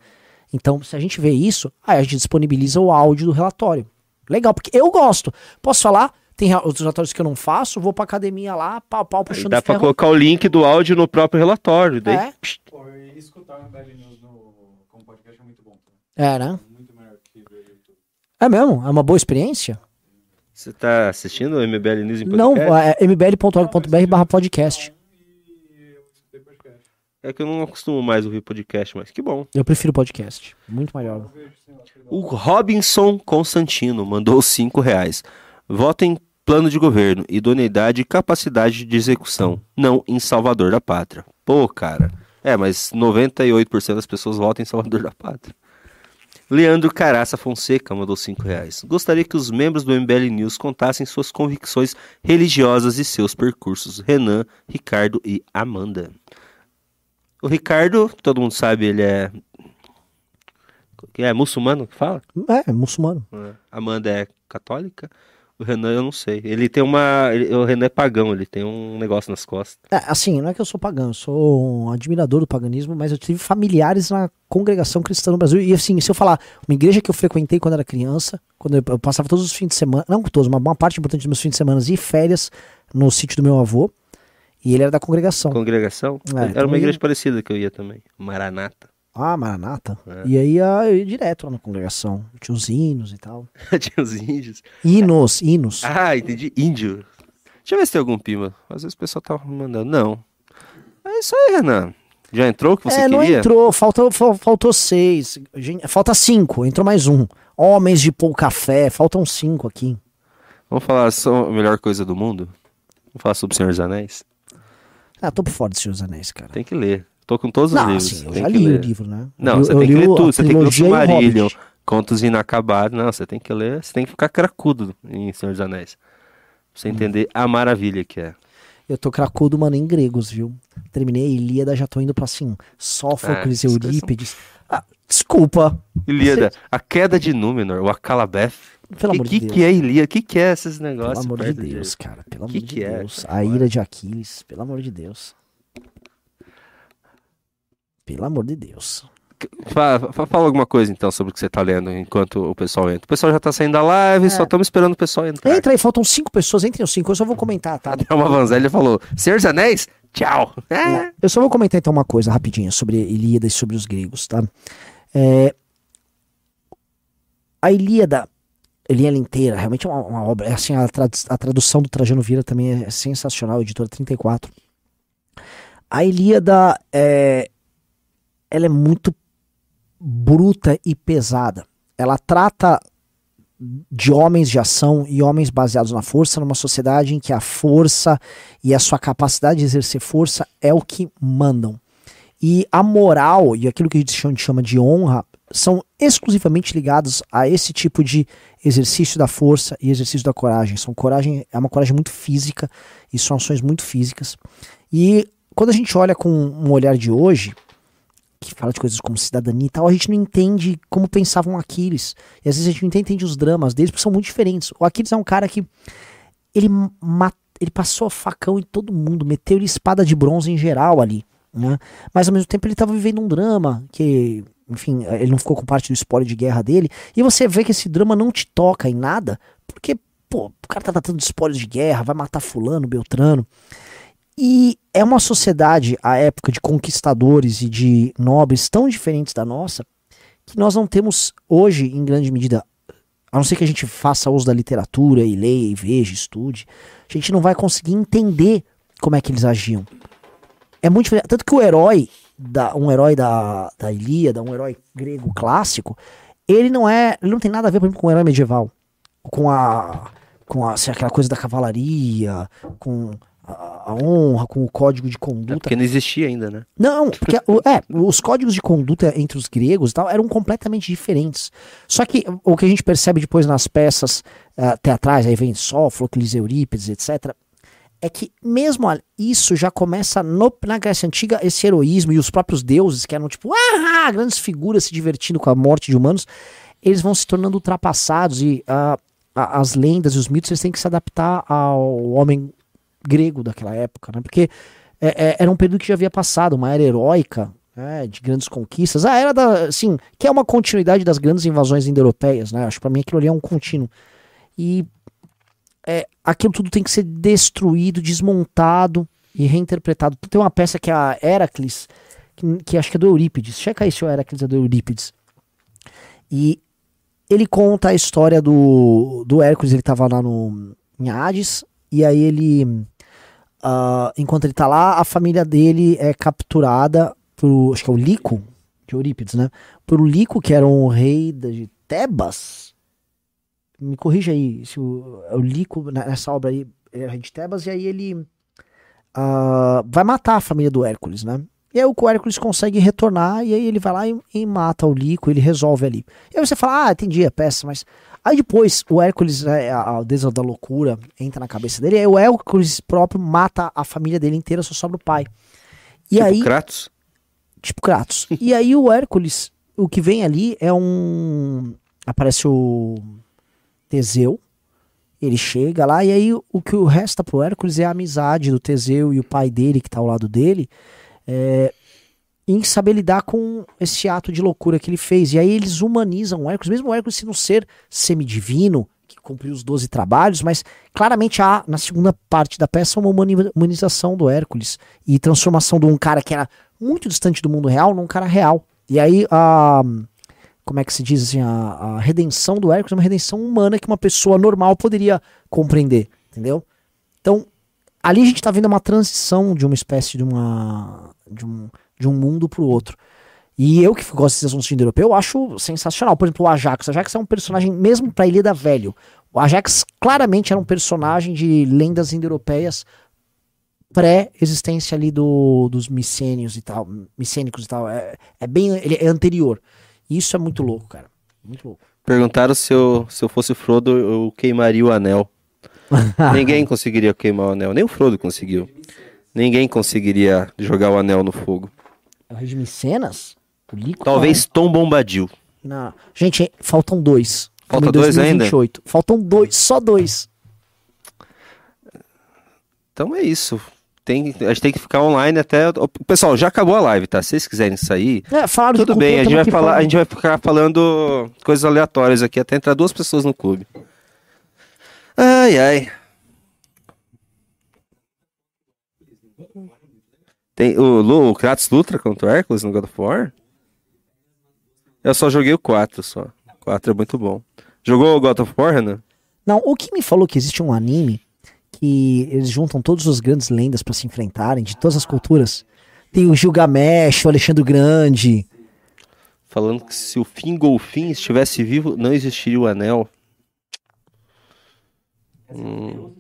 Então, se a gente vê isso, aí a gente disponibiliza o áudio do relatório. Legal, porque eu gosto. Posso falar? Tem outros relatórios que eu não faço, vou pra academia lá, pau, pau, puxando Dá pra ferro. colocar o link do áudio no próprio relatório. Daí, É. Pô, e escutar o MBL News no, como podcast é muito bom. Tá? É, né? Muito melhor que ver YouTube. É mesmo? É uma boa experiência? Você tá assistindo o MBL News em Não, podcast? é mbl.org.br barra podcast. Podcast. É que eu não costumo mais ouvir podcast, mas que bom. Eu prefiro podcast. Muito melhor. O Robinson Constantino mandou 5 reais. Vota em plano de governo, idoneidade e capacidade de execução, não em Salvador da Pátria. Pô, cara. É, mas 98% das pessoas votam em Salvador da Pátria. Leandro Caraça Fonseca mandou 5 reais. Gostaria que os membros do MBL News contassem suas convicções religiosas e seus percursos. Renan, Ricardo e Amanda. O Ricardo, todo mundo sabe, ele é. É muçulmano que fala? É, muçulmano. É. Amanda é católica? O Renan eu não sei. Ele tem uma. ele- o Renan é pagão, ele tem um negócio nas costas. É, assim, não é que eu sou pagão, eu sou um admirador do paganismo, mas eu tive familiares na congregação cristã no Brasil. E assim, se eu falar, uma igreja que eu frequentei quando era criança, quando eu, eu passava todos os fins de semana, não todos, uma boa parte importante dos meus fins de semana e férias no sítio do meu avô. E ele era da congregação. Congregação? É, Era então uma igreja eu- parecida que eu ia também. Maranata. Ah, Maranata. É. E aí ah, eu ia direto lá na congregação. Tinha os hinos e tal. Tinha os índios. Hinos, hinos. Ah, entendi. Índio. Deixa eu ver se tem algum pima. Às vezes o pessoal tava mandando. Não. É isso aí, Renan. Já entrou que você é, não queria? entrou, faltou, fal- faltou seis. Falta cinco, entrou mais um. Homens de pôr café, faltam cinco aqui. Vamos falar só a melhor coisa do mundo? Vamos falar sobre o Senhor dos Anéis? Ah, tô por fora dos Senhor dos Anéis, cara. Tem que ler. Tô com todos os Não, livros. assim, eu já li o livro, né? Não, Eu- você eu tem que ler tudo. Você tem que ler o Silmarillion. Contos Inacabados. Não, você tem que ler, você tem que ficar cracudo em Senhor dos Anéis. Pra você Hum. entender a maravilha que é. Eu tô cracudo, mano, em gregos, viu? Terminei a Ilíada, já tô indo pra assim, Sófocles, Ah, Eurípides. Ah, desculpa. Ilíada, a queda de Númenor, o Akalabeth. Pelo que, amor de que Deus. que é Ilíada? O que, que é esses Pelo negócios? amor de Deus, cara. Pelo amor Que de que é? Deus. A ira de Aquiles, pelo amor de Deus. Pelo amor de Deus. Fala, fa- fala alguma coisa então sobre o que você tá lendo enquanto o pessoal entra. O pessoal já tá saindo da live, só estamos esperando o pessoal entrar. Entra aí, faltam cinco pessoas, entrem os cinco, eu só vou comentar, tá? Até uma Vanzelli falou: Senhor dos Anéis, tchau. É. Eu só vou comentar então uma coisa rapidinho sobre Ilíada e sobre os gregos, tá? É, a Ilíada, Ilíada inteira, realmente é uma, uma obra. É assim, a, trad- a tradução do Trajano Vieira também é sensacional, editora 34. A Ilíada é, ela é muito bruta e pesada. Ela trata de homens de ação e homens baseados na força numa sociedade em que a força e a sua capacidade de exercer força é o que mandam. E a moral e aquilo que a gente chama- de honra são exclusivamente ligados a esse tipo de exercício da força e exercício da coragem. São coragem, é uma coragem muito física e são ações muito físicas. E quando a gente olha com um olhar de hoje, que fala de coisas como cidadania e tal, a gente não entende como pensavam Aquiles. E às vezes a gente não entende os dramas deles, porque são muito diferentes. O Aquiles é um cara que ele, ele passou facão em todo mundo, meteu-lhe espada de bronze em geral ali. Né? Mas ao mesmo tempo ele estava vivendo um drama que, enfim, ele não ficou com parte do spoiler de guerra dele. E você vê que esse drama não te toca em nada, porque, pô, o cara tá tratando de spoiler de guerra, vai matar fulano, Beltrano. E é uma sociedade, a época de conquistadores e de nobres tão diferentes da nossa, que nós não temos hoje, em grande medida, a não ser que a gente faça uso da literatura e leia e veja, estude, a gente não vai conseguir entender como é que eles agiam. É muito diferente. Tanto que o herói, da, um herói da, da Ilíada, um herói grego clássico, ele não é. Ele não tem nada a ver, por exemplo, com o herói medieval. Com a. Com a, aquela coisa da cavalaria, com a, a honra, com o código de É conduta. porque não existia ainda, né? Não, porque é, os códigos de conduta entre os gregos e tal eram completamente diferentes. Só que o que a gente percebe depois nas peças ah, teatrais, aí vem Sófocles, Eurípides, etc., é que mesmo isso já começa no- na Grécia Antiga, esse heroísmo e os próprios deuses, que eram tipo, ah, grandes figuras se divertindo com a morte de humanos, eles vão se tornando ultrapassados e a- as lendas e os mitos eles têm que se adaptar ao homem grego daquela época, né? Porque é- é- era um período que já havia passado, uma era heróica, né, de grandes conquistas. A era da, assim, que é uma continuidade das grandes invasões indo-europeias, né? Acho pra mim aquilo ali é um contínuo. E é, aquilo tudo tem que ser destruído, desmontado e reinterpretado. Tem uma peça que é a Heracles, que, que acho que é do Eurípides. Checa aí se o Heracles é do Eurípides. E ele conta a história do, do Hércules, ele tava lá no, em Hades, e aí ele, ah, enquanto ele tá lá, a família dele é capturada por, acho que é o Lico, de Eurípides, né? Por Lico, que era um rei de Tebas. Me corrija aí, se o, o Lico, né, nessa obra aí, é rei de Tebas, e aí ele ah, vai matar a família do Hércules, né? E aí o Hércules consegue retornar, e aí ele vai lá e, e mata o Lico, ele resolve ali. E aí você fala, ah, entendi a peça, mas Aí depois o Hércules, né, a, a deus da loucura, entra na cabeça dele, e aí o Hércules próprio mata a família dele inteira, só sobra o pai. E tipo aí, Kratos. tipo Kratos. e aí o Hércules, o que vem ali é um. Aparece o Teseu. Ele chega lá, e aí o que resta pro Hércules é a amizade do Teseu e o pai dele, que tá ao lado dele, é, em saber lidar com esse ato de loucura que ele fez. E aí eles humanizam o Hércules, mesmo o Hércules sendo um ser semidivino, que cumpriu os 12 trabalhos, mas claramente há, na segunda parte da peça, uma humani- humanização do Hércules e transformação de um cara que era muito distante do mundo real num cara real. E aí a. Como é que se diz assim? A, a redenção do Hércules é uma redenção humana que uma pessoa normal poderia compreender, entendeu? Então, ali a gente tá vendo uma transição de uma espécie de uma. de um, de um mundo pro outro. E eu que gosto desses assuntos de indo-europeu, eu acho sensacional. Por exemplo, o Ajax. O Ajax é um personagem, mesmo pra Ilha da Velho. O Ajax claramente era um personagem de lendas indo-europeias pré-existência ali do, dos micênios e tal, micênicos e tal. É, é bem, ele é anterior. E isso é muito louco, cara. Muito louco. Perguntaram se eu, se eu fosse o Frodo, eu queimaria o anel. Ninguém conseguiria queimar o anel, nem o Frodo conseguiu. Ninguém conseguiria jogar o anel no fogo. É Micenas? O Lico? Talvez Tom Bombadil. Não. Gente, faltam dois. Falta Estamos em dois ainda? 2028. Faltam dois, só dois. Então é isso. Tem, a gente tem que ficar online até. Pessoal, já acabou a live, tá? Se vocês quiserem sair, É, falaram tudo cultura, bem. A gente, vai falar, a gente vai ficar falando coisas aleatórias aqui até entrar duas pessoas no clube. Ai, ai. Tem, o, Lu, o Kratos luta contra o Hércules no God of War? Eu só joguei o 4 só. O 4 é muito bom. Jogou o God of War, Renan? Não, o que me falou que existe um anime que eles juntam todas as grandes lendas pra se enfrentarem, de todas as culturas. Tem o Gilgamesh, o Alexandre Grande. Falando que se o Finn Golfin estivesse vivo, não existiria o anel. Hum,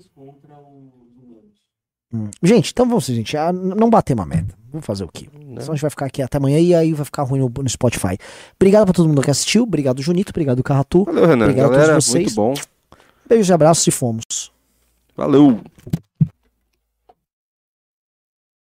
Hum. Gente, então vamos, gente, ah, não bater uma meta. Vamos fazer o quê? Senão a gente vai ficar aqui até amanhã e aí vai ficar ruim no, no Spotify. Obrigado pra todo mundo que assistiu. Obrigado, Junito. Obrigado, Carratu. Valeu, Renan. Obrigado a todos Galera, vocês. muito bom. Beijos e abraços e fomos. Valeu.